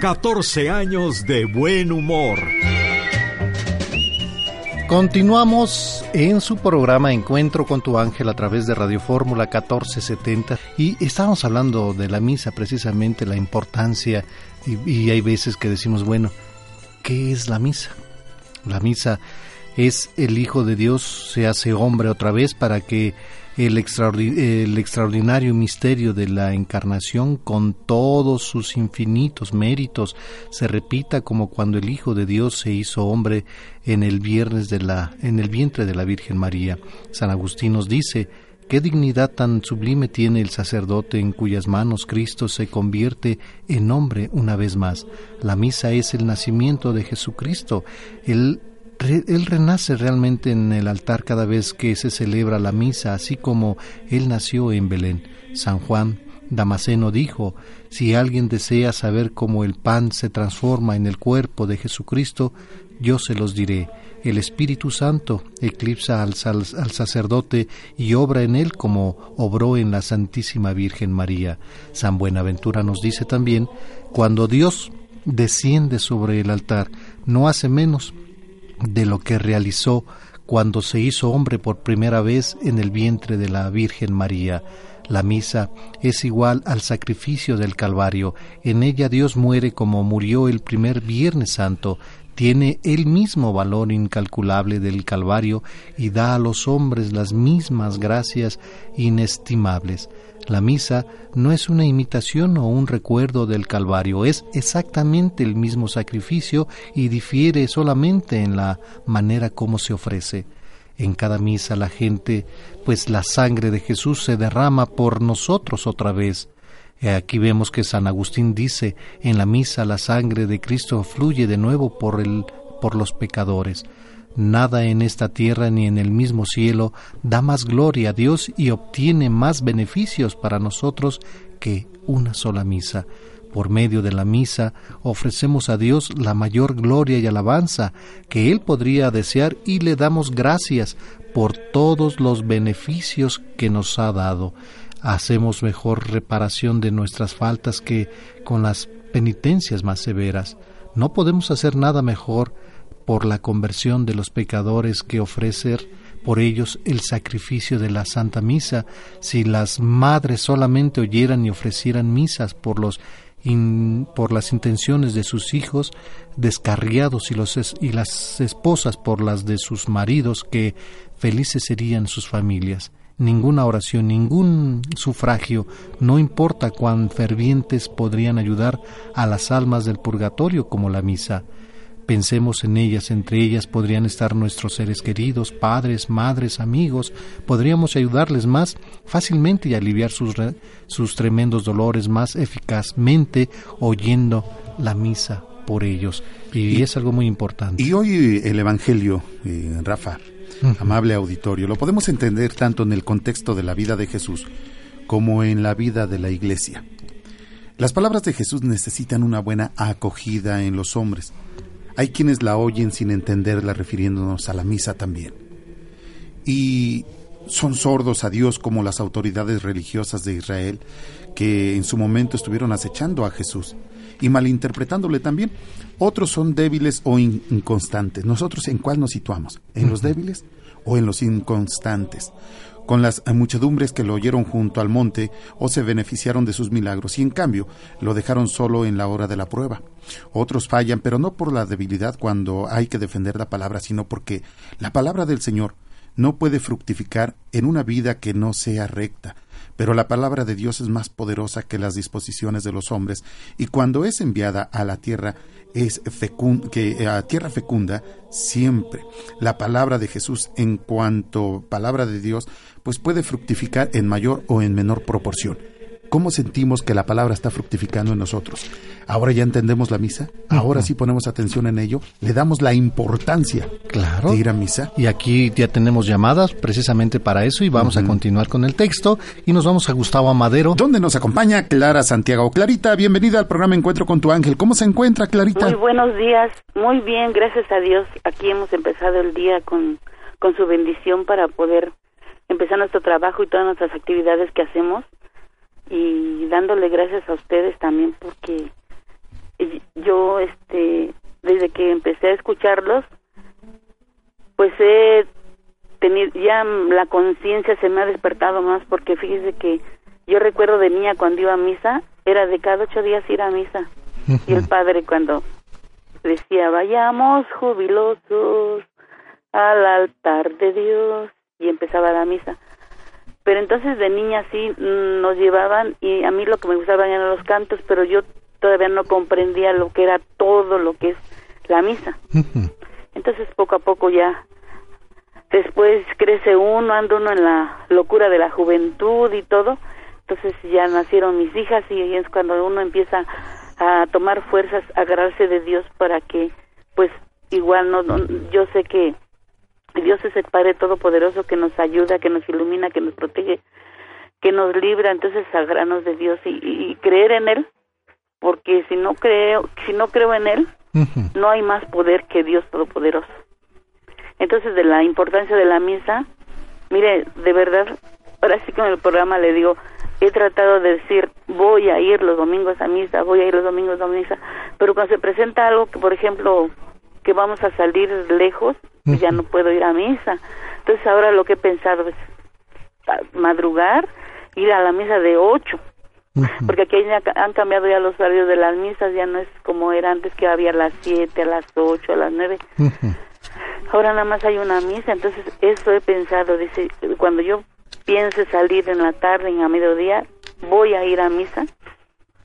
14 años de buen humor. Continuamos en su programa Encuentro con tu ángel a través de Radio Fórmula 1470 y estábamos hablando de la misa precisamente, la importancia y, y hay veces que decimos, bueno, ¿qué es la misa? La misa es el Hijo de Dios se hace hombre otra vez para que el, extraordi- el extraordinario misterio de la encarnación con todos sus infinitos méritos se repita como cuando el Hijo de Dios se hizo hombre en el viernes de la en el vientre de la Virgen María. San Agustín nos dice Qué dignidad tan sublime tiene el sacerdote en cuyas manos Cristo se convierte en hombre una vez más. La misa es el nacimiento de Jesucristo. Re- él renace realmente en el altar cada vez que se celebra la misa, así como Él nació en Belén. San Juan Damasceno dijo, si alguien desea saber cómo el pan se transforma en el cuerpo de Jesucristo, yo se los diré. El Espíritu Santo eclipsa al, al sacerdote y obra en él como obró en la Santísima Virgen María. San Buenaventura nos dice también, cuando Dios desciende sobre el altar, no hace menos de lo que realizó cuando se hizo hombre por primera vez en el vientre de la Virgen María. La misa es igual al sacrificio del Calvario. En ella Dios muere como murió el primer Viernes Santo, tiene el mismo valor incalculable del Calvario y da a los hombres las mismas gracias inestimables. La misa no es una imitación o un recuerdo del Calvario, es exactamente el mismo sacrificio y difiere solamente en la manera como se ofrece. En cada misa la gente, pues la sangre de Jesús se derrama por nosotros otra vez. Aquí vemos que San Agustín dice, en la misa la sangre de Cristo fluye de nuevo por, el, por los pecadores. Nada en esta tierra ni en el mismo cielo da más gloria a Dios y obtiene más beneficios para nosotros que una sola misa. Por medio de la misa ofrecemos a Dios la mayor gloria y alabanza que Él podría desear y le damos gracias por todos los beneficios que nos ha dado. Hacemos mejor reparación de nuestras faltas que con las penitencias más severas. No podemos hacer nada mejor por la conversión de los pecadores que ofrecer por ellos el sacrificio de la Santa Misa, si las madres solamente oyeran y ofrecieran misas por los por las intenciones de sus hijos descarriados y, y las esposas por las de sus maridos, que felices serían sus familias. Ninguna oración, ningún sufragio, no importa cuán fervientes podrían ayudar a las almas del purgatorio como la misa. Pensemos en ellas, entre ellas podrían estar nuestros seres queridos, padres, madres, amigos, podríamos ayudarles más fácilmente y aliviar sus, sus tremendos dolores más eficazmente oyendo la misa por ellos. Y, es algo muy importante. Y hoy el Evangelio, eh, Rafa, amable auditorio, lo podemos entender tanto en el contexto de la vida de Jesús como en la vida de la iglesia. Las palabras de Jesús necesitan una buena acogida en los hombres hay quienes la oyen sin entenderla refiriéndonos a la misa también. Y son sordos a Dios como las autoridades religiosas de Israel que en su momento estuvieron acechando a Jesús y malinterpretándole también. Otros son débiles o inconstantes. ¿Nosotros en cuál nos situamos? ¿En los débiles o en los inconstantes? con las muchedumbres que lo oyeron junto al monte o se beneficiaron de sus milagros y en cambio lo dejaron solo en la hora de la prueba. Otros fallan, pero no por la debilidad cuando hay que defender la palabra, sino porque la palabra del Señor no puede fructificar en una vida que no sea recta, pero la palabra de Dios es más poderosa que las disposiciones de los hombres, y cuando es enviada a la tierra es que eh, a tierra fecunda siempre. La palabra de Jesús en cuanto palabra de Dios pues puede fructificar en mayor o en menor proporción. ¿Cómo sentimos que la palabra está fructificando en nosotros? Ahora ya entendemos la misa, ahora sí ponemos atención en ello, le damos la importancia claro. de ir a misa. Y aquí ya tenemos llamadas precisamente para eso y vamos a continuar con el texto y nos vamos a Gustavo Amadero. Donde nos acompaña Clara Santiago. Clarita, bienvenida al programa Encuentro con tu ángel. ¿Cómo se encuentra Clarita? Muy buenos días, muy bien, gracias a Dios. Aquí hemos empezado el día con, con su bendición para poder empezar nuestro trabajo y todas nuestras actividades que hacemos y dándole gracias a ustedes también porque yo este desde que empecé a escucharlos pues he tenido ya la conciencia se me ha despertado más porque fíjese que yo recuerdo de niña cuando iba a misa era de cada ocho días ir a misa. Y el padre cuando decía vayamos jubilosos al altar de Dios y empezaba la misa pero entonces de niña sí mm, nos llevaban y a mí lo que me gustaba eran los cantos, pero yo todavía no comprendía lo que era todo lo que es la misa. Entonces poco a poco ya después crece uno, anda uno en la locura de la juventud y todo. Entonces ya nacieron mis hijas y es cuando uno empieza a tomar fuerzas, a agarrarse de Dios para que pues igual no yo sé que Dios es el Padre Todopoderoso que nos ayuda, que nos ilumina, que nos protege, que nos libra, entonces granos de Dios y, creer en Él, porque si no creo, si no creo en Él, no hay más poder que Dios Todopoderoso. Entonces, de la importancia de la misa, mire, de verdad, ahora sí que en el programa le digo, he tratado de decir, voy a ir los domingos a misa, voy a ir los domingos a misa, pero cuando se presenta algo que, por ejemplo, que vamos a salir lejos, y ya no puedo ir a misa. Entonces ahora lo que he pensado es madrugar, ir a la misa de 8, porque aquí han cambiado ya los horarios de las misas, ya no es como era antes que había a las 7, a las 8, a las 9. Ahora nada más hay una misa, entonces eso he pensado, dice, cuando yo piense salir en la tarde, en a mediodía, voy a ir a misa,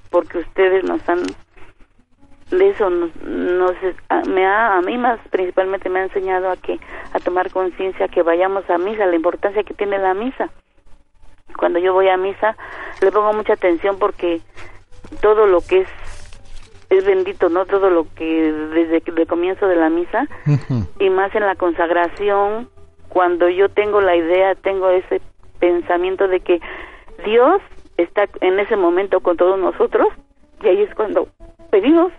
porque ustedes nos han, de eso nos, me ha, a mí más principalmente me ha enseñado a que, a tomar conciencia que vayamos a misa, la importancia que tiene la misa. Cuando yo voy a misa, le pongo mucha atención porque todo lo que es es bendito, ¿no? Todo lo que desde el comienzo de la misa y más en la consagración, cuando yo tengo la idea, tengo ese pensamiento de que Dios está en ese momento con todos nosotros y ahí es cuando pedimos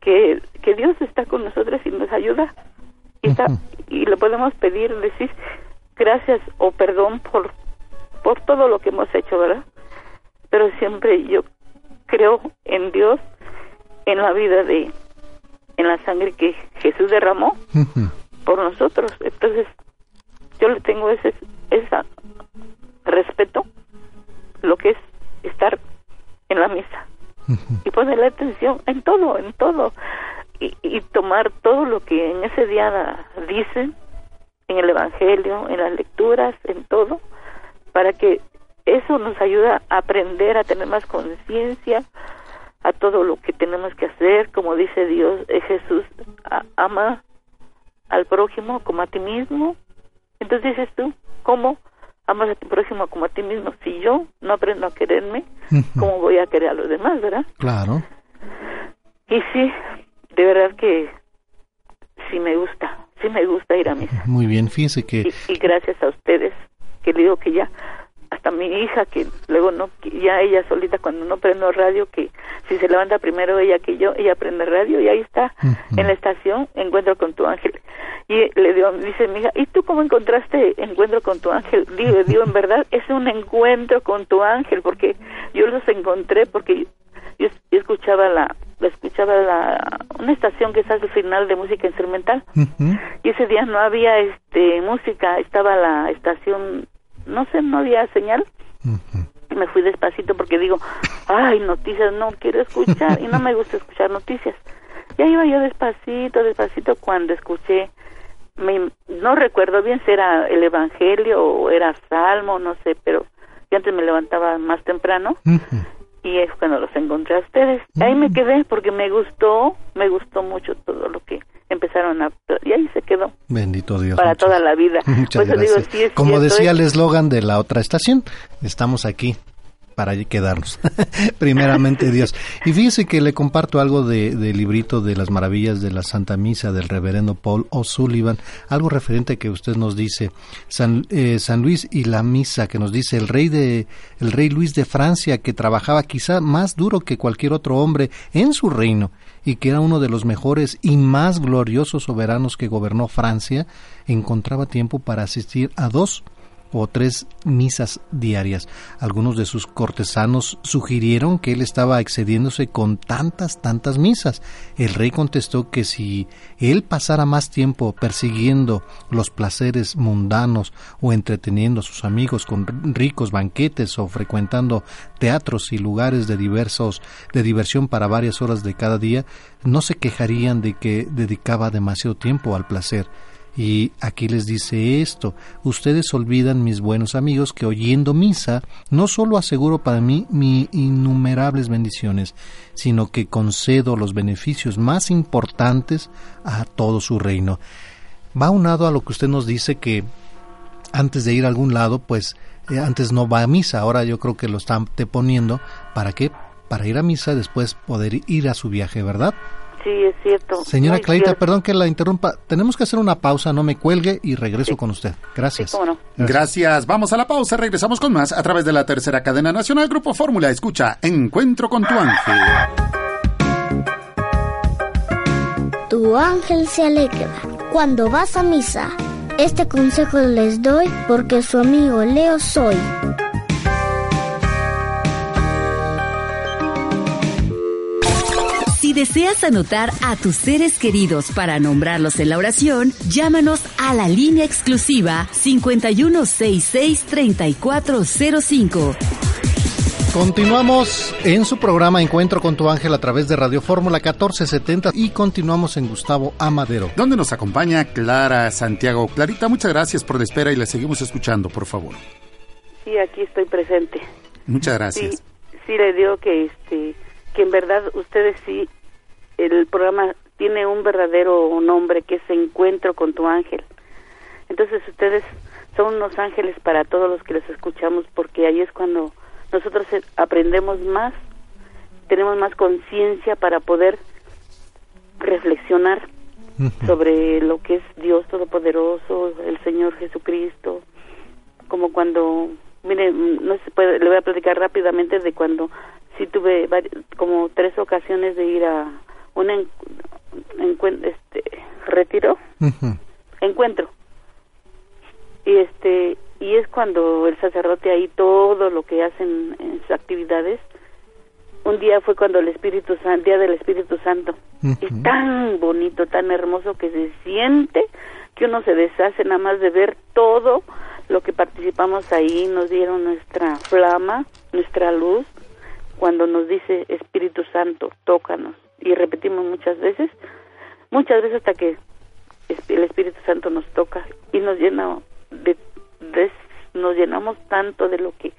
que, que Dios está con nosotros y nos ayuda y, está, y le podemos pedir, decir gracias o perdón por, por todo lo que hemos hecho, ¿verdad? Pero siempre yo creo en Dios, en la vida de, en la sangre que Jesús derramó por nosotros. Entonces, yo le tengo ese, esa respeto, lo que es estar en la misa y ponerle atención en todo, en todo y, y tomar todo lo que en ese día dicen en el Evangelio, en las lecturas, en todo, para que eso nos ayuda a aprender a tener más conciencia a todo lo que tenemos que hacer, como dice Dios, eh, Jesús ama al prójimo como a ti mismo. Entonces dices tú, ¿cómo amas a tu prójimo como a ti mismo? Si yo no aprendo a quererme, ¿cómo voy a querer a los demás, verdad? Claro. Y sí, de verdad que sí me gusta, sí me gusta ir a misa. Muy bien, fíjense que... Y, y gracias a ustedes, que digo que ya hasta mi hija que luego no ya ella solita cuando no prendo radio que si se levanta primero ella que yo ella prende radio y ahí está en la estación encuentro con tu ángel. Y le digo dice mi hija y tú cómo encontraste encuentro con tu ángel digo digo en verdad es un encuentro con tu ángel porque yo los encontré porque yo, escuchaba la escuchaba la una estación que está al final de música instrumental. Y ese día no había este música estaba la estación no sé, no había señal. Me fui despacito porque digo, ay, noticias, no quiero escuchar y no me gusta escuchar noticias. Ya iba yo despacito, despacito cuando escuché, me, no recuerdo bien si era el Evangelio o era Salmo, no sé, pero yo antes me levantaba más temprano y es cuando los encontré a ustedes. Ahí me quedé porque me gustó, me gustó mucho todo lo que empezaron a y ahí se quedó. Bendito Dios. Para toda la vida. Muchas gracias. Como decía el eslogan de la otra estación, estamos aquí para quedarnos. Primeramente Dios. Y fíjese que le comparto algo del de librito de las maravillas de la Santa Misa del reverendo Paul O'Sullivan, algo referente que usted nos dice, San, eh, San Luis y la misa, que nos dice el rey de el rey Luis de Francia, que trabajaba quizá más duro que cualquier otro hombre en su reino y que era uno de los mejores y más gloriosos soberanos que gobernó Francia, encontraba tiempo para asistir a dos o tres misas diarias. Algunos de sus cortesanos sugirieron que él estaba excediéndose con tantas, tantas misas. El rey contestó que si él pasara más tiempo persiguiendo los placeres mundanos o entreteniendo a sus amigos con ricos banquetes o frecuentando teatros y lugares de diversos de diversión para varias horas de cada día, no se quejarían de que dedicaba demasiado tiempo al placer. Y aquí les dice esto, ustedes olvidan, mis buenos amigos, que oyendo misa no solo aseguro para mí mis innumerables bendiciones, sino que concedo los beneficios más importantes a todo su reino. Va unado a lo que usted nos dice que antes de ir a algún lado, pues eh, antes no va a misa, ahora yo creo que lo están poniendo, ¿para qué? Para ir a misa, después poder ir a su viaje, ¿verdad? Sí, es cierto. Señora Clarita, perdón que la interrumpa. Tenemos que hacer una pausa, no me cuelgue y regreso con usted. Gracias. Gracias. Vamos a la pausa, regresamos con más a través de la tercera cadena nacional Grupo Fórmula. Escucha, Encuentro con tu ángel. Tu ángel se alegra cuando vas a misa. Este consejo les doy porque su amigo Leo soy. Deseas anotar a tus seres queridos para nombrarlos en la oración, llámanos a la línea exclusiva 5166-3405. Continuamos en su programa Encuentro con tu ángel a través de Radio Fórmula 1470 y continuamos en Gustavo Amadero. Donde nos acompaña Clara Santiago. Clarita, muchas gracias por la espera y la seguimos escuchando, por favor. Sí, aquí estoy presente. Muchas gracias. Sí, sí le digo que este que en verdad ustedes sí el programa tiene un verdadero nombre que es Encuentro con tu ángel. Entonces ustedes son unos ángeles para todos los que los escuchamos porque ahí es cuando nosotros eh, aprendemos más, tenemos más conciencia para poder reflexionar sobre lo que es Dios Todopoderoso, el Señor Jesucristo, como cuando, mire, no se puede, le voy a platicar rápidamente de cuando sí tuve como tres ocasiones de ir a un este, retiro, encuentro, y este y es cuando el sacerdote ahí todo lo que hacen en sus actividades. Un día fue cuando el Espíritu Santo, día del Espíritu Santo, y tan bonito, tan hermoso que se siente que uno se deshace nada más de ver todo lo que participamos ahí, nos dieron nuestra flama, nuestra luz, cuando nos dice Espíritu Santo, tócanos, y repetimos muchas veces, muchas veces hasta que el Espíritu Santo nos toca y nos llena de nos llenamos tanto de lo que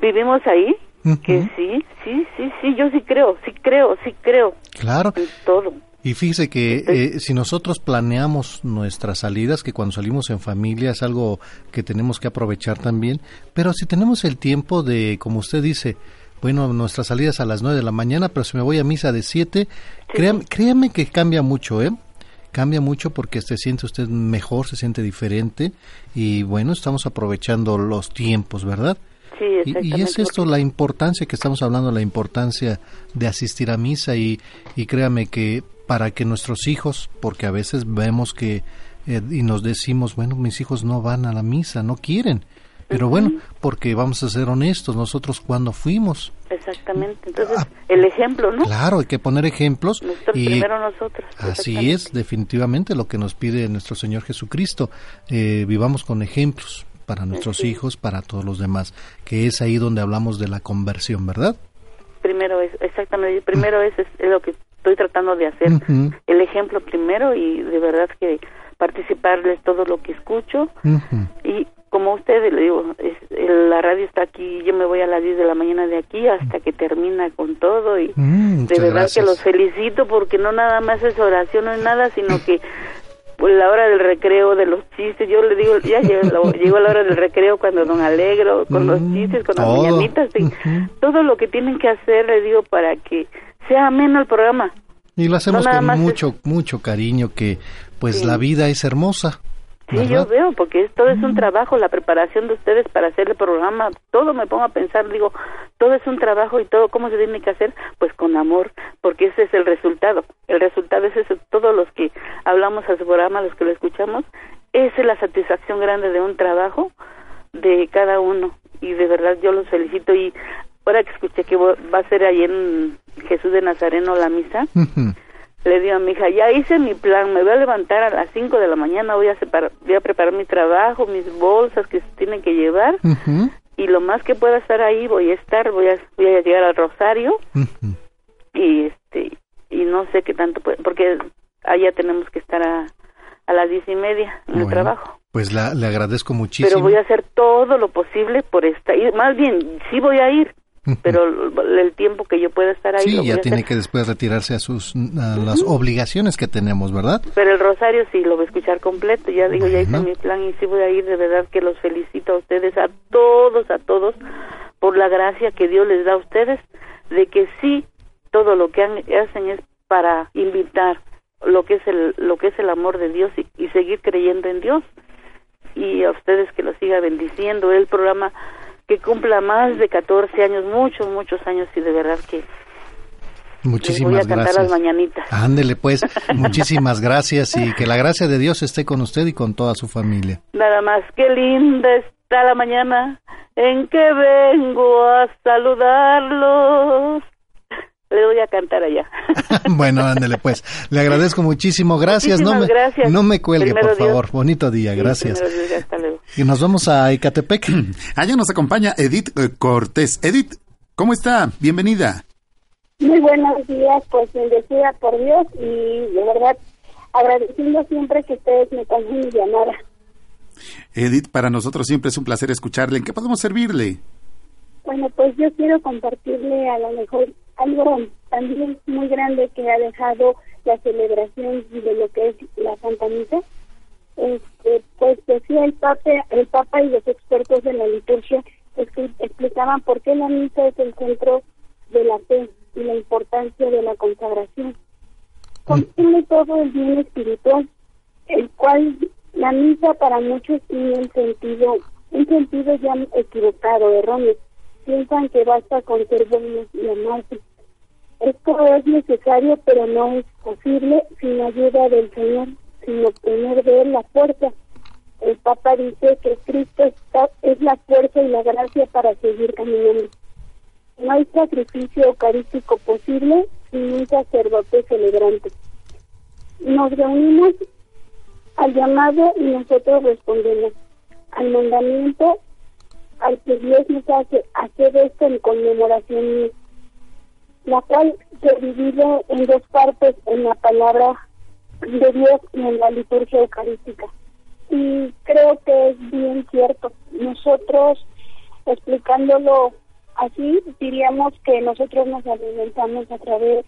vivimos ahí que sí, sí, sí, sí, yo sí creo, sí creo, sí creo. Claro. En todo. Y fíjese que eh, si nosotros planeamos nuestras salidas, que cuando salimos en familia es algo que tenemos que aprovechar también, pero si tenemos el tiempo de, como usted dice, bueno, nuestras salidas a las nueve de la mañana, pero si me voy a misa de siete, créame que cambia mucho, ¿eh? cambia mucho porque se siente usted mejor, se siente diferente y bueno, estamos aprovechando los tiempos, ¿verdad? Sí, y, y, es esto la importancia que estamos hablando, la importancia de asistir a misa y, y créame que para que nuestros hijos, porque a veces vemos que eh, y nos decimos, bueno, mis hijos no van a la misa, no quieren, pero bueno, porque vamos a ser honestos, nosotros cuando fuimos. Exactamente, entonces ah, el ejemplo, ¿no? Claro, hay que poner ejemplos. Nosotros y primero nosotros. Así es, definitivamente lo que nos pide nuestro Señor Jesucristo. Eh, vivamos con ejemplos para nuestros hijos, para todos los demás, que es ahí donde hablamos de la conversión, ¿verdad? Primero es, exactamente, primero es, es, lo que estoy tratando de hacer, el ejemplo primero y de verdad que participarles todo lo que escucho y como usted le digo, es, la radio está aquí, yo me voy a las 10 de la mañana de aquí hasta que termina con todo y mm, de verdad que los felicito porque no nada más es oración, no es nada, sino que pues la hora del recreo, de los chistes, yo le digo, ya llegó, la hora del recreo cuando don Alegro, con los mm, chistes, con las mañanitas, todo lo que tienen que hacer, le digo, para que sea ameno el programa. Y lo hacemos con mucho, mucho cariño, que pues la vida es hermosa. Sí, yo veo, porque todo es un mm. trabajo, la preparación de ustedes para hacer el programa, todo me pongo a pensar, digo, todo es un trabajo y todo, ¿cómo se tiene que hacer? Pues con amor, porque ese es el resultado. El resultado es eso, todos los que hablamos a su programa, los que lo escuchamos, esa es la satisfacción grande de un trabajo de cada uno. Y de verdad yo los felicito y ahora que escuché que va a ser ahí en Jesús de Nazareno la misa, le digo a mi hija, ya hice mi plan, me voy a levantar a las 5 de la mañana, voy a, separar, voy a preparar mi trabajo, mis bolsas que se tienen que llevar, y lo más que pueda estar ahí voy a estar, voy a, voy a llegar al Rosario, y este y no sé qué tanto, puede, porque allá tenemos que estar a, a las diez y media en el trabajo. Pues la, le agradezco muchísimo. Pero voy a hacer todo lo posible por esta, y más bien, sí voy a ir, pero el tiempo que yo pueda estar ahí. Sí, ya tiene que después retirarse a sus las obligaciones que tenemos, ¿verdad? Pero el rosario sí lo voy a escuchar completo. Ya digo, ya hice mi plan y sí voy a ir. De verdad que los felicito a ustedes, a todos, a todos, por la gracia que Dios les da a ustedes de que sí todo lo que hacen es para invitar lo que es el lo que es el amor de Dios y, y seguir creyendo en Dios y a ustedes que lo siga bendiciendo el programa que cumpla más de 14 años, muchos, muchos años y de verdad que Muchísimas voy a cantar gracias. las mañanitas. Ándele pues, muchísimas gracias y que la gracia de Dios esté con usted y con toda su familia. Nada más, qué linda está la mañana en que vengo a saludarlos. Le doy a cantar allá. bueno, ándele pues. Le agradezco muchísimo. Gracias. no me, gracias. No me cuelgue, por favor. Bonito día. gracias. hasta luego. Y nos vamos a Ecatepec. Allá nos acompaña Edith eh, Cortés. Edith, ¿cómo está? Bienvenida. Muy buenos días, pues bendecida por Dios y de verdad agradeciendo siempre que ustedes me mi llamada. Edith, para nosotros siempre es un placer escucharle. ¿En qué podemos servirle? Bueno, pues yo quiero compartirle a lo mejor algo también muy grande que ha dejado la celebración de lo que es la Santa Misa. Este, pues decía el Papa, el Papa y los expertos de la liturgia explicaban por qué la misa es el centro de la fe y la importancia de la consagración. Contiene todo el bien espiritual, el cual la misa para muchos tiene un sentido, un sentido ya equivocado, erróneo. Piensan que basta con ser buenos y amarse. Esto es necesario, pero no es posible sin ayuda del Señor, sin obtener de Él la fuerza. El Papa dice que Cristo está, es la fuerza y la gracia para seguir caminando. No hay sacrificio eucarístico posible sin un sacerdote celebrante. Nos reunimos al llamado y nosotros respondemos al mandamiento al que Dios nos hace hacer esto en conmemoración la cual se divide en dos partes en la palabra de Dios y en la liturgia eucarística. Y creo que es bien cierto. Nosotros, explicándolo así, diríamos que nosotros nos alimentamos a través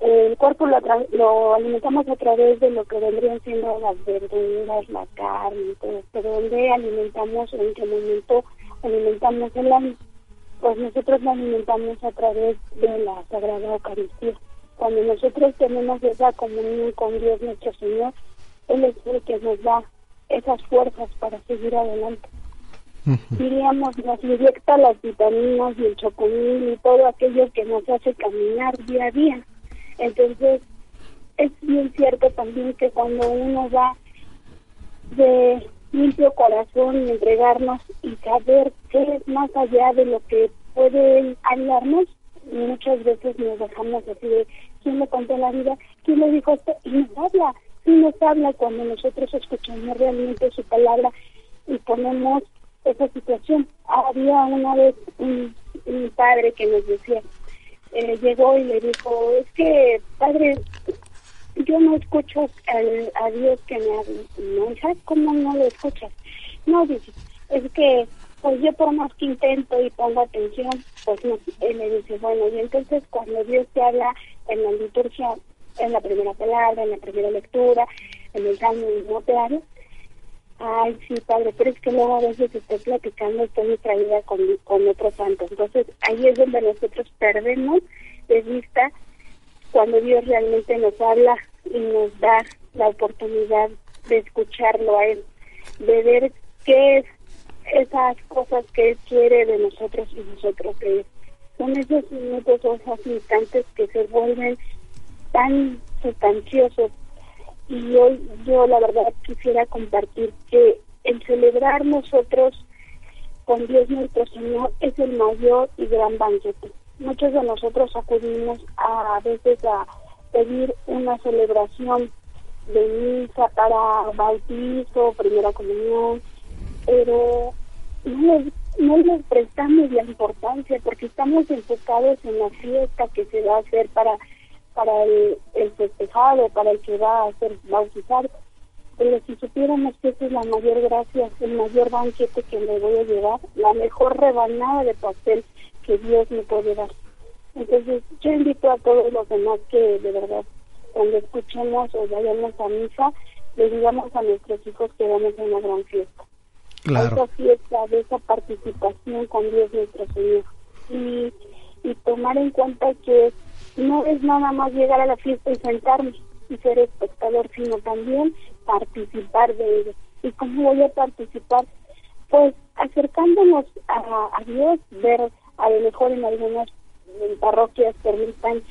el cuerpo lo, alimentamos a través de lo que vendrían siendo las verduras, la carne, todo pero donde alimentamos, en qué momento alimentamos el alma. Pues nosotros lo alimentamos a través de la Sagrada Eucaristía. Cuando nosotros tenemos esa comunión con Dios nuestro Señor, Él es el que nos da esas fuerzas para seguir adelante. Diríamos, nos inyecta las vitaminas y el chocomil y todo aquello que nos hace caminar día a día entonces, es bien cierto también que cuando uno va de limpio corazón y entregarnos saber qué es más allá de lo que puede hablarnos, muchas veces nos dejamos así de quién le contó la vida, quién le dijo esto, y nos habla, y nos habla cuando nosotros escuchamos realmente su palabra y ponemos esa situación. Había una vez un padre que nos decía, eh, llegó y le dijo, es que, padre, yo no escucho a Dios que me hable. No, ¿sabes cómo no lo escuchas? No, dice, es que, pues yo por más que intento y pongo atención, pues no. Él le dice, bueno, y entonces cuando Dios te habla en la liturgia, en la primera palabra, en la primera lectura, en el salmo, habla, Ay, sí, padre, pero es que luego a veces estoy platicando, estoy distraída con, con otros santos. Entonces, ahí es donde nosotros perdemos de vista cuando Dios realmente nos habla y nos da la oportunidad de escucharlo a Él, de ver qué es esas cosas que Él quiere de nosotros y nosotros de Él. Son esos minutos o esos instantes que se vuelven tan sustanciosos y hoy yo la verdad quisiera compartir que el celebrar nosotros con Dios nuestro Señor es el mayor y gran banquete. Muchos de nosotros acudimos a, veces a pedir una celebración de misa para bautizo, primera comunión, pero no les, no les prestamos la importancia porque estamos enfocados en la fiesta que se va a hacer para para el, el festejado, para el que va a ser bautizado. Pero si supiéramos que esa es la mayor gracia, el mayor banquete que le voy a llevar, la mejor rebanada de pastel que Dios me puede dar. Entonces, yo invito a todos los demás que de verdad, cuando escuchemos o vayamos a misa, le digamos a nuestros hijos que vamos a una gran fiesta. Claro. esa fiesta, de esa participación con Dios nuestro Señor. Y, y tomar en cuenta que no es nada más llegar a la fiesta y sentarme y ser espectador, sino también participar de ella. ¿Y cómo voy a participar? Pues acercándonos a, a Dios, ver a lo mejor en algunas parroquias permitan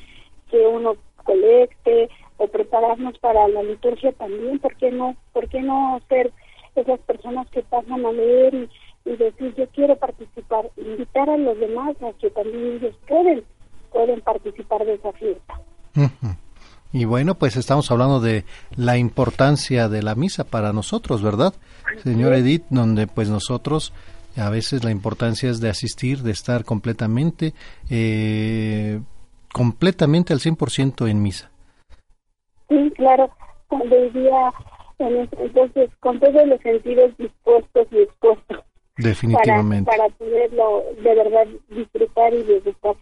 que uno colecte o prepararnos para la liturgia también, ¿por qué no? ¿Por qué no ser esas personas que pasan a leer y, y decir yo quiero participar, invitar a los demás a que también ellos pueden pueden participar de esa fiesta. Y bueno, pues estamos hablando de la importancia de la misa para nosotros, ¿verdad? Señor Edith, donde pues nosotros a veces la importancia es de asistir, de estar completamente, eh, completamente al 100% en misa. Sí, claro, cuando ese entonces con todos los sentidos dispuestos y expuestos. Definitivamente. Para, poderlo de verdad disfrutar y disfrutar.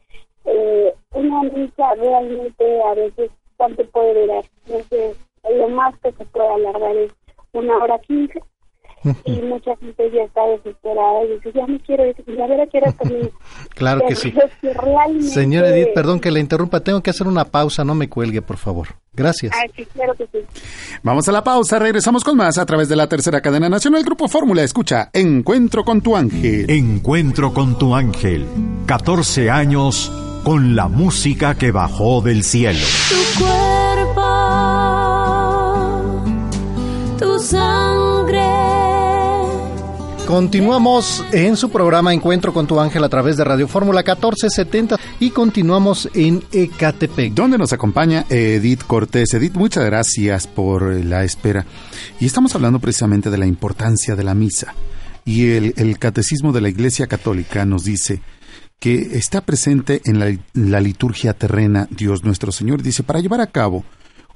Eh, una misa realmente a veces, ¿cuánto puede durar? Entonces, lo más que se puede alargar es una hora quince y mucha gente ya está desesperada y dice, ya me quiero ir, ya ver a qué hora Claro que sí. Señor Edith, perdón que le interrumpa, tengo que hacer una pausa, no me cuelgue, por favor. Gracias. Ah, sí, claro que sí. Vamos a la pausa, regresamos con más a través de la tercera cadena nacional Grupo Fórmula. Escucha, Encuentro con tu ángel. Encuentro con tu ángel. 14 años con la música que bajó del cielo. Tu cuerpo, tu sangre Continuamos en su programa Encuentro con tu ángel a través de Radio Fórmula 1470 y continuamos en Ecatepec. Donde nos acompaña Edith Cortés. Edith, muchas gracias por la espera. Y estamos hablando precisamente de la importancia de la misa. Y el, Catecismo de la Iglesia Católica nos dice que está presente en la liturgia terrena Dios nuestro Señor. Dice, para llevar a cabo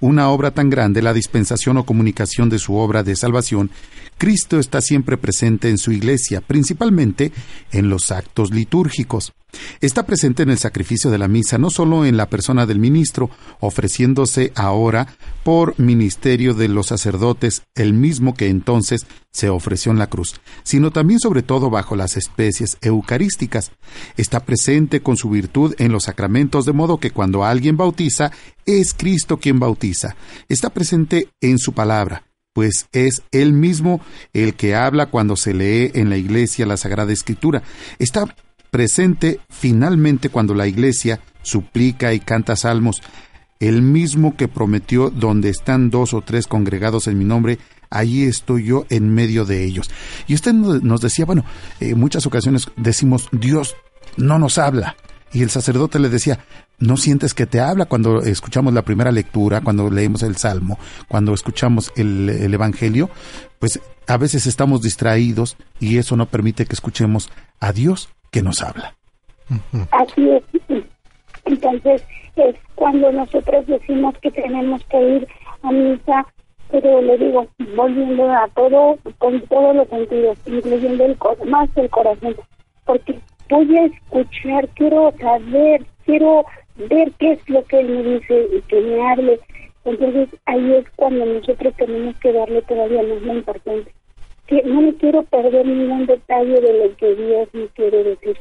una obra tan grande, la dispensación o comunicación de su obra de salvación, Cristo está siempre presente en su iglesia, principalmente en los actos litúrgicos. Está presente en el sacrificio de la misa, no solo en la persona del ministro, ofreciéndose ahora por ministerio de los sacerdotes, el mismo que entonces se ofreció en la cruz, sino también sobre todo bajo las especies eucarísticas. Está presente con su virtud en los sacramentos, de modo que cuando alguien bautiza, es Cristo quien bautiza. Está presente en su palabra, pues es él mismo el que habla cuando se lee en la iglesia la Sagrada Escritura. Está presente finalmente cuando la iglesia suplica y canta salmos, el mismo que prometió donde están dos o tres congregados en mi nombre, allí estoy yo en medio de ellos. Y usted nos decía, bueno, en eh, muchas ocasiones decimos, Dios no nos habla. Y el sacerdote le decía, ¿no sientes que te habla cuando escuchamos la primera lectura, cuando leemos el Salmo, cuando escuchamos el, el Evangelio? Pues a veces estamos distraídos y eso no permite que escuchemos a Dios que nos habla. Así es. Entonces, es cuando nosotros decimos que tenemos que ir a misa, pero le digo, volviendo a todo, con todos los sentidos, incluyendo el más el corazón, porque voy a escuchar, quiero saber, quiero ver qué es lo que él me dice y que me hable. Entonces ahí es cuando nosotros tenemos que darle todavía más la importancia que no me quiero perder ningún detalle de lo que Dios me quiere decir.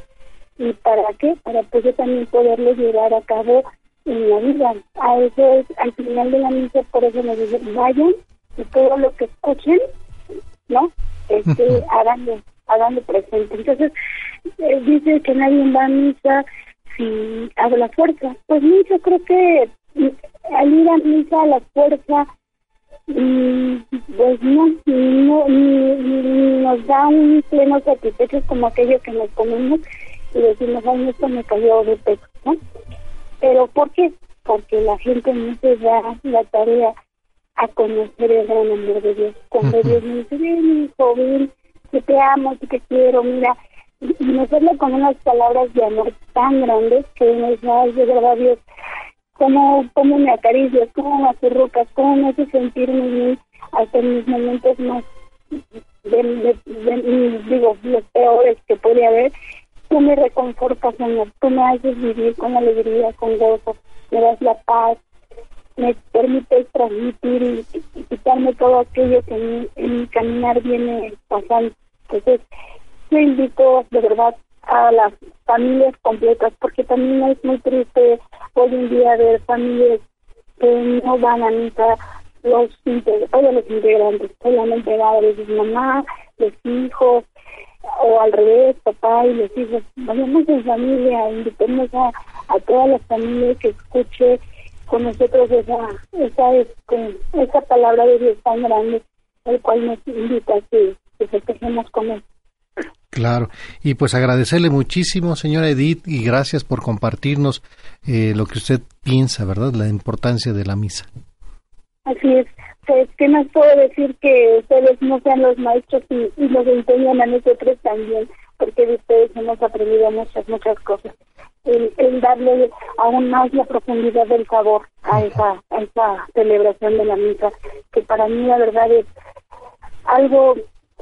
¿Y para qué? Para pues yo también poderlo llevar a cabo en la vida. A eso es, al final de la misa, por eso me dicen, vayan y todo lo que escuchen, ¿no? Este, háganlo, presente. Entonces, eh, dice que nadie va a misa si habla fuerza. Pues yo creo que al ir a misa a la fuerza pues no, no ni, nos da un pleno satisfecho como aquello que nos comemos y decimos, ay, esto me cayó de peso, ¿no? Pero ¿por qué? Porque la gente no se da la tarea a conocer el gran amor de Dios. Cuando Dios me dice, ven, hijo, ven, que te amo, que te quiero, mira, y, nos habla con unas palabras de amor tan grandes que nos da, de verdad, Dios, cómo, cómo me acaricias, cómo me acurrucas, cómo me hace sentir muy hasta en mis momentos más, de, digo, los peores que puede haber, tú me reconfortas, Señor, tú me haces vivir con alegría, con gozo, me das la paz, me permites transmitir y, quitarme todo aquello que en, en mi caminar viene pasando. Entonces, yo invito de verdad a las familias completas, porque también es muy triste hoy en día ver familias que no van a misa los todos los integrantes, solamente va a veces mamá, los hijos, o al revés, papá y los hijos. Vayamos en familia, invitemos a, a todas las familias que escuche con nosotros esa, esa, este, esa palabra de Dios tan grande, el cual nos invita a que, que festejemos con él. Claro, y pues agradecerle muchísimo, señora Edith, y gracias por compartirnos eh, lo que usted piensa, ¿verdad? La importancia de la misa. Así es. Pues, ¿qué más puedo decir que ustedes no sean los maestros y, y nos enseñan a nosotros también? Porque de ustedes hemos aprendido muchas, muchas cosas. El, el darle aún más la profundidad del sabor a esa, a esa celebración de la misa, que para mí la verdad es algo,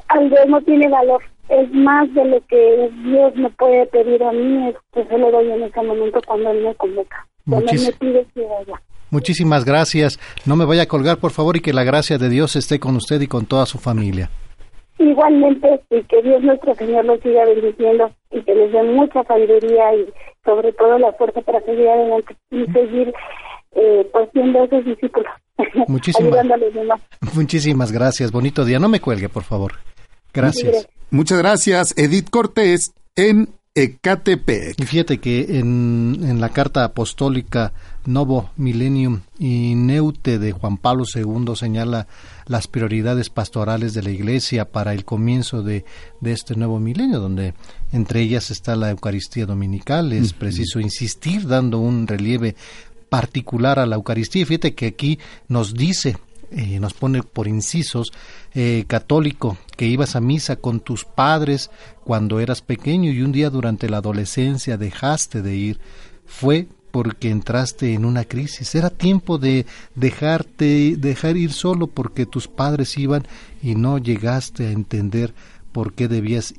algo no tiene valor. Es más de lo que Dios me puede pedir a mí, es que se lo doy en ese momento cuando Él me convoca. Cuando Él me Muchis- pide que vaya. Muchísimas gracias. No me vaya a colgar, por favor, y que la gracia de Dios esté con usted y con toda su familia. Igualmente, y que Dios nuestro Señor los siga bendiciendo y que les dé mucha sabiduría y sobre todo la fuerza para seguir adelante y seguir eh, pues siendo esos discípulos, Muchísimas- ayudando a los demás. Muchísimas gracias. Bonito día. No me cuelgue, por favor. Gracias. Muchas gracias, Edith Cortés, en Ecatepec. Y fíjate que en, en la carta apostólica Novo Millennium y Neute de Juan Pablo II señala las prioridades pastorales de la Iglesia para el comienzo de, de este nuevo milenio, donde entre ellas está la Eucaristía Dominical. Es preciso insistir dando un relieve particular a la Eucaristía. Fíjate que aquí nos dice, eh, nos pone por incisos, eh, católico, que ibas a misa con tus padres cuando eras pequeño y un día durante la adolescencia dejaste de ir. Fue porque entraste en una crisis. Era tiempo de dejarte, dejar ir solo porque tus padres iban y no llegaste a entender por qué debías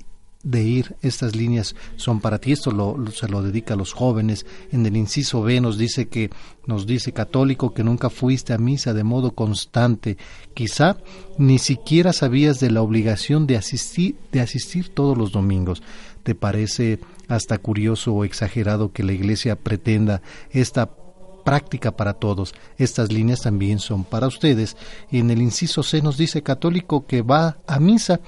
de ir. Estas líneas son para ti. Esto lo, se lo dedica a los jóvenes. En el inciso B nos dice que nos dice católico que nunca fuiste a misa de modo constante. Quizá ni siquiera sabías de la obligación de asistir de asistir todos los domingos. ¿Te parece hasta curioso o exagerado que la Iglesia pretenda esta práctica para todos. Estas líneas también son para ustedes. En el inciso C nos dice católico que va a misa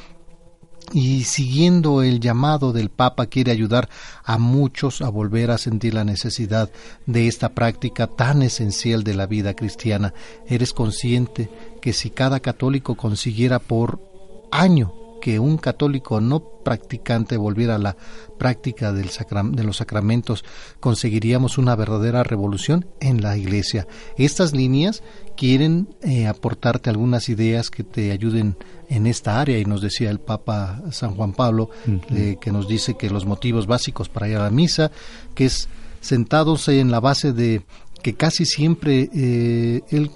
y siguiendo el llamado del Papa quiere ayudar a muchos a volver a sentir la necesidad de esta práctica tan esencial de la vida cristiana. ¿Eres consciente que si cada católico consiguiera por año que un católico no practicante volviera a la práctica del de los sacramentos, conseguiríamos una verdadera revolución en la Iglesia. Estas líneas quieren eh, aportarte algunas ideas que te ayuden en esta área y nos decía el Papa San Juan Pablo eh, que nos dice que los motivos básicos para ir a la misa, que es sentados en la base de que casi siempre eh, él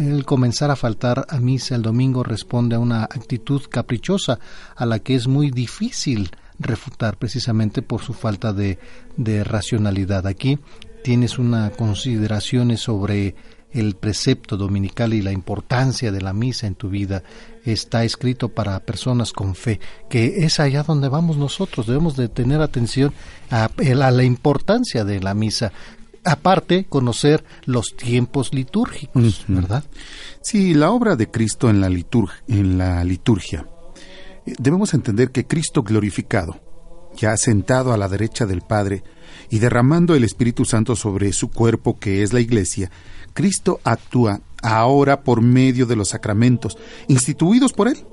el comenzar a faltar a misa el domingo responde a una actitud caprichosa a la que es muy difícil refutar precisamente por su falta de, de racionalidad. Aquí tienes una consideración sobre el precepto dominical y la importancia de la misa en tu vida está escrito para personas con fe, que es allá donde vamos nosotros. Debemos de tener atención a, a la importancia de la misa. Aparte, conocer los tiempos litúrgicos, ¿verdad? Sí, la obra de Cristo en la, en la liturgia. Eh, Debemos entender que Cristo glorificado, ya sentado a la derecha del Padre y derramando el Espíritu Santo sobre su cuerpo que es la Iglesia, Cristo actúa ahora por medio de los sacramentos instituidos por Él.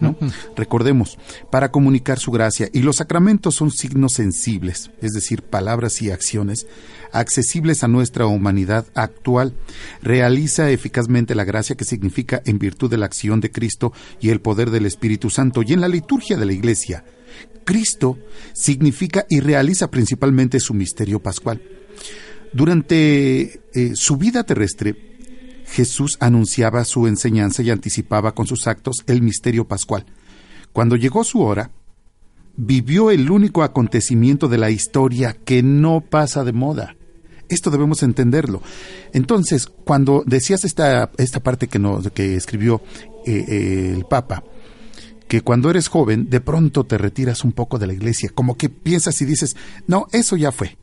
¿No? Recordemos, para comunicar su gracia, y los sacramentos son signos sensibles, es decir, palabras y acciones, accesibles a nuestra humanidad actual, realiza eficazmente la gracia que significa en virtud de la acción de Cristo y el poder del Espíritu Santo. Y en la liturgia de la Iglesia, Cristo significa y realiza principalmente su misterio pascual. Durante eh, su vida terrestre, Jesús anunciaba su enseñanza y anticipaba con sus actos el misterio pascual. Cuando llegó su hora, vivió el único acontecimiento de la historia que no pasa de moda. Esto debemos entenderlo. Entonces, cuando decías esta, esta parte que, no, que escribió eh, eh, el Papa, que cuando eres joven, de pronto te retiras un poco de la iglesia, como que piensas y dices, no, eso ya fue.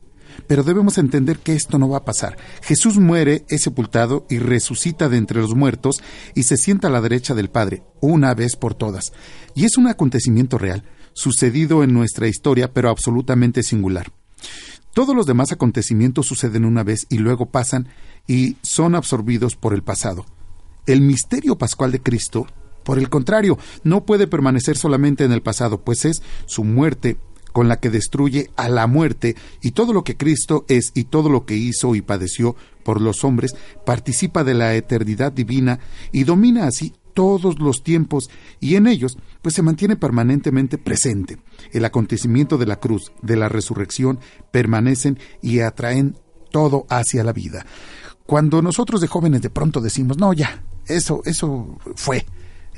Pero debemos entender que esto no va a pasar. Jesús muere, es sepultado y resucita de entre los muertos y se sienta a la derecha del Padre, una vez por todas. Y es un acontecimiento real, sucedido en nuestra historia, pero absolutamente singular. Todos los demás acontecimientos suceden una vez y luego pasan y son absorbidos por el pasado. El misterio pascual de Cristo Por el contrario, no puede permanecer solamente en el pasado, pues es su muerte con la que destruye a la muerte y todo lo que Cristo es y todo lo que hizo y padeció por los hombres participa de la eternidad divina y domina así todos los tiempos y en ellos pues se mantiene permanentemente presente. El acontecimiento de la cruz, de la resurrección, permanecen y atraen todo hacia la vida. Cuando nosotros de jóvenes de pronto decimos, no, ya, eso, eso fue,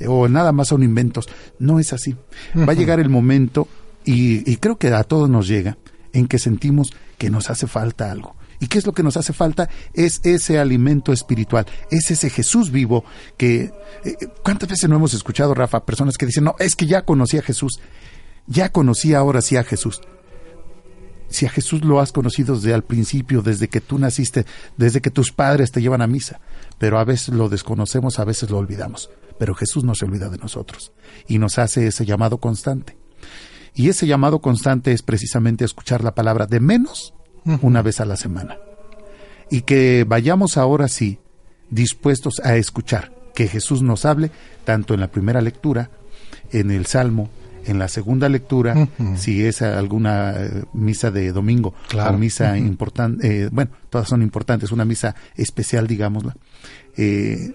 o nada más son inventos, no es así. Va a llegar el momento, y, y creo que a todos nos llega, en que sentimos que nos hace falta algo. ¿Y qué es lo que nos hace falta? Es ese alimento espiritual, es ese Jesús vivo que... eh, ¿Cuántas veces no hemos escuchado, Rafa, personas que dicen, no, es que ya conocí a Jesús, ya conocí ahora sí a Jesús? Si a Jesús lo has conocido desde al principio, desde que tú naciste, desde que tus padres te llevan a misa, pero a veces lo desconocemos, a veces lo olvidamos. Pero Jesús no se olvida de nosotros y nos hace ese llamado constante. Y ese llamado constante es precisamente escuchar la palabra de menos una vez a la semana. Y que vayamos ahora sí dispuestos a escuchar que Jesús nos hable tanto en la primera lectura, en el Salmo, en la segunda lectura, si es alguna eh, misa de domingo Claro. o misa importante, eh, bueno, todas son importantes, una misa especial, digámosla, eh,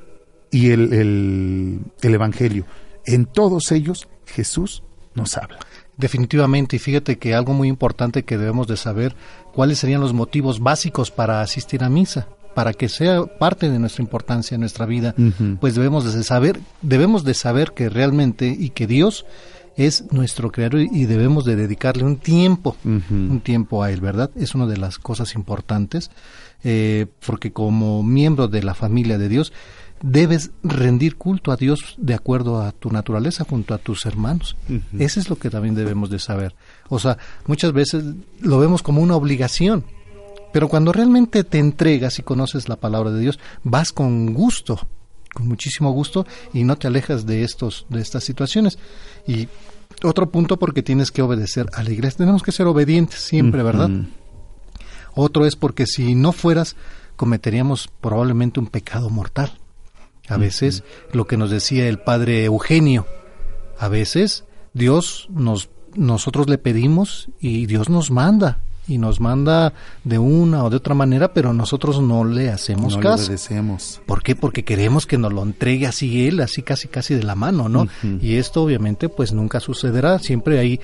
y el, el, el Evangelio. En todos ellos Jesús nos habla. Definitivamente, y fíjate que algo muy importante que debemos de saber, cuáles serían los motivos básicos para asistir a misa, para que sea parte de nuestra importancia en nuestra vida, pues debemos de saber, debemos de saber que realmente y que Dios es nuestro creador y debemos de dedicarle un tiempo, un tiempo a él, ¿verdad? Es una de las cosas importantes, eh, porque como miembro de la familia de Dios, debes rendir culto a Dios de acuerdo a tu naturaleza junto a tus hermanos. Eso es lo que también debemos de saber. O sea, muchas veces lo vemos como una obligación, pero cuando realmente te entregas y conoces la palabra de Dios, vas con gusto, con muchísimo gusto y no te alejas de estos de estas situaciones. Y otro punto porque tienes que obedecer a la iglesia. Tenemos que ser obedientes siempre, ¿verdad? Otro es porque si no fueras, cometeríamos probablemente un pecado mortal. A veces, lo que nos decía el padre Eugenio, a veces Dios nos, nosotros le pedimos y Dios nos manda, y nos manda de una o de otra manera, pero nosotros no le hacemos No le caso. obedecemos. ¿Por qué? Porque queremos que nos lo entregue así él, así casi casi de la mano, ¿no? Y esto obviamente pues nunca sucederá, siempre hay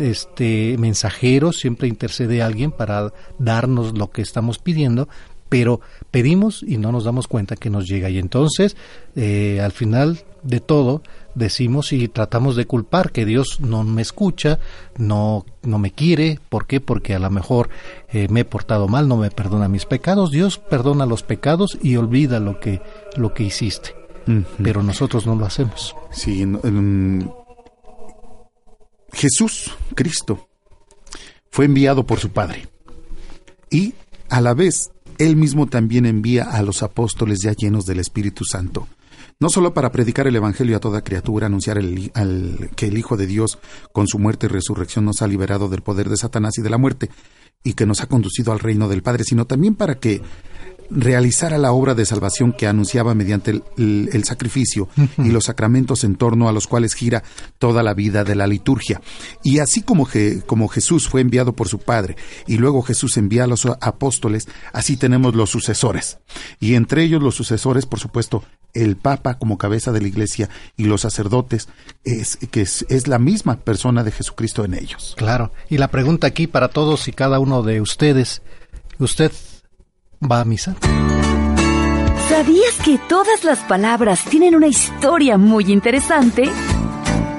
este mensajeros, siempre intercede alguien para darnos lo que estamos pidiendo, pero pedimos y no nos damos cuenta que nos llega y entonces eh, al final de todo decimos y tratamos de culpar que Dios no me escucha, no, no me quiere, ¿por qué? Porque a lo mejor eh, me he portado mal, no me perdona mis pecados, Dios perdona los pecados y olvida lo que, lo que hiciste, pero nosotros no lo hacemos. Sí, mm, Jesús, Cristo, fue enviado por su Padre. Y a la vez, Él mismo también envía a los apóstoles ya llenos del Espíritu Santo. No solo para predicar el Evangelio a toda criatura, anunciar al- que el Hijo de Dios, con su muerte y resurrección, nos ha liberado del poder de Satanás y de la muerte, y que nos ha conducido al reino del Padre, sino también para que realizara la obra de salvación que anunciaba mediante el, el- el sacrificio y los sacramentos en torno a los cuales gira toda la vida de la liturgia. Y así como, Je- como Jesús fue enviado por su Padre y luego Jesús envía a los apóstoles, así tenemos los sucesores. Y entre ellos los sucesores, por supuesto, el Papa como cabeza de la Iglesia y los sacerdotes, es, que es, es la misma persona de Jesucristo en ellos. Claro. Y la pregunta aquí para todos y cada uno de ustedes, ¿usted va a misa? ¿Sabías que todas las palabras tienen una historia muy interesante?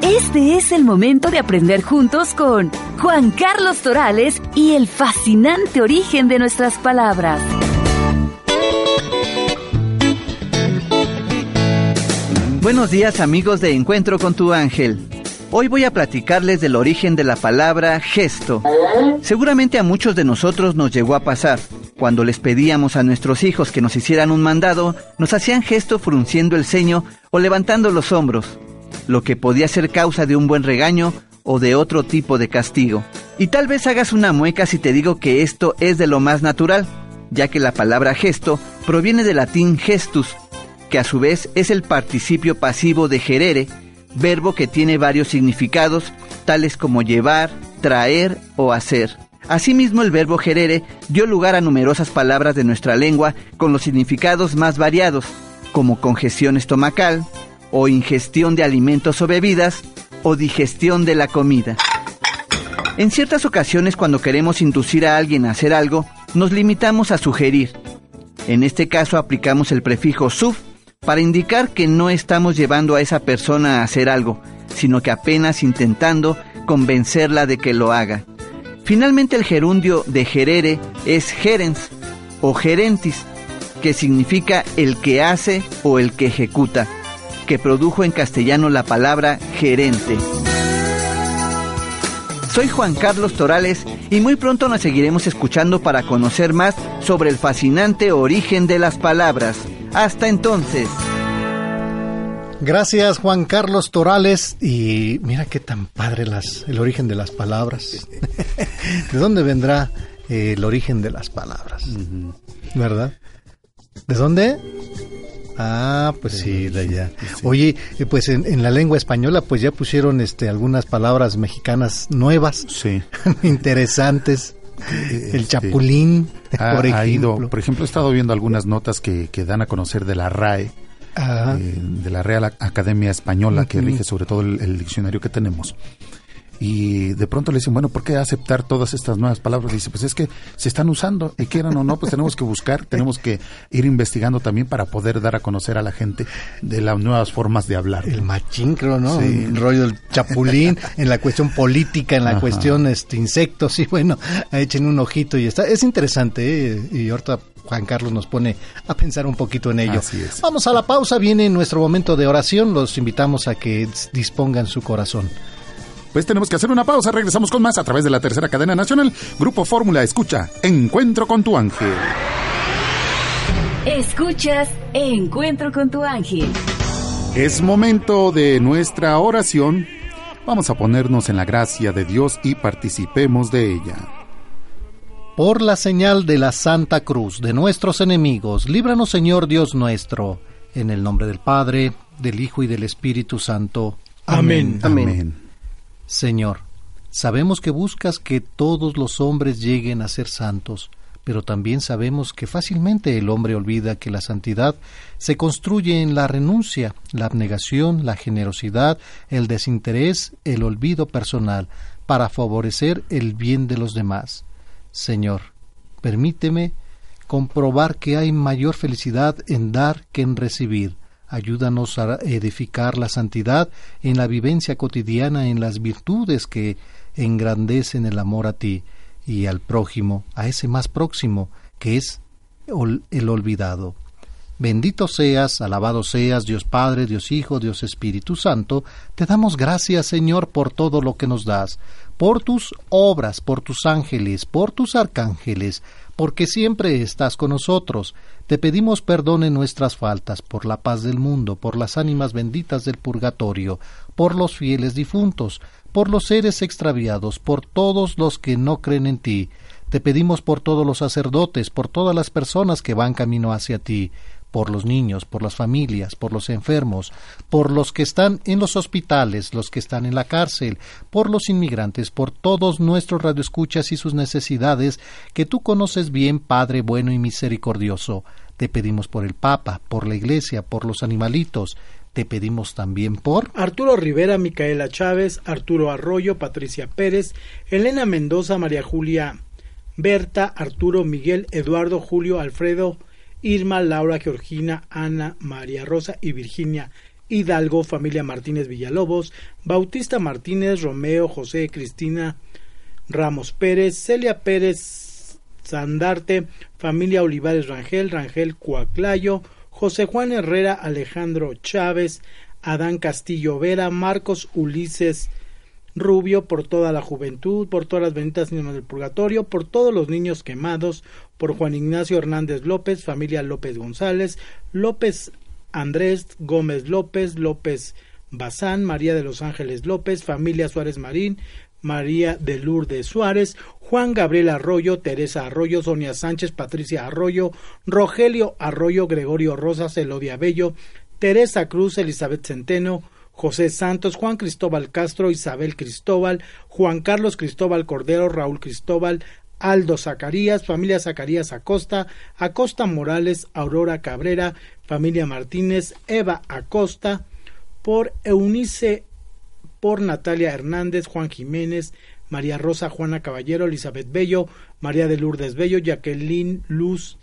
Este es el momento de aprender juntos con Juan Carlos Torales y el fascinante origen de nuestras palabras. Buenos días amigos de Encuentro con tu ángel. Hoy voy a platicarles del origen de la palabra gesto. Seguramente a muchos de nosotros nos llegó a pasar. Cuando les pedíamos a nuestros hijos que nos hicieran un mandado, nos hacían gesto frunciendo el ceño o levantando los hombros, lo que podía ser causa de un buen regaño o de otro tipo de castigo. Y tal vez hagas una mueca si te digo que esto es de lo más natural, ya que la palabra gesto proviene del latín gestus, que a su vez es el participio pasivo de gerere, verbo que tiene varios significados, tales como llevar, traer o hacer. Asimismo, el verbo gerere dio lugar a numerosas palabras de nuestra lengua con los significados más variados, como congestión estomacal, o ingestión de alimentos o bebidas, o digestión de la comida. En ciertas ocasiones, cuando queremos inducir a alguien a hacer algo, nos limitamos a sugerir. En este caso aplicamos el prefijo suf para indicar que no estamos llevando a esa persona a hacer algo, sino que apenas intentando convencerla de que lo haga. Finalmente el gerundio de gerere es gerens o gerentis, que significa el que hace o el que ejecuta, que produjo en castellano la palabra gerente. Soy Juan Carlos Torales y muy pronto nos seguiremos escuchando para conocer más sobre el fascinante origen de las palabras. Hasta entonces. Gracias Juan Carlos Torales y mira qué tan padre las, el origen de las palabras. ¿De dónde vendrá eh, el origen de las palabras? ¿Verdad? ¿De dónde? Ah, pues sí, de allá. Oye, eh, pues en, en, la lengua española pues ya pusieron este algunas palabras mexicanas nuevas. Sí. interesantes. El chapulín, ha, por ejemplo. Ha ido, por ejemplo, he estado viendo algunas notas que, que dan a conocer de la RAE, eh, de la Real Academia Española, uh -huh. que rige sobre todo el, el, diccionario que tenemos. Y de pronto le dicen, bueno, ¿por qué aceptar todas estas nuevas palabras? dice, pues es que se están usando, y quieran o no, pues tenemos que buscar, tenemos que ir investigando también para poder dar a conocer a la gente de las nuevas formas de hablar. El machín, creo, ¿no? Sí. El rollo del chapulín, en la cuestión política, en la Ajá. cuestión este, insectos, y bueno, echen un ojito y está. Es interesante, ¿eh? y ahorita Juan Carlos nos pone a pensar un poquito en ello. Vamos a la pausa, viene nuestro momento de oración, los invitamos a que dispongan su corazón. Pues tenemos que hacer una pausa, regresamos con más a través de la tercera cadena nacional. Grupo Fórmula Escucha, Encuentro con tu ángel. Escuchas Encuentro con tu ángel. Es momento de nuestra oración. Vamos a ponernos en la gracia de Dios y participemos de ella. Por la señal de la Santa Cruz de nuestros enemigos, líbranos Señor Dios nuestro, en el nombre del Padre, del Hijo y del Espíritu Santo. Amén. Amén. Amén. Señor, sabemos que buscas que todos los hombres lleguen a ser santos, pero también sabemos que fácilmente el hombre olvida que la santidad se construye en la renuncia, la abnegación, la generosidad, el desinterés, el olvido personal, para favorecer el bien de los demás. Señor, permíteme comprobar que hay mayor felicidad en dar que en recibir. Ayúdanos a edificar la santidad en la vivencia cotidiana, en las virtudes que engrandecen el amor a ti y al prójimo, a ese más próximo, que es el olvidado. Bendito seas, alabado seas, Dios Padre, Dios Hijo, Dios Espíritu Santo, te damos gracias, Señor, por todo lo que nos das, por tus obras, por tus ángeles, por tus arcángeles, porque siempre estás con nosotros. Te pedimos perdón en nuestras faltas, por la paz del mundo, por las ánimas benditas del purgatorio, por los fieles difuntos, por los seres extraviados, por todos los que no creen en ti. Te pedimos por todos los sacerdotes, por todas las personas que van camino hacia ti, por los niños, por las familias, por los enfermos, por los que están en los hospitales, los que están en la cárcel, por los inmigrantes, por todos nuestros radioescuchas y sus necesidades, que tú conoces bien, Padre bueno y misericordioso. Te pedimos por el Papa, por la Iglesia, por los animalitos, te pedimos también por Arturo Rivera, Micaela Chávez, Arturo Arroyo, Patricia Pérez, Elena Mendoza, María Julia Berta, Arturo Miguel, Eduardo Julio, Alfredo, Irma, Laura, Georgina, Ana, María Rosa y Virginia Hidalgo, familia Martínez Villalobos, Bautista Martínez, Romeo, José, Cristina Ramos Pérez, Celia Pérez Sandarte, familia Olivares Rangel, Rangel Cuaclayo, José Juan Herrera, Alejandro Chávez, Adán Castillo Vera, Marcos Ulises Rubio, por toda la juventud, por todas las benditas niñas del purgatorio, por todos los niños quemados, por Juan Ignacio Hernández López, familia López González, López Andrés Gómez López, López Bazán, María de los Ángeles López, familia Suárez Marín, María de Lourdes Suárez, Juan Gabriel Arroyo, Teresa Arroyo, Sonia Sánchez, Patricia Arroyo, Rogelio Arroyo, Gregorio Rosas, Elodia Bello, Teresa Cruz, Elizabeth Centeno, José Santos, Juan Cristóbal Castro, Isabel Cristóbal, Juan Carlos Cristóbal Cordero, Raúl Cristóbal, Aldo Zacarías, familia Zacarías Acosta, Acosta Morales, Aurora Cabrera, familia Martínez, Eva Acosta, por Eunice, por Natalia Hernández, Juan Jiménez, María Rosa Juana Caballero, Elizabeth Bello, María de Lourdes Bello, Jacqueline Luz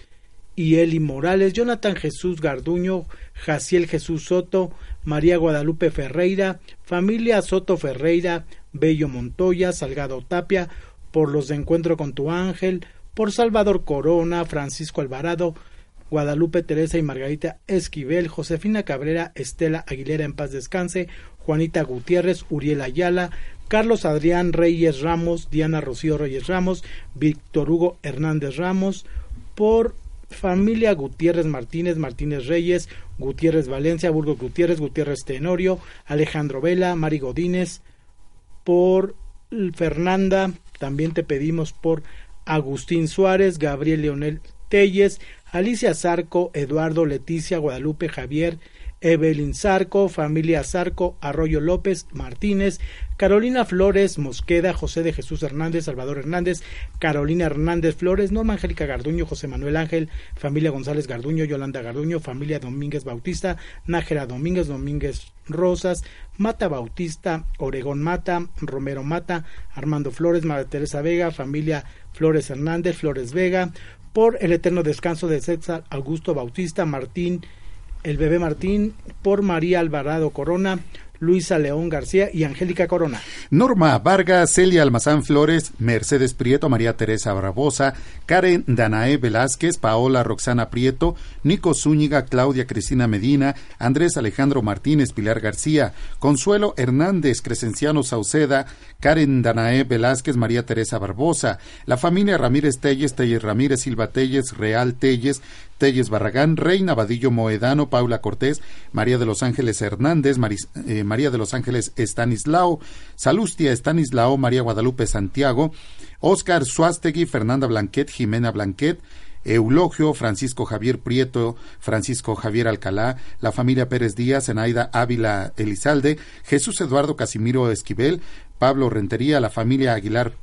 y Eli Morales, Jonathan Jesús Garduño, Jaciel Jesús Soto, María Guadalupe Ferreira, familia Soto Ferreira, Bello Montoya, Salgado Tapia, por los de Encuentro con tu Ángel, por Salvador Corona, Francisco Alvarado, Guadalupe Teresa y Margarita Esquivel, Josefina Cabrera, Estela Aguilera en paz descanse, Juanita Gutiérrez, Uriel Ayala, Carlos Adrián Reyes Ramos, Diana Rocío Reyes Ramos, Víctor Hugo Hernández Ramos, por familia Gutiérrez Martínez, Martínez Reyes, Gutiérrez Valencia, Burgos Gutiérrez, Gutiérrez Tenorio, Alejandro Vela, Mari Godínez, por Fernanda, también te pedimos por Agustín Suárez, Gabriel Leonel Telles, Alicia Zarco, Eduardo Leticia, Guadalupe Javier, Evelyn Zarco, familia Zarco, Arroyo López, Martínez, Carolina Flores, Mosqueda, José de Jesús Hernández, Salvador Hernández, Carolina Hernández Flores, Norma Angélica Garduño, José Manuel Ángel, familia González Garduño, Yolanda Garduño, familia Domínguez Bautista, Nájera Domínguez, Domínguez Rosas, Mata Bautista, Oregón Mata, Romero Mata, Armando Flores, María Teresa Vega, familia Flores Hernández, Flores Vega, por el eterno descanso de César Augusto Bautista, Martín, el bebé Martín, por María Alvarado Corona, Luisa León García y Angélica Corona. Norma Vargas, Celia Almazán Flores, Mercedes Prieto, María Teresa Barbosa, Karen Danae Velázquez, Paola Roxana Prieto, Nico Zúñiga, Claudia Cristina Medina, Andrés Alejandro Martínez, Pilar García, Consuelo Hernández, Crescenciano Sauceda, Karen Danae Velázquez, María Teresa Barbosa, la familia Ramírez Telles, Telles Ramírez, Silva Telles, Real Telles, Telles Barragán, Reina Vadillo Moedano, Paula Cortés, María de los Ángeles Hernández, eh, María de los Ángeles Estanislao, Salustia Estanislao, María Guadalupe Santiago, Óscar Suástegui, Fernanda Blanquet, Jimena Blanquet, Eulogio, Francisco Javier Prieto, Francisco Javier Alcalá, la familia Pérez Díaz, Enaida Ávila Elizalde, Jesús Eduardo Casimiro Esquivel, Pablo Rentería, la familia Aguilar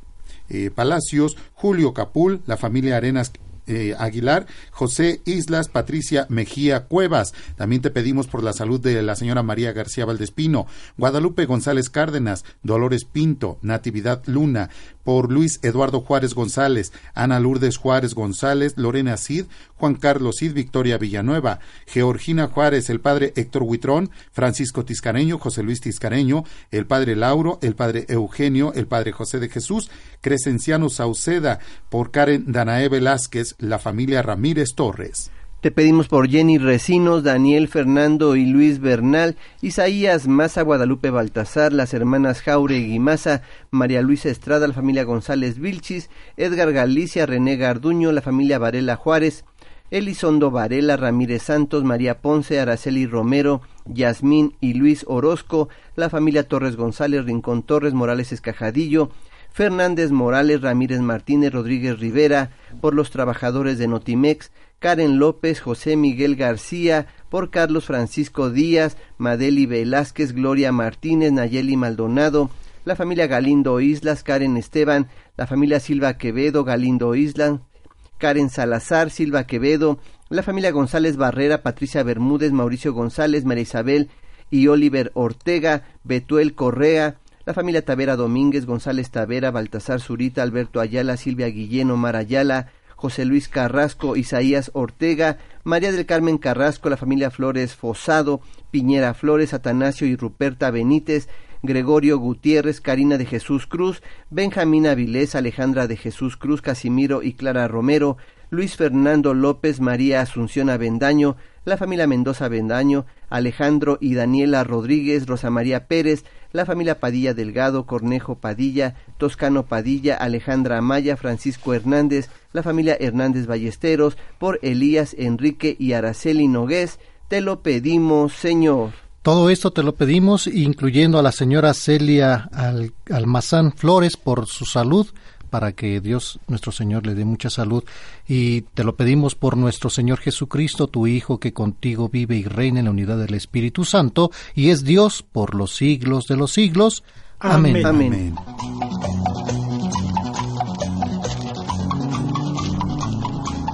eh, Palacios, Julio Capul, la familia Arenas eh, Aguilar, José Islas, Patricia Mejía Cuevas. También te pedimos por la salud de la señora María García Valdespino, Guadalupe González Cárdenas, Dolores Pinto, Natividad Luna, por Luis Eduardo Juárez González, Ana Lourdes Juárez González, Lorena Cid, Juan Carlos Cid, Victoria Villanueva, Georgina Juárez, el padre Héctor Huitrón, Francisco Tiscareño, José Luis Tiscareño, el padre Lauro, el padre Eugenio, el padre José de Jesús, Crescenciano Sauceda, por Karen Danae Velázquez, la familia Ramírez Torres. Pedimos por Jenny Recinos, Daniel Fernando y Luis Bernal, Isaías Maza, Guadalupe Baltasar, las hermanas Jauregui Maza, María Luisa Estrada, la familia González Vilchis, Edgar Galicia, René Garduño, la familia Varela Juárez, Elizondo Varela, Ramírez Santos, María Ponce, Araceli Romero, Yasmín y Luis Orozco, la familia Torres González, Rincón Torres, Morales Escajadillo, Fernández Morales, Ramírez Martínez, Rodríguez Rivera, por los trabajadores de Notimex, Karen López, José Miguel García, por Carlos Francisco Díaz, Madeli Velázquez, Gloria Martínez, Nayeli Maldonado, la familia Galindo Islas, Karen Esteban, la familia Silva Quevedo, Galindo Islas, Karen Salazar, Silva Quevedo, la familia González Barrera, Patricia Bermúdez, Mauricio González, María Isabel y Oliver Ortega, Betuel Correa, la familia Tavera Domínguez, González Tavera, Baltasar Zurita, Alberto Ayala, Silvia Guillén, Omar Ayala, José Luis Carrasco, Isaías Ortega, María del Carmen Carrasco, la familia Flores Fosado, Piñera Flores, Atanasio y Ruperta Benítez, Gregorio Gutiérrez, Karina de Jesús Cruz, Benjamín Avilés, Alejandra de Jesús Cruz, Casimiro y Clara Romero, Luis Fernando López, María Asunción Avendaño, la familia Mendoza Avendaño, Alejandro y Daniela Rodríguez, Rosa María Pérez, la familia Padilla Delgado, Cornejo Padilla, Toscano Padilla, Alejandra Amaya, Francisco Hernández, la familia Hernández Ballesteros, por Elías Enrique y Araceli Nogués, te lo pedimos, Señor. Todo esto te lo pedimos, incluyendo a la señora Celia Almazán Flores por su salud, para que Dios nuestro Señor le dé mucha salud. Y te lo pedimos por nuestro Señor Jesucristo, tu Hijo, que contigo vive y reina en la unidad del Espíritu Santo, y es Dios por los siglos de los siglos. Amén. Amén.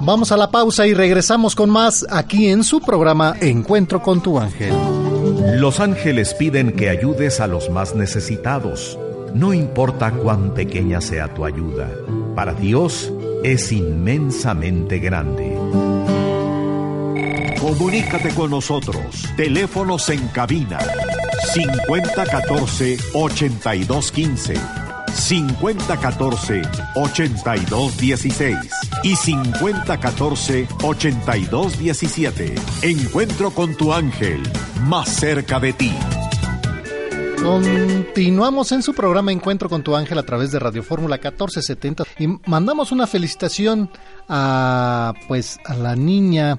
Vamos a la pausa y regresamos con más aquí en su programa Encuentro con tu ángel. Los ángeles piden que ayudes a los más necesitados. No importa cuán pequeña sea tu ayuda, para Dios es inmensamente grande. Comunícate con nosotros. Teléfonos en cabina 5014 8215 5014-8216 y 5014-8217. Encuentro con tu ángel, más cerca de ti. Continuamos en su programa Encuentro con tu ángel a través de Radio Fórmula 1470 y mandamos una felicitación a pues a la niña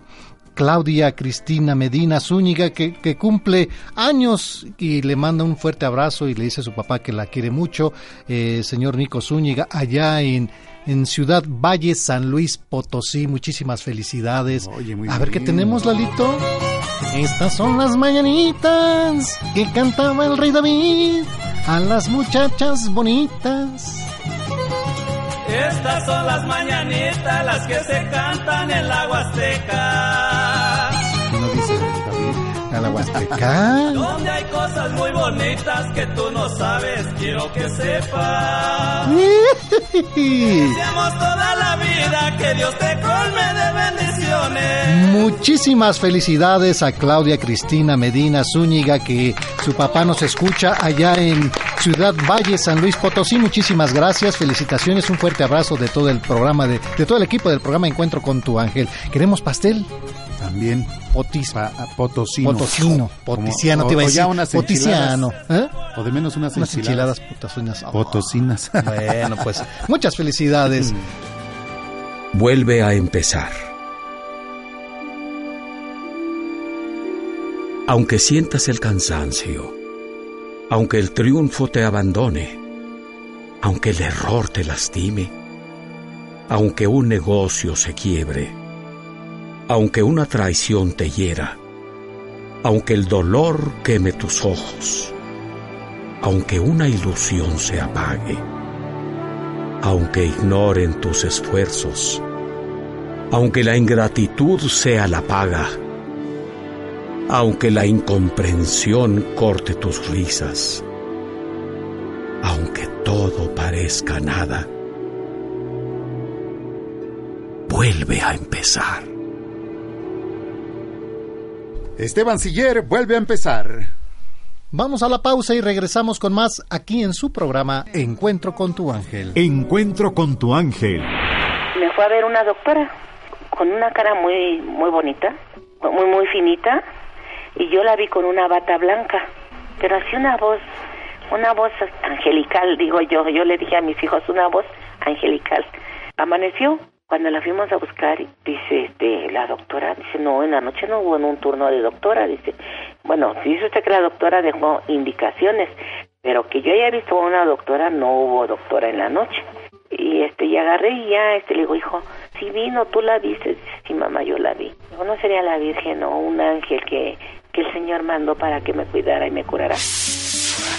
Claudia Cristina Medina Zúñiga, que, cumple años y le manda un fuerte abrazo y le dice a su papá que la quiere mucho, eh, señor Nico Zúñiga, allá en, en Ciudad Valle, San Luis Potosí. Muchísimas felicidades. a ver qué tenemos, Lalito. Estas son las mañanitas que cantaba el rey David a las muchachas bonitas. Estas son las mañanitas, las que se cantan en la Huasteca. A la Huasteca. Donde hay cosas muy bonitas que tú no sabes, quiero que sepas. Deseamos toda la vida que Dios te colme de bendiciones. Muchísimas felicidades a Claudia Cristina Medina Zúñiga, que su papá nos escucha allá en Ciudad Valle, San Luis Potosí. Muchísimas gracias, felicitaciones, un fuerte abrazo de todo el programa, de, de todo el equipo del programa Encuentro con tu Ángel. ¿Queremos pastel? También. Potis, potosino. Potosino. Poticiano, Como, te iba a o, decir. o ya unas Poticiano. ¿eh? O de menos unas, unas enchiladas. potosinas. Oh. Potosinas. Bueno, pues muchas felicidades. Vuelve a empezar. Aunque sientas el cansancio, aunque el triunfo te abandone, aunque el error te lastime, aunque un negocio se quiebre, aunque una traición te hiera, aunque el dolor queme tus ojos, aunque una ilusión se apague, aunque ignoren tus esfuerzos, aunque la ingratitud sea la paga, aunque la incomprensión corte tus risas, aunque todo parezca nada, vuelve a empezar. Esteban Siller vuelve a empezar. Vamos a la pausa y regresamos con más aquí en su programa Encuentro con tu ángel. Encuentro con tu ángel. Me fue a ver una doctora con una cara muy muy bonita, muy muy finita y yo la vi con una bata blanca, pero así una voz, una voz angelical, digo yo. Yo le dije a mis hijos una voz angelical. Amaneció cuando la fuimos a buscar, dice este, la doctora, dice, no, en la noche no hubo en un turno de doctora, dice, bueno, dice usted que la doctora dejó indicaciones, pero que yo haya visto a una doctora, no hubo doctora en la noche. Y este, y agarré y ya, este, le digo, hijo, si vino, tú la viste, dice, sí, mamá, yo la vi. Digo, no sería la Virgen o un ángel que, que el Señor mandó para que me cuidara y me curara.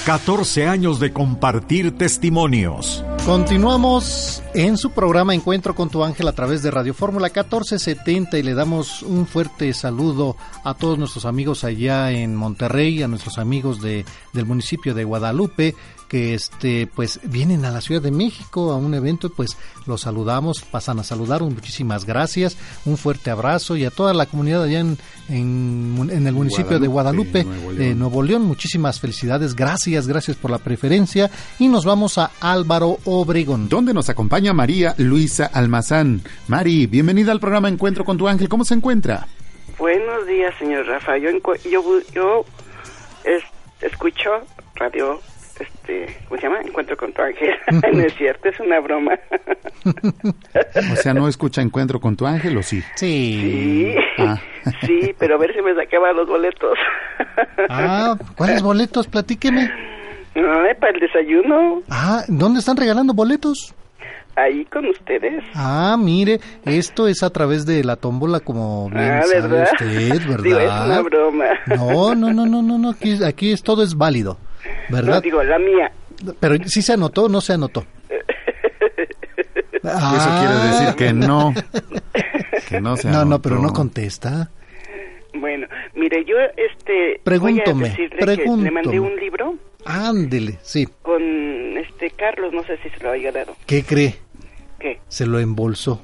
14 años de compartir testimonios. Continuamos en su programa Encuentro con tu ángel a través de Radio Fórmula 1470 y le damos un fuerte saludo a todos nuestros amigos allá en Monterrey, a nuestros amigos de, del municipio de Guadalupe que este pues vienen a la Ciudad de México a un evento, pues los saludamos, pasan a saludar, muchísimas gracias, un fuerte abrazo y a toda la comunidad allá en, en, en el municipio de Guadalupe, Nuevo de Nuevo León, muchísimas felicidades, gracias, gracias por la preferencia y nos vamos a Álvaro Obregón. Donde nos acompaña María Luisa Almazán. Mari, bienvenida al programa Encuentro con tu ángel, ¿cómo se encuentra? Buenos días, señor Rafa. Yo, yo, yo es- escucho Radio este, ¿cómo se llama? Encuentro con tu ángel. no es cierto, es una broma. O sea, ¿no escucha Encuentro con tu ángel o sí? Sí, Ah. sí, pero a ver si me sacaba los boletos. Ah, ¿cuáles boletos? Platíqueme. Ay, para el desayuno, Ah, ¿dónde están regalando boletos? ahí con ustedes. Ah, mire, esto es a través de la tómbola, como bien Ah, sabe ¿verdad? usted, ¿verdad? Digo, es una broma. No, no, no, no, no, no, aquí, aquí es, todo es válido, No, ¿verdad? digo, la mía. Pero sí se anotó o no se anotó. Eso quiere decir que no. Que no se No, no, anotó. pero no contesta. Bueno, mire, yo este voy a que le mandé un libro Ándele, sí. con este Carlos, no sé si se lo haya dado. ¿Qué cree? ¿Qué? Se lo embolsó.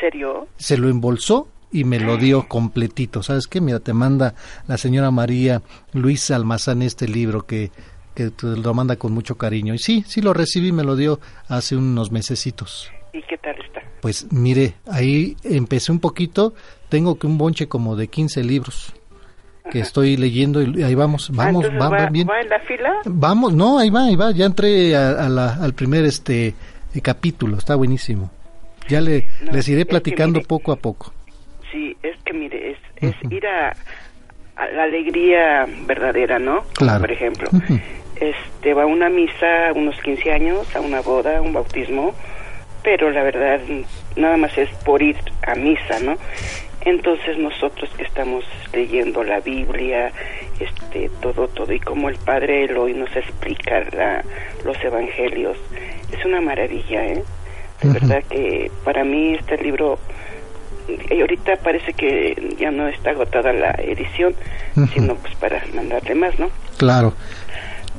¿Serio? Se lo embolsó y me lo dio completito. ¿Sabes qué? Mira, te manda la señora María Luisa Almazán este libro que, que te lo manda con mucho cariño. Y sí, sí lo recibí, me lo dio hace unos mesecitos. ¿Y qué tal está? Pues mire, ahí empecé un poquito, tengo que un bonche como de 15 libros que estoy leyendo y ahí vamos, Ah, vamos, vamos va, bien. va en la fila? Vamos, no, ahí va, ahí va, ya entré a, a la- al primer este eh, capítulo, está buenísimo. Ya le, No, les iré platicando mire- poco a poco. Sí, es que mire, es, es ir a, a la alegría verdadera, ¿no? Claro. Por ejemplo, este va a una misa, a unos 15 años, a una boda, a un bautismo, pero la verdad nada más es por ir a misa, ¿no? Entonces nosotros que estamos leyendo la Biblia, este todo todo y como el Padre Eloy nos explica la- los evangelios, es una maravilla, ¿eh? De verdad que para mí este libro y ahorita parece que ya no está agotada la edición, sino pues para mandarle más, ¿no? Claro.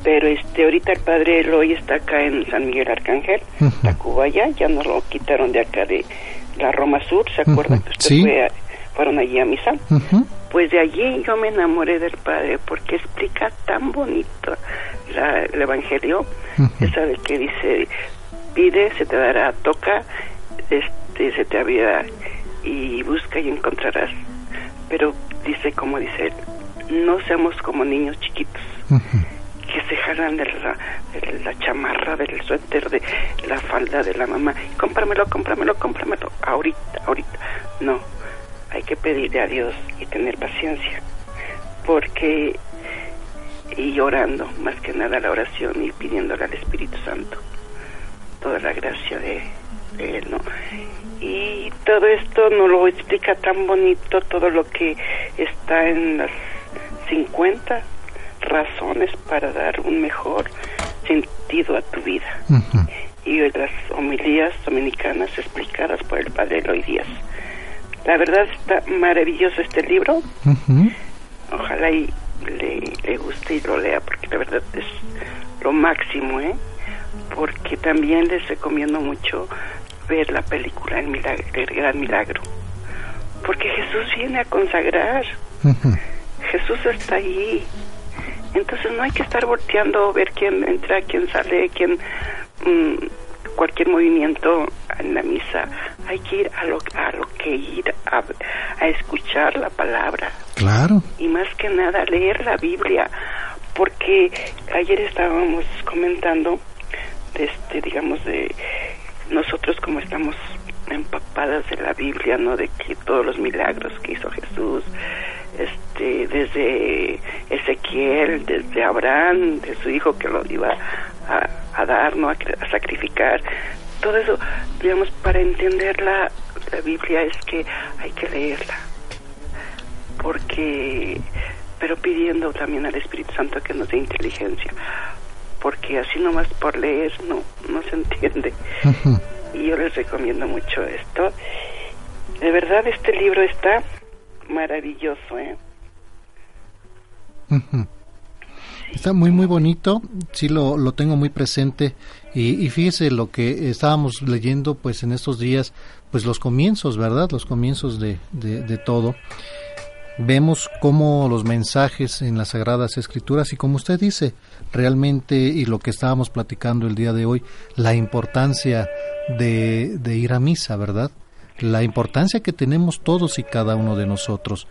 Pero este ahorita el padre Eloy está acá en San Miguel Arcángel, Ujú. Tacubaya, ya nos lo quitaron de acá de la Roma Sur, ¿se acuerda Ujú. que usted Sí. fue a- fueron allí a misa? Pues de allí yo me enamoré del padre porque explica tan bonito la- el evangelio, esa de que dice pide, se te dará, toca, este, se te abrirá y busca y encontrarás. Pero dice como dice él, no seamos como niños chiquitos que se jalan de la, de la chamarra, del suéter, de la falda de la mamá. Cómpramelo, cómpramelo, cómpramelo. Ahorita, ahorita. No, hay que pedirle a Dios y tener paciencia. Porque, y orando, más que nada la oración y pidiéndole al Espíritu Santo toda la gracia de, de Él, ¿no? Y todo esto nos lo explica tan bonito, todo lo que está en las 50 razones para dar un mejor sentido a tu vida. Y las homilías dominicanas explicadas por el padre Eloy Díaz. La verdad está maravilloso este libro. Ojalá y le, le guste y lo lea, porque la verdad es lo máximo, ¿eh? Porque también les recomiendo mucho ver la película El, Milagro, El Gran Milagro. Porque Jesús viene a consagrar. Jesús está ahí. Entonces no hay que estar volteando, ver quién entra, quién sale, quién mm, cualquier movimiento en la misa. Hay que ir a lo, a lo que ir a, a escuchar la palabra Claro. y más que nada leer la Biblia, porque ayer estábamos comentando, de este, digamos, de nosotros como estamos empapadas de la Biblia, ¿no? De que todos los milagros que hizo Jesús, este, desde Ezequiel, desde Abraham, de su hijo que lo iba a, a dar, ¿no? A, sacrificar. Todo eso, digamos, para entender la, la Biblia es que hay que leerla porque pero pidiendo también al Espíritu Santo que nos dé inteligencia porque así nomás por leer no no se entiende y yo les recomiendo mucho esto de verdad este libro está maravilloso ¿eh? Está muy muy bonito, sí lo, lo tengo muy presente y, y fíjese lo que estábamos leyendo pues en estos días, pues los comienzos, ¿verdad? Los comienzos de, de, de todo. Vemos cómo los mensajes en las Sagradas Escrituras y como usted dice, realmente y lo que estábamos platicando el día de hoy, la importancia de, ir a misa, ¿verdad? La importancia que tenemos todos y cada uno de nosotros.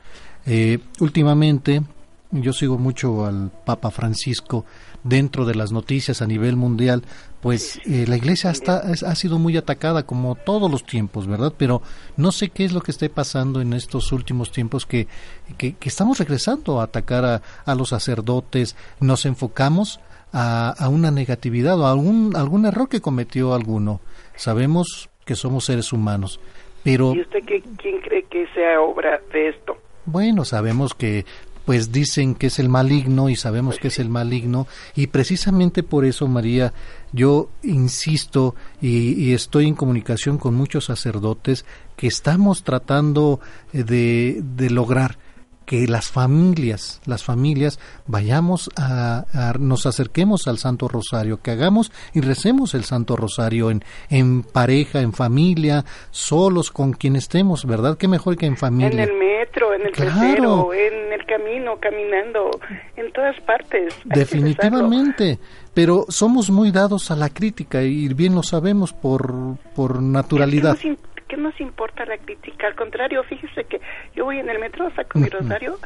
Eh, últimamente yo sigo mucho al Papa Francisco, dentro de las noticias a nivel mundial, pues eh, la iglesia está, ha sido muy atacada como todos los tiempos, ¿verdad? Pero no sé qué es lo que esté pasando en estos últimos tiempos que, que, estamos regresando a atacar a, a, los sacerdotes, nos enfocamos a, a una negatividad o a algún, algún error que cometió alguno. Sabemos que somos seres humanos, pero... ¿Y usted qué, quién cree que sea obra de esto? Bueno, sabemos que pues dicen que es el maligno y sabemos que es el maligno. Y precisamente por eso María yo insisto y, y, estoy en comunicación con muchos sacerdotes que estamos tratando de, de lograr que las familias, las familias vayamos a, nos acerquemos al Santo Rosario, que hagamos y recemos el Santo Rosario en, en pareja, en familia, solos, con quien estemos, ¿verdad? Qué mejor que en familia. En el metro, en el claro. en el camino, caminando, en todas partes. Definitivamente, pero somos muy dados a la crítica y bien lo sabemos por, por naturalidad. ¿Qué nos importa la crítica? Al contrario, fíjese que yo voy en el metro, saco mi rosario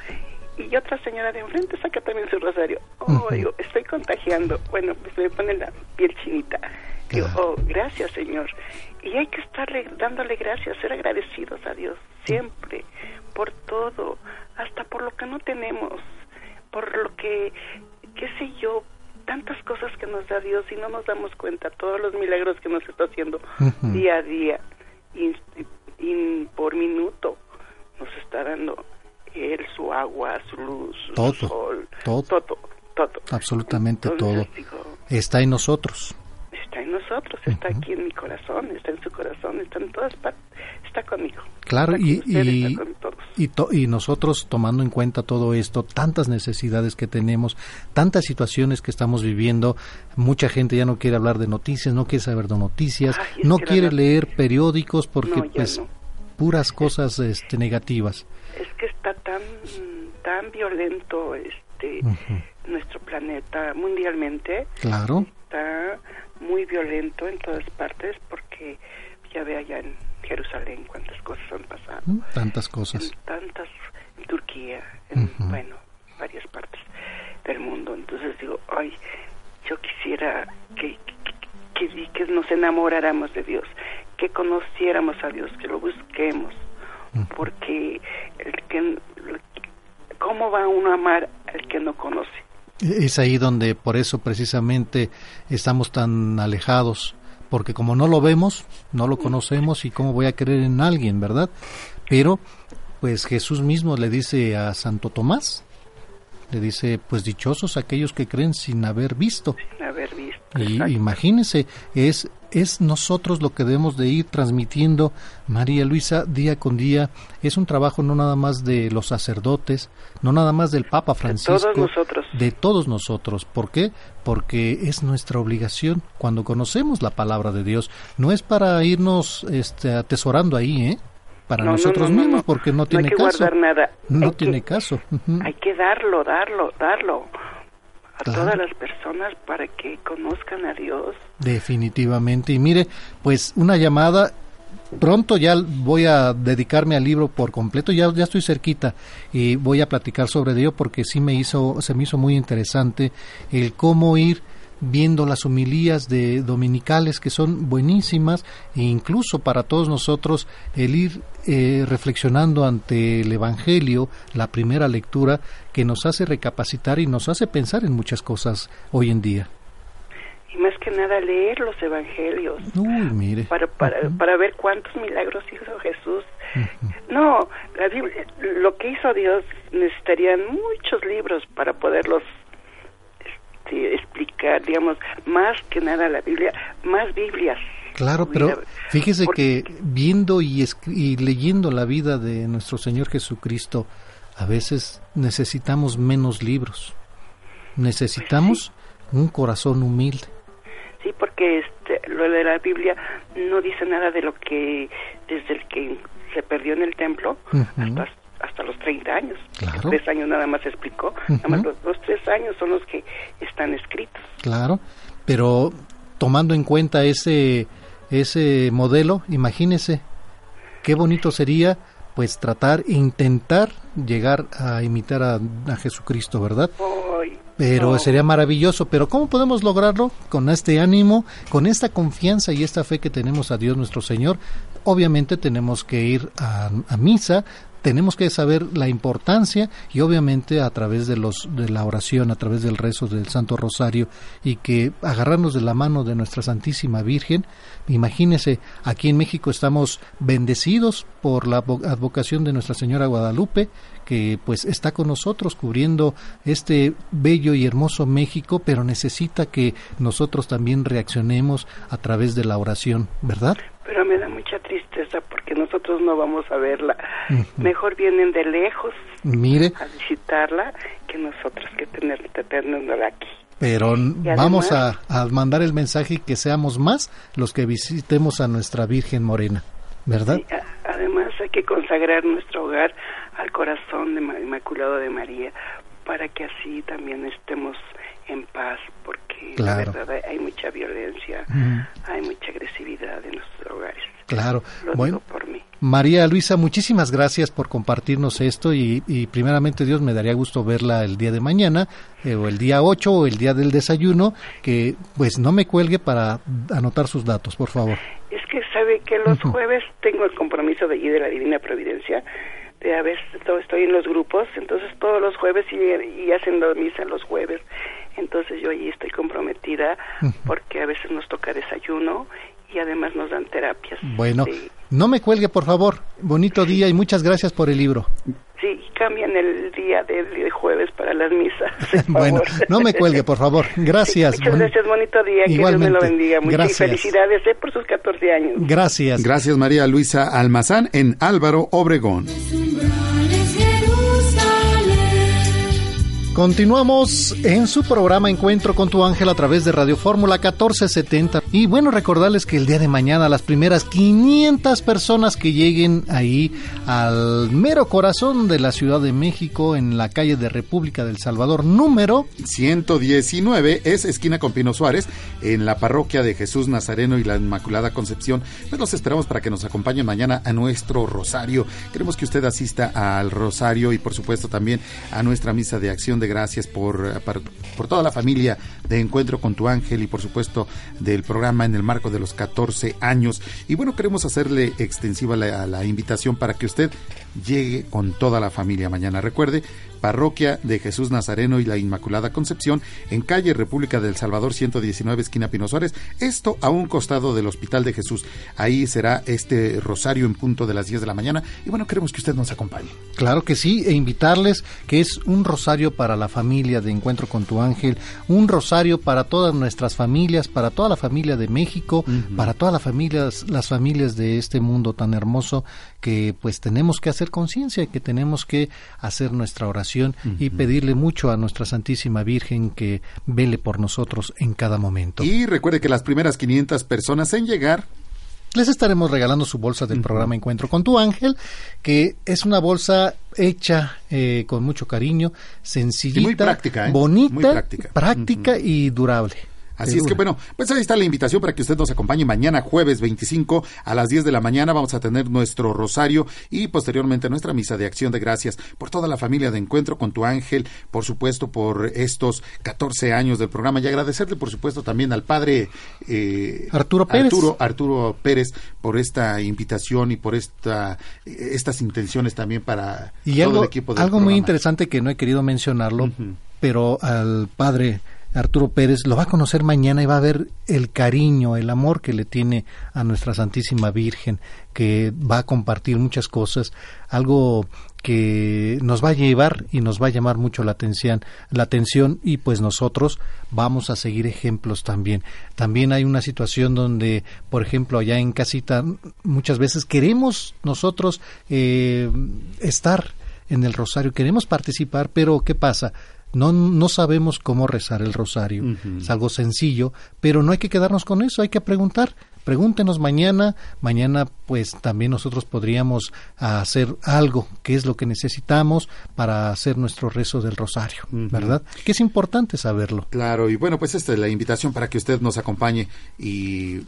y otra señora de enfrente saca también su rosario. Oh, digo, estoy contagiando. Bueno, pues me pone la piel chinita. Digo, oh, gracias, Señor. Y hay que estarle dándole gracias, ser agradecidos a Dios siempre, por todo, hasta por lo que no tenemos, por lo que, qué sé yo, tantas cosas que nos da Dios y no nos damos cuenta, todos los milagros que nos está haciendo día a día y, por minuto nos está dando él su agua, su luz, todo, su sol, todo, todo, todo. absolutamente todo. está en nosotros. Está en nosotros, está aquí en mi corazón, está en su corazón, está en todas partes, está conmigo. Claro, y, y, y, y, nosotros tomando en cuenta todo esto, tantas necesidades que tenemos, tantas situaciones que estamos viviendo, mucha gente ya no quiere hablar de noticias, no quiere saber de noticias, no quiere leer periódicos porque pues puras cosas este, negativas. Es que está tan tan violento este nuestro planeta mundialmente. Claro. Está muy violento en todas partes porque ya ve allá en Jerusalén cuántas cosas han pasado. Mm, tantas cosas. En tantas, en Turquía, en, bueno, varias partes del mundo. Entonces digo, ay, yo quisiera que, que, que, que nos enamoráramos de Dios, que conociéramos a Dios, que lo busquemos, porque el que, ¿cómo va uno a amar al que no conoce? Es ahí donde por eso precisamente estamos tan alejados, porque como no lo vemos, no lo conocemos y cómo voy a creer en alguien, ¿verdad? Pero pues Jesús mismo le dice a Santo Tomás, le dice, pues dichosos aquellos que creen sin haber visto. Sin haber visto. Y imagínense, es es nosotros lo que debemos de ir transmitiendo, María Luisa, día con día. Es un trabajo no nada más de los sacerdotes, no nada más del Papa Francisco. De todos nosotros. De todos nosotros. ¿Por qué? Porque es nuestra obligación cuando conocemos la palabra de Dios. No es para irnos este, atesorando ahí, ¿eh? Para nosotros mismos, porque no tiene hay que caso. Guardar nada. No tiene caso. Hay que darlo, darlo, darlo a todas las personas para que conozcan a Dios. Definitivamente. Y mire, pues una llamada pronto ya voy a dedicarme al libro por completo, ya, ya estoy cerquita y voy a platicar sobre ello porque sí me hizo, se me hizo muy interesante el cómo ir viendo las homilías de dominicales que son buenísimas e incluso para todos nosotros el ir eh, reflexionando ante el Evangelio, la primera lectura que nos hace recapacitar y nos hace pensar en muchas cosas hoy en día. Y más que nada leer los Evangelios. Uy, mire. Para, para, para ver cuántos milagros hizo Jesús. No, la lo que hizo Dios necesitarían muchos libros para poderlos este, explicar, digamos, más que nada la Biblia, más Biblias. Claro, pero fíjese que viendo y, y leyendo la vida de nuestro Señor Jesucristo, a veces necesitamos menos libros. Necesitamos un corazón humilde. Sí, porque este, lo de la Biblia no dice nada de lo que desde el que se perdió en el templo hasta hasta los 30 años. Claro. Tres años nada más explicó. Nada más los, tres años son los que están escritos. Claro, pero tomando en cuenta ese, ese modelo, imagínese qué bonito sería pues tratar, intentar llegar a imitar a, Jesucristo, ¿verdad? Pero No. sería maravilloso. Pero ¿cómo podemos lograrlo? Con este ánimo, con esta confianza y esta fe que tenemos a Dios nuestro Señor. Obviamente tenemos que ir a, a misa, tenemos que saber la importancia y obviamente a través de los de la oración, a través del rezo del Santo Rosario y que agarrarnos de la mano de nuestra Santísima Virgen. Imagínese, aquí en México estamos bendecidos por la vo- advocación de Nuestra Señora Guadalupe, que pues está con nosotros cubriendo este bello y hermoso México, pero necesita que nosotros también reaccionemos a través de la oración, ¿verdad? Mucha tristeza porque nosotros no vamos a verla. Mejor vienen de lejos Mire, a visitarla que nosotros que tener, tenerla aquí. pero vamos a, mandar el mensaje y que seamos más los que visitemos a nuestra Virgen Morena, ¿verdad? A- además hay que consagrar nuestro hogar al corazón de Ma- Inmaculado de María para que así también estemos en paz porque Claro. la verdad hay- mucha violencia, hay mucha agresividad en nuestros hogares. Claro. Lo Bueno, digo por mí. María Luisa, muchísimas gracias por compartirnos esto y, y primeramente Dios me daría gusto verla el día de mañana eh, o el día 8 o el día del desayuno, que pues no me cuelgue para anotar sus datos, por favor. Es que sabe que los jueves tengo el compromiso de allí de la Divina Providencia, de a veces to- estoy en los grupos, entonces todos los jueves y, y hacen la misa los jueves, entonces yo allí estoy comprometida porque a veces nos toca desayuno y además nos dan terapias. Bueno, Sí, no me cuelgue, por favor. Bonito día y muchas gracias por el libro. sí, cambian el día de, de jueves para las misas. Bueno, no me cuelgue, por favor. Gracias. Muchas Boni- gracias, bonito día, que Dios me Igualmente. lo bendiga. Muchas Gracias. felicidades eh, por sus 14 años. Gracias. Gracias María Luisa Almazán en Álvaro Obregón. Continuamos en su programa Encuentro con tu ángel a través de Radio Fórmula 1470. Y bueno, recordarles que el día de mañana las primeras 500 personas que lleguen ahí al mero corazón de la Ciudad de México, en la calle de República del Salvador, número 119 es esquina con Pino Suárez en la parroquia de Jesús Nazareno y la Inmaculada Concepción. Pues los esperamos para que nos acompañen mañana a nuestro rosario. Queremos que usted asista al rosario y por supuesto también a nuestra misa de acción de gracias por, por toda la familia de Encuentro con tu ángel y por supuesto del programa en el marco de los 14 años. Y bueno, queremos hacerle extensiva la invitación para que usted llegue con toda la familia mañana. Recuerde, Parroquia de Jesús Nazareno y la Inmaculada Concepción, en calle República del Salvador 119, esquina Pino Suárez, esto a un costado del Hospital de Jesús. Ahí será este rosario en punto de las 10 de la mañana y bueno, queremos que usted nos acompañe. Claro que sí, e invitarles que es un rosario para la familia de Encuentro con tu ángel, un rosario para todas nuestras familias, para toda la familia de México, para todas las familias, las familias de este mundo tan hermoso que pues tenemos que hacer conciencia y que tenemos que hacer nuestra oración y pedirle mucho a nuestra Santísima Virgen que vele por nosotros en cada momento. Y recuerde que las primeras 500 personas en llegar Les estaremos regalando su bolsa del programa Encuentro con tu ángel, que es una bolsa hecha eh, con mucho cariño, sencillita, Y muy práctica, ¿eh? bonita, Muy práctica. práctica y durable. Así es que bueno, pues ahí está la invitación para que usted nos acompañe mañana jueves 25 a las 10 de la mañana. Vamos a tener nuestro rosario y posteriormente nuestra misa de acción de gracias por toda la familia de Encuentro con tu ángel, por supuesto por estos 14 años del programa y agradecerle por supuesto también al padre eh, Arturo Pérez. Arturo, Arturo Pérez por esta invitación y por esta estas intenciones también para Y todo algo, el equipo del algo muy interesante que no he querido mencionarlo, pero al padre Arturo Pérez lo va a conocer mañana y va a ver el cariño, el amor que le tiene a nuestra Santísima Virgen, que va a compartir muchas cosas, algo que nos va a llevar y nos va a llamar mucho la atención, la atención y pues nosotros vamos a seguir ejemplos también. También hay una situación donde, por ejemplo, allá en casita muchas veces queremos nosotros eh, estar en el rosario, queremos participar, pero ¿qué pasa? No, no sabemos cómo rezar el rosario. Es algo sencillo, pero no hay que quedarnos con eso, hay que preguntar. Pregúntenos mañana. Mañana, pues también nosotros podríamos hacer algo, que es lo que necesitamos para hacer nuestro rezo del rosario, ¿verdad? Que es importante saberlo. Claro, y bueno, pues esta es la invitación para que usted nos acompañe y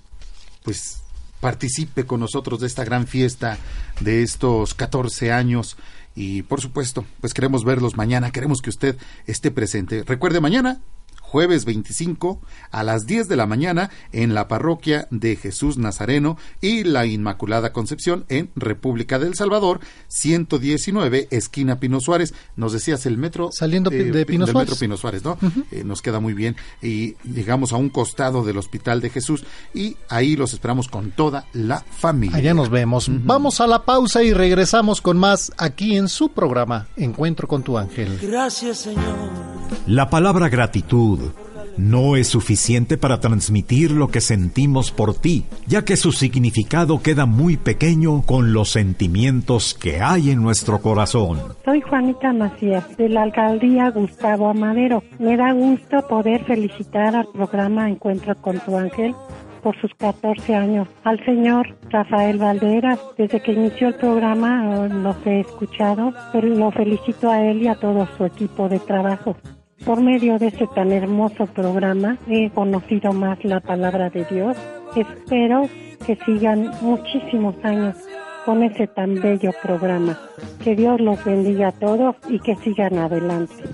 pues participe con nosotros de esta gran fiesta de estos 14 años y por supuesto, pues queremos verlos mañana, queremos que usted esté presente. Recuerde mañana jueves 25 a las 10 de la mañana en la parroquia de Jesús Nazareno y la Inmaculada Concepción en República del Salvador, 119, esquina Pino Suárez. Nos decías el metro. Saliendo eh, de Pino del Suárez. metro Pino Suárez, ¿no? Eh, nos queda muy bien. Y llegamos a un costado del Hospital de Jesús y ahí los esperamos con toda la familia. Allá nos vemos. Vamos a la pausa y regresamos con más aquí en su programa Encuentro con tu ángel. Gracias, Señor. La palabra gratitud no es suficiente para transmitir lo que sentimos por ti, ya que su significado queda muy pequeño con los sentimientos que hay en nuestro corazón. Soy Juanita Macías, de la alcaldía Gustavo Amadero. Me da gusto poder felicitar al programa Encuentro con tu ángel por sus 14 años. Al señor Rafael Valderas, desde que inició el programa eh, los he escuchado, pero lo felicito a él y a todo su equipo de trabajo. Por medio de este tan hermoso programa he conocido más la palabra de Dios. Espero que sigan muchísimos años con ese tan bello programa. Que Dios los bendiga a todos y que sigan adelante.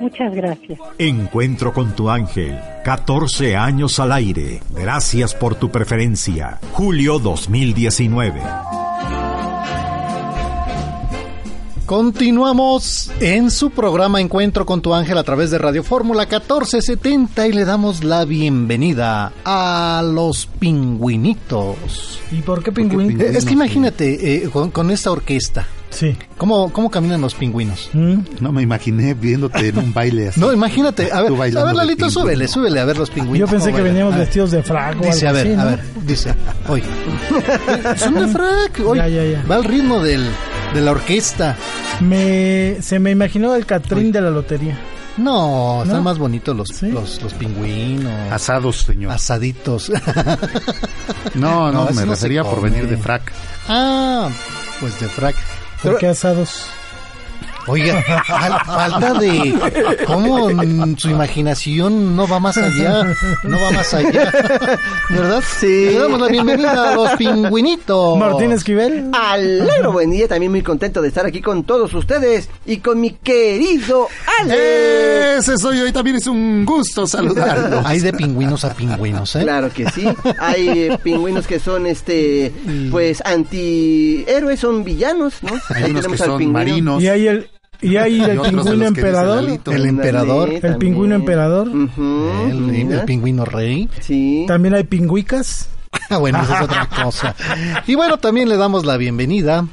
Muchas gracias. Encuentro con tu ángel. 14 años al aire. Gracias por tu preferencia. Julio 2019. Continuamos en su programa Encuentro con tu ángel a través de Radio Fórmula 1470 y le damos la bienvenida a los pingüinitos. ¿Y por qué pingüinos? Eh, Es que imagínate eh, con, con esta orquesta. Sí. ¿Cómo, ¿Cómo caminan los pingüinos? No me imaginé viéndote en un baile así. No, imagínate. A ver, a ver Lalito, súbele, súbele a ver los pingüinos. Yo pensé que bailan. veníamos vestidos de frac o Dice, a ver, así, a ver, dice, oye. Son de frac, oye. Ya, ya, ya. Va al ritmo del, de la orquesta. Me, se me imaginó el Catrín de la lotería. No, están ¿No? más bonitos los, los, los pingüinos. Asados, señor. Asaditos. No, no, me no refería por venir de frac. Ah, pues de frac. ¿Por Pero- qué asados? Oiga, fal- falta de cómo su imaginación no va más allá, no va más allá, ¿verdad? Sí. Le damos la bienvenida a los pingüinitos. Martín Esquivel. Alegro, buen día, también muy contento de estar aquí con todos ustedes y con mi querido Ale. Ese soy yo y también es un gusto saludarlo. Hay de pingüinos a pingüinos, ¿eh? Claro que sí. Hay eh, pingüinos que son, este, pues, antihéroes, son villanos, ¿no? Hay Ahí unos que tenemos al son pingüino. marinos. Y hay el, y hay el pingüino emperador. El emperador, El pingüino emperador. El, pingüino rey. Sí. También hay pingüicas. Ah, bueno, esa es otra cosa. Y bueno, también le damos la bienvenida.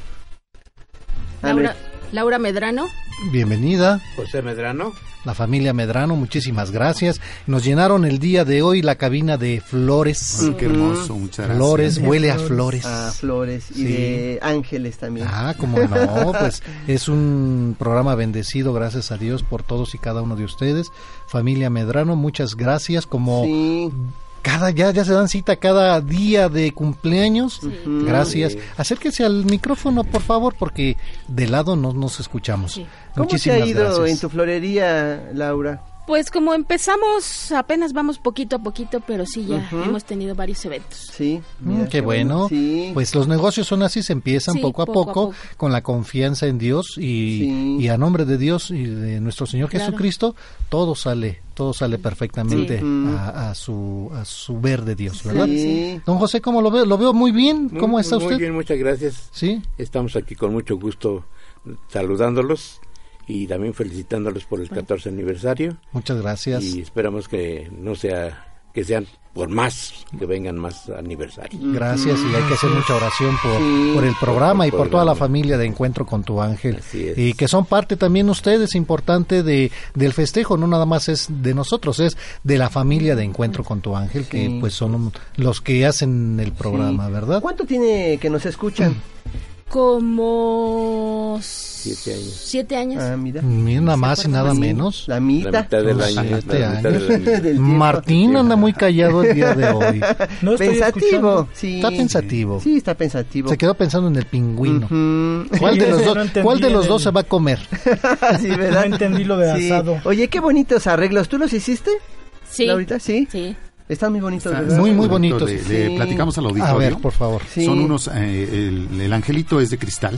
Laura, Laura Medrano. Bienvenida. José Medrano. La familia Medrano, muchísimas gracias. Nos llenaron el día de hoy la cabina de flores. Qué hermoso, muchas gracias. Flores, huele a flores. flores. A flores y Sí. de ángeles también. Ah, como no, pues es un programa bendecido, gracias a Dios por todos y cada uno de ustedes. Familia Medrano, muchas gracias. Como Sí. Cada ya ya se dan cita cada día de cumpleaños. Gracias. Sí. Acérquese al micrófono, por favor, porque de lado no nos escuchamos. ¿Cómo te Muchísimas ha ido gracias. en tu florería, Laura? Pues como empezamos, apenas vamos poquito a poquito, pero sí ya hemos tenido varios eventos. Sí. Mm, qué bueno. Pues los negocios son así, se empiezan Sí, poco, a poco a poco, poco. con la confianza en Dios y, y a nombre de Dios y de nuestro Señor Claro. Jesucristo, todo sale, todo sale perfectamente Sí. a, a su a su ver de Dios, ¿verdad? Sí. Don José, ¿cómo lo veo? Lo veo muy bien. ¿Cómo Muy- está muy usted? bien, muchas gracias. Sí. Estamos aquí con mucho gusto saludándolos y también felicitándolos por el 14 aniversario. Muchas gracias. Y esperamos que no sea, que sean por más, que vengan más aniversarios. Gracias y hay que hacer mucha oración por, Sí. por el programa y Por toda la familia de Encuentro con tu Ángel. Así es. Y que son parte también ustedes, importante de, del festejo, no nada más es de nosotros, es de la familia de Encuentro con tu Ángel, que pues son los que hacen el programa, Sí. ¿verdad? ¿Cuánto tiene que nos escuchan? Como siete años. Siete años. Ah, mira. Nada más y nada menos. La mitad. La mitad del año, siete la mitad años. del. Martín anda muy callado el día de hoy. No estoy pensativo. Sí. Está pensativo. Sí, está pensativo. Se quedó pensando en el pingüino. ¿Cuál de los no dos, cuál de los dos se va a comer? sí, ¿verdad? No entendí lo de Sí. asado. Oye, qué bonitos arreglos. ¿Tú los hiciste? Sí. Laurita, sí. Sí. Están muy bonitos. Muy, muy bonito. bonitos. Le, le Sí. platicamos al A auditorio. ver, por favor. Sí. Son unos, eh, el, el angelito es de cristal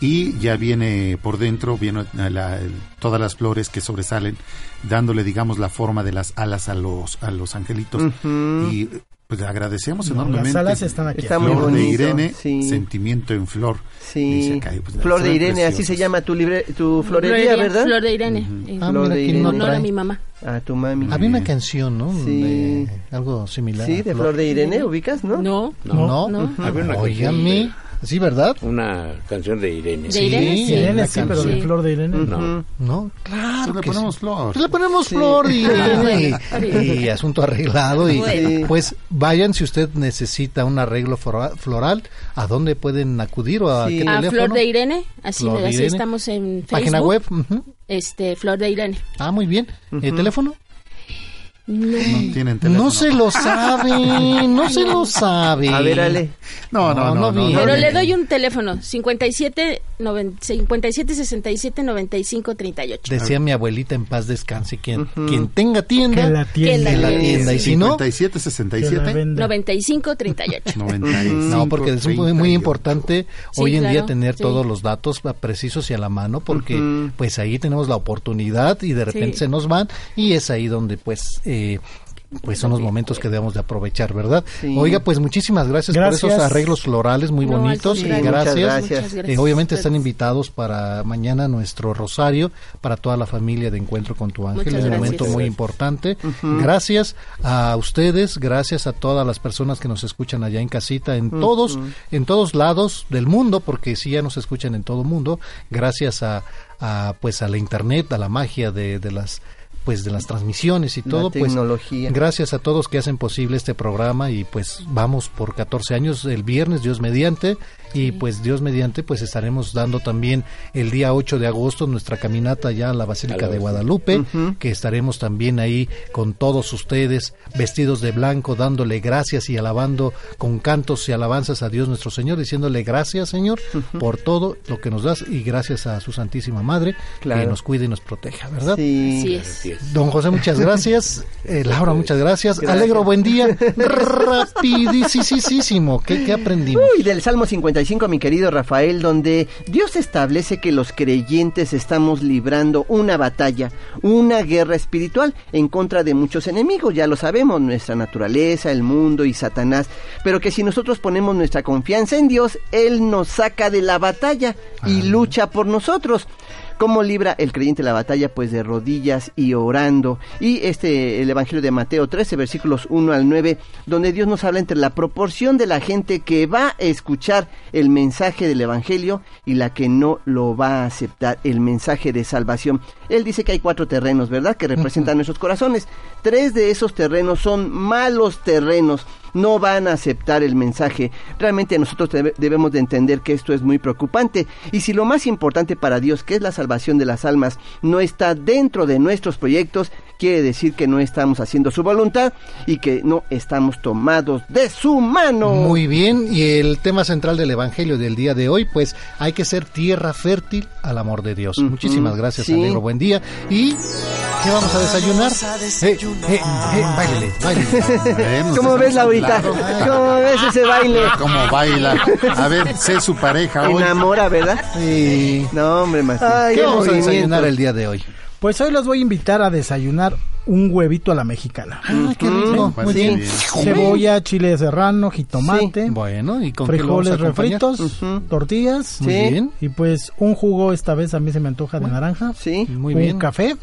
y ya viene por dentro, viene la- todas las flores que sobresalen, dándole, digamos, la forma de las alas a los, a los angelitos. Y pues agradecemos No, enormemente. las alas están aquí. Está muy Flor de bonito, Irene, sí. sentimiento en flor. Sí, acá, pues, Flor de Irene, así preciosas. se llama tu libre, tu florería, ¿verdad? Flor de Irene. Eh, Ah, Flor de ¿quién Irene. no honor a mi mamá. A tu mami. Había una canción, ¿no? Sí. De algo similar. Sí, de Flor de Irene, ¿ubicas, no? No. No, No. Había una Óigame. Sí, ¿verdad? Una canción de Irene. De Irene, sí. Irene sí, pero de. Flor de Irene. No. No, claro. Le ponemos sí. flor. Le ponemos Sí. flor y, Bueno. y asunto arreglado. Y Bueno. pues vayan si usted necesita un arreglo flora- floral. ¿A dónde pueden acudir o a Sí. qué A? Flor de Irene, así, Flor de así Irene. estamos en Facebook. Página web. ujú. Este, Flor de Irene. Ah, muy bien. ¿El teléfono? No. No tienen teléfono. No se lo sabe, no se lo sabe. A ver, Ale. No, no, No, no. no no, vi. no, Pero no. le doy un teléfono, 57, noven- 57 67 95 38. Decía mi abuelita en paz descanse, quien, quien tenga tienda, Que la tienda. que la tienda. Y si no, 57, Que la 67, venda. 95 38. 95. No, porque es muy, muy 38. importante Sí, hoy en día claro, tener sí. todos los datos precisos y a la mano, porque Ujú. pues ahí tenemos la oportunidad y de repente Sí. se nos van y es ahí donde pues eh, pues son los momentos que debemos de aprovechar, ¿verdad? Sí. Oiga, pues muchísimas gracias, Gracias. por esos arreglos florales muy No, bonitos. y gracias. gracias. Eh, obviamente están invitados para mañana nuestro rosario, para toda la familia de Encuentro con tu Ángel, es un momento muy importante. Gracias a ustedes, gracias a todas las personas que nos escuchan allá en casita, en todos, en todos lados del mundo, porque sí ya nos escuchan en todo mundo, gracias a, a, pues a la internet, a la magia de, de las pues de las transmisiones y todo, pues tecnología. gracias a todos que hacen posible este programa y pues vamos por 14 años el viernes, Dios mediante, y pues Dios mediante pues estaremos dando también el día 8 de agosto nuestra caminata ya a la Basílica A la de. Guadalupe, que estaremos también ahí con todos ustedes vestidos de blanco, dándole gracias y alabando con cantos y alabanzas a Dios nuestro Señor, diciéndole gracias Señor por todo lo que nos das y gracias a su Santísima Madre que nos cuide y nos proteja, ¿verdad? Sí. Así es. Don José, muchas gracias. Eh, Laura, muchas gracias. Gracias. Alegro, buen día. Rapidísimo. ¿Qué, qué aprendimos? Uy, del Salmo 55, mi querido Rafael, donde Dios establece que los creyentes estamos librando una batalla, una guerra espiritual en contra de muchos enemigos, ya lo sabemos, nuestra naturaleza, el mundo y Satanás, pero que si nosotros ponemos nuestra confianza en Dios, Él nos saca de la batalla y lucha por nosotros. ¿Cómo libra el creyente la batalla? Pues de rodillas y orando. Y este, el Evangelio de Mateo 13, versículos 1 al 9, donde Dios nos habla entre la proporción de la gente que va a escuchar el mensaje del Evangelio y la que no lo va a aceptar, el mensaje de salvación. Él dice que hay cuatro terrenos, ¿verdad? Que representan nuestros corazones. Tres de esos terrenos son malos terrenos no van a aceptar el mensaje. Realmente nosotros debe- debemos de entender que esto es muy preocupante. Y si lo más importante para Dios, que es la salvación de las almas, no está dentro de nuestros proyectos, quiere decir que no estamos haciendo su voluntad y que no estamos tomados de su mano. Muy bien. Y el tema central del Evangelio del día de hoy, pues hay que ser tierra fértil al amor de Dios. Muchísimas gracias, sí. Alegro. Buen día. ¿Y qué vamos a desayunar? Eh, eh, eh, báilele, báilele. Bueno, ¿Cómo ves, Laurita? claro. ¿Cómo ves ese baile? ¿Cómo baila? A ver, sé su pareja hoy. Enamora, ¿verdad? Sí. No, hombre, Martín. ¿Qué Qué vamos a desayunar el día de hoy? Pues hoy los voy a invitar a desayunar un huevito a la mexicana. Ah, qué rico. Muy sí. bien. bien. Cebolla, chile serrano, jitomate, Bueno, ¿y con qué frijoles acompañar? refritos, tortillas. Muy Sí. bien. Y pues un jugo, esta vez a mí se me antoja de naranja. Sí. Muy un bien. café.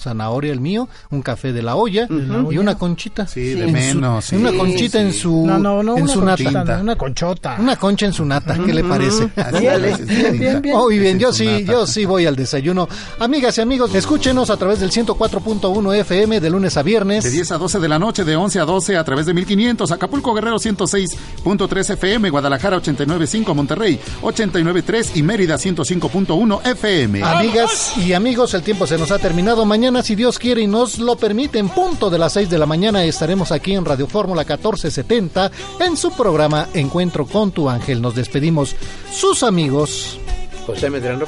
Zanahoria el mío, un café de la olla la y olla. una conchita. Sí, Sí. de menos. sí. una Sí, conchita en sí. su No, no, no, en una su conchita, nata. no, una conchota. Una concha en su nata, ¿qué le parece? Así es, Bien, bien, bien. Muy bien, yo sí, nata. yo sí voy al desayuno. Amigas y amigos, escúchenos a través del 104.1 FM de lunes a viernes. De 10 a 12 de la noche, de 11 a 12 a través de 1500, Acapulco Guerrero 106.3 FM, Guadalajara 89.5, Monterrey 89.3 y Mérida 105.1 FM. Amigas y amigos, el tiempo se nos ha terminado. Mañana, si Dios quiere y nos lo permite, en punto de las 6 de la mañana estaremos aquí en Radio Fórmula 1470 en su programa Encuentro con tu ángel. Nos despedimos sus amigos. José Medrano.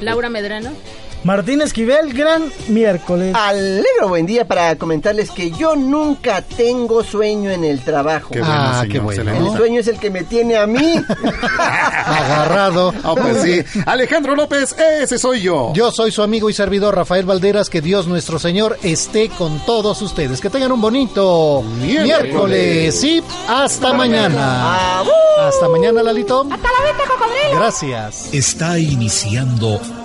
Laura Medrano. Martín Esquivel, gran miércoles. Alegro buen día para comentarles que yo nunca tengo sueño en el trabajo. Qué bueno, Ah, señor, qué bueno. se le El sueño es el que me tiene a mí. Agarrado. Ah, pues sí. Alejandro López, ese soy yo. Yo soy su amigo y servidor Rafael Valderas. Que Dios nuestro Señor esté con todos ustedes. Que tengan un bonito Miércoles. miércoles. Y hasta mañana. Hasta mañana, Lalito. ¡Hasta la vista, cocodrilo! Gracias. Está iniciando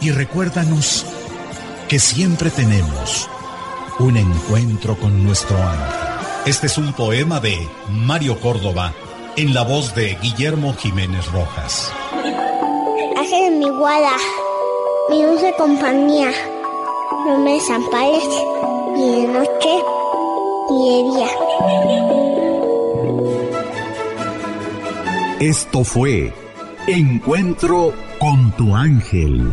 y recuérdanos que siempre tenemos un encuentro con nuestro ángel. Este es un poema de Mario Córdoba en la voz de Guillermo Jiménez Rojas. Ángel de mi guarda, mi dulce compañía, no me desampares ni de noche ni de día. Esto fue Encuentro con tu ángel.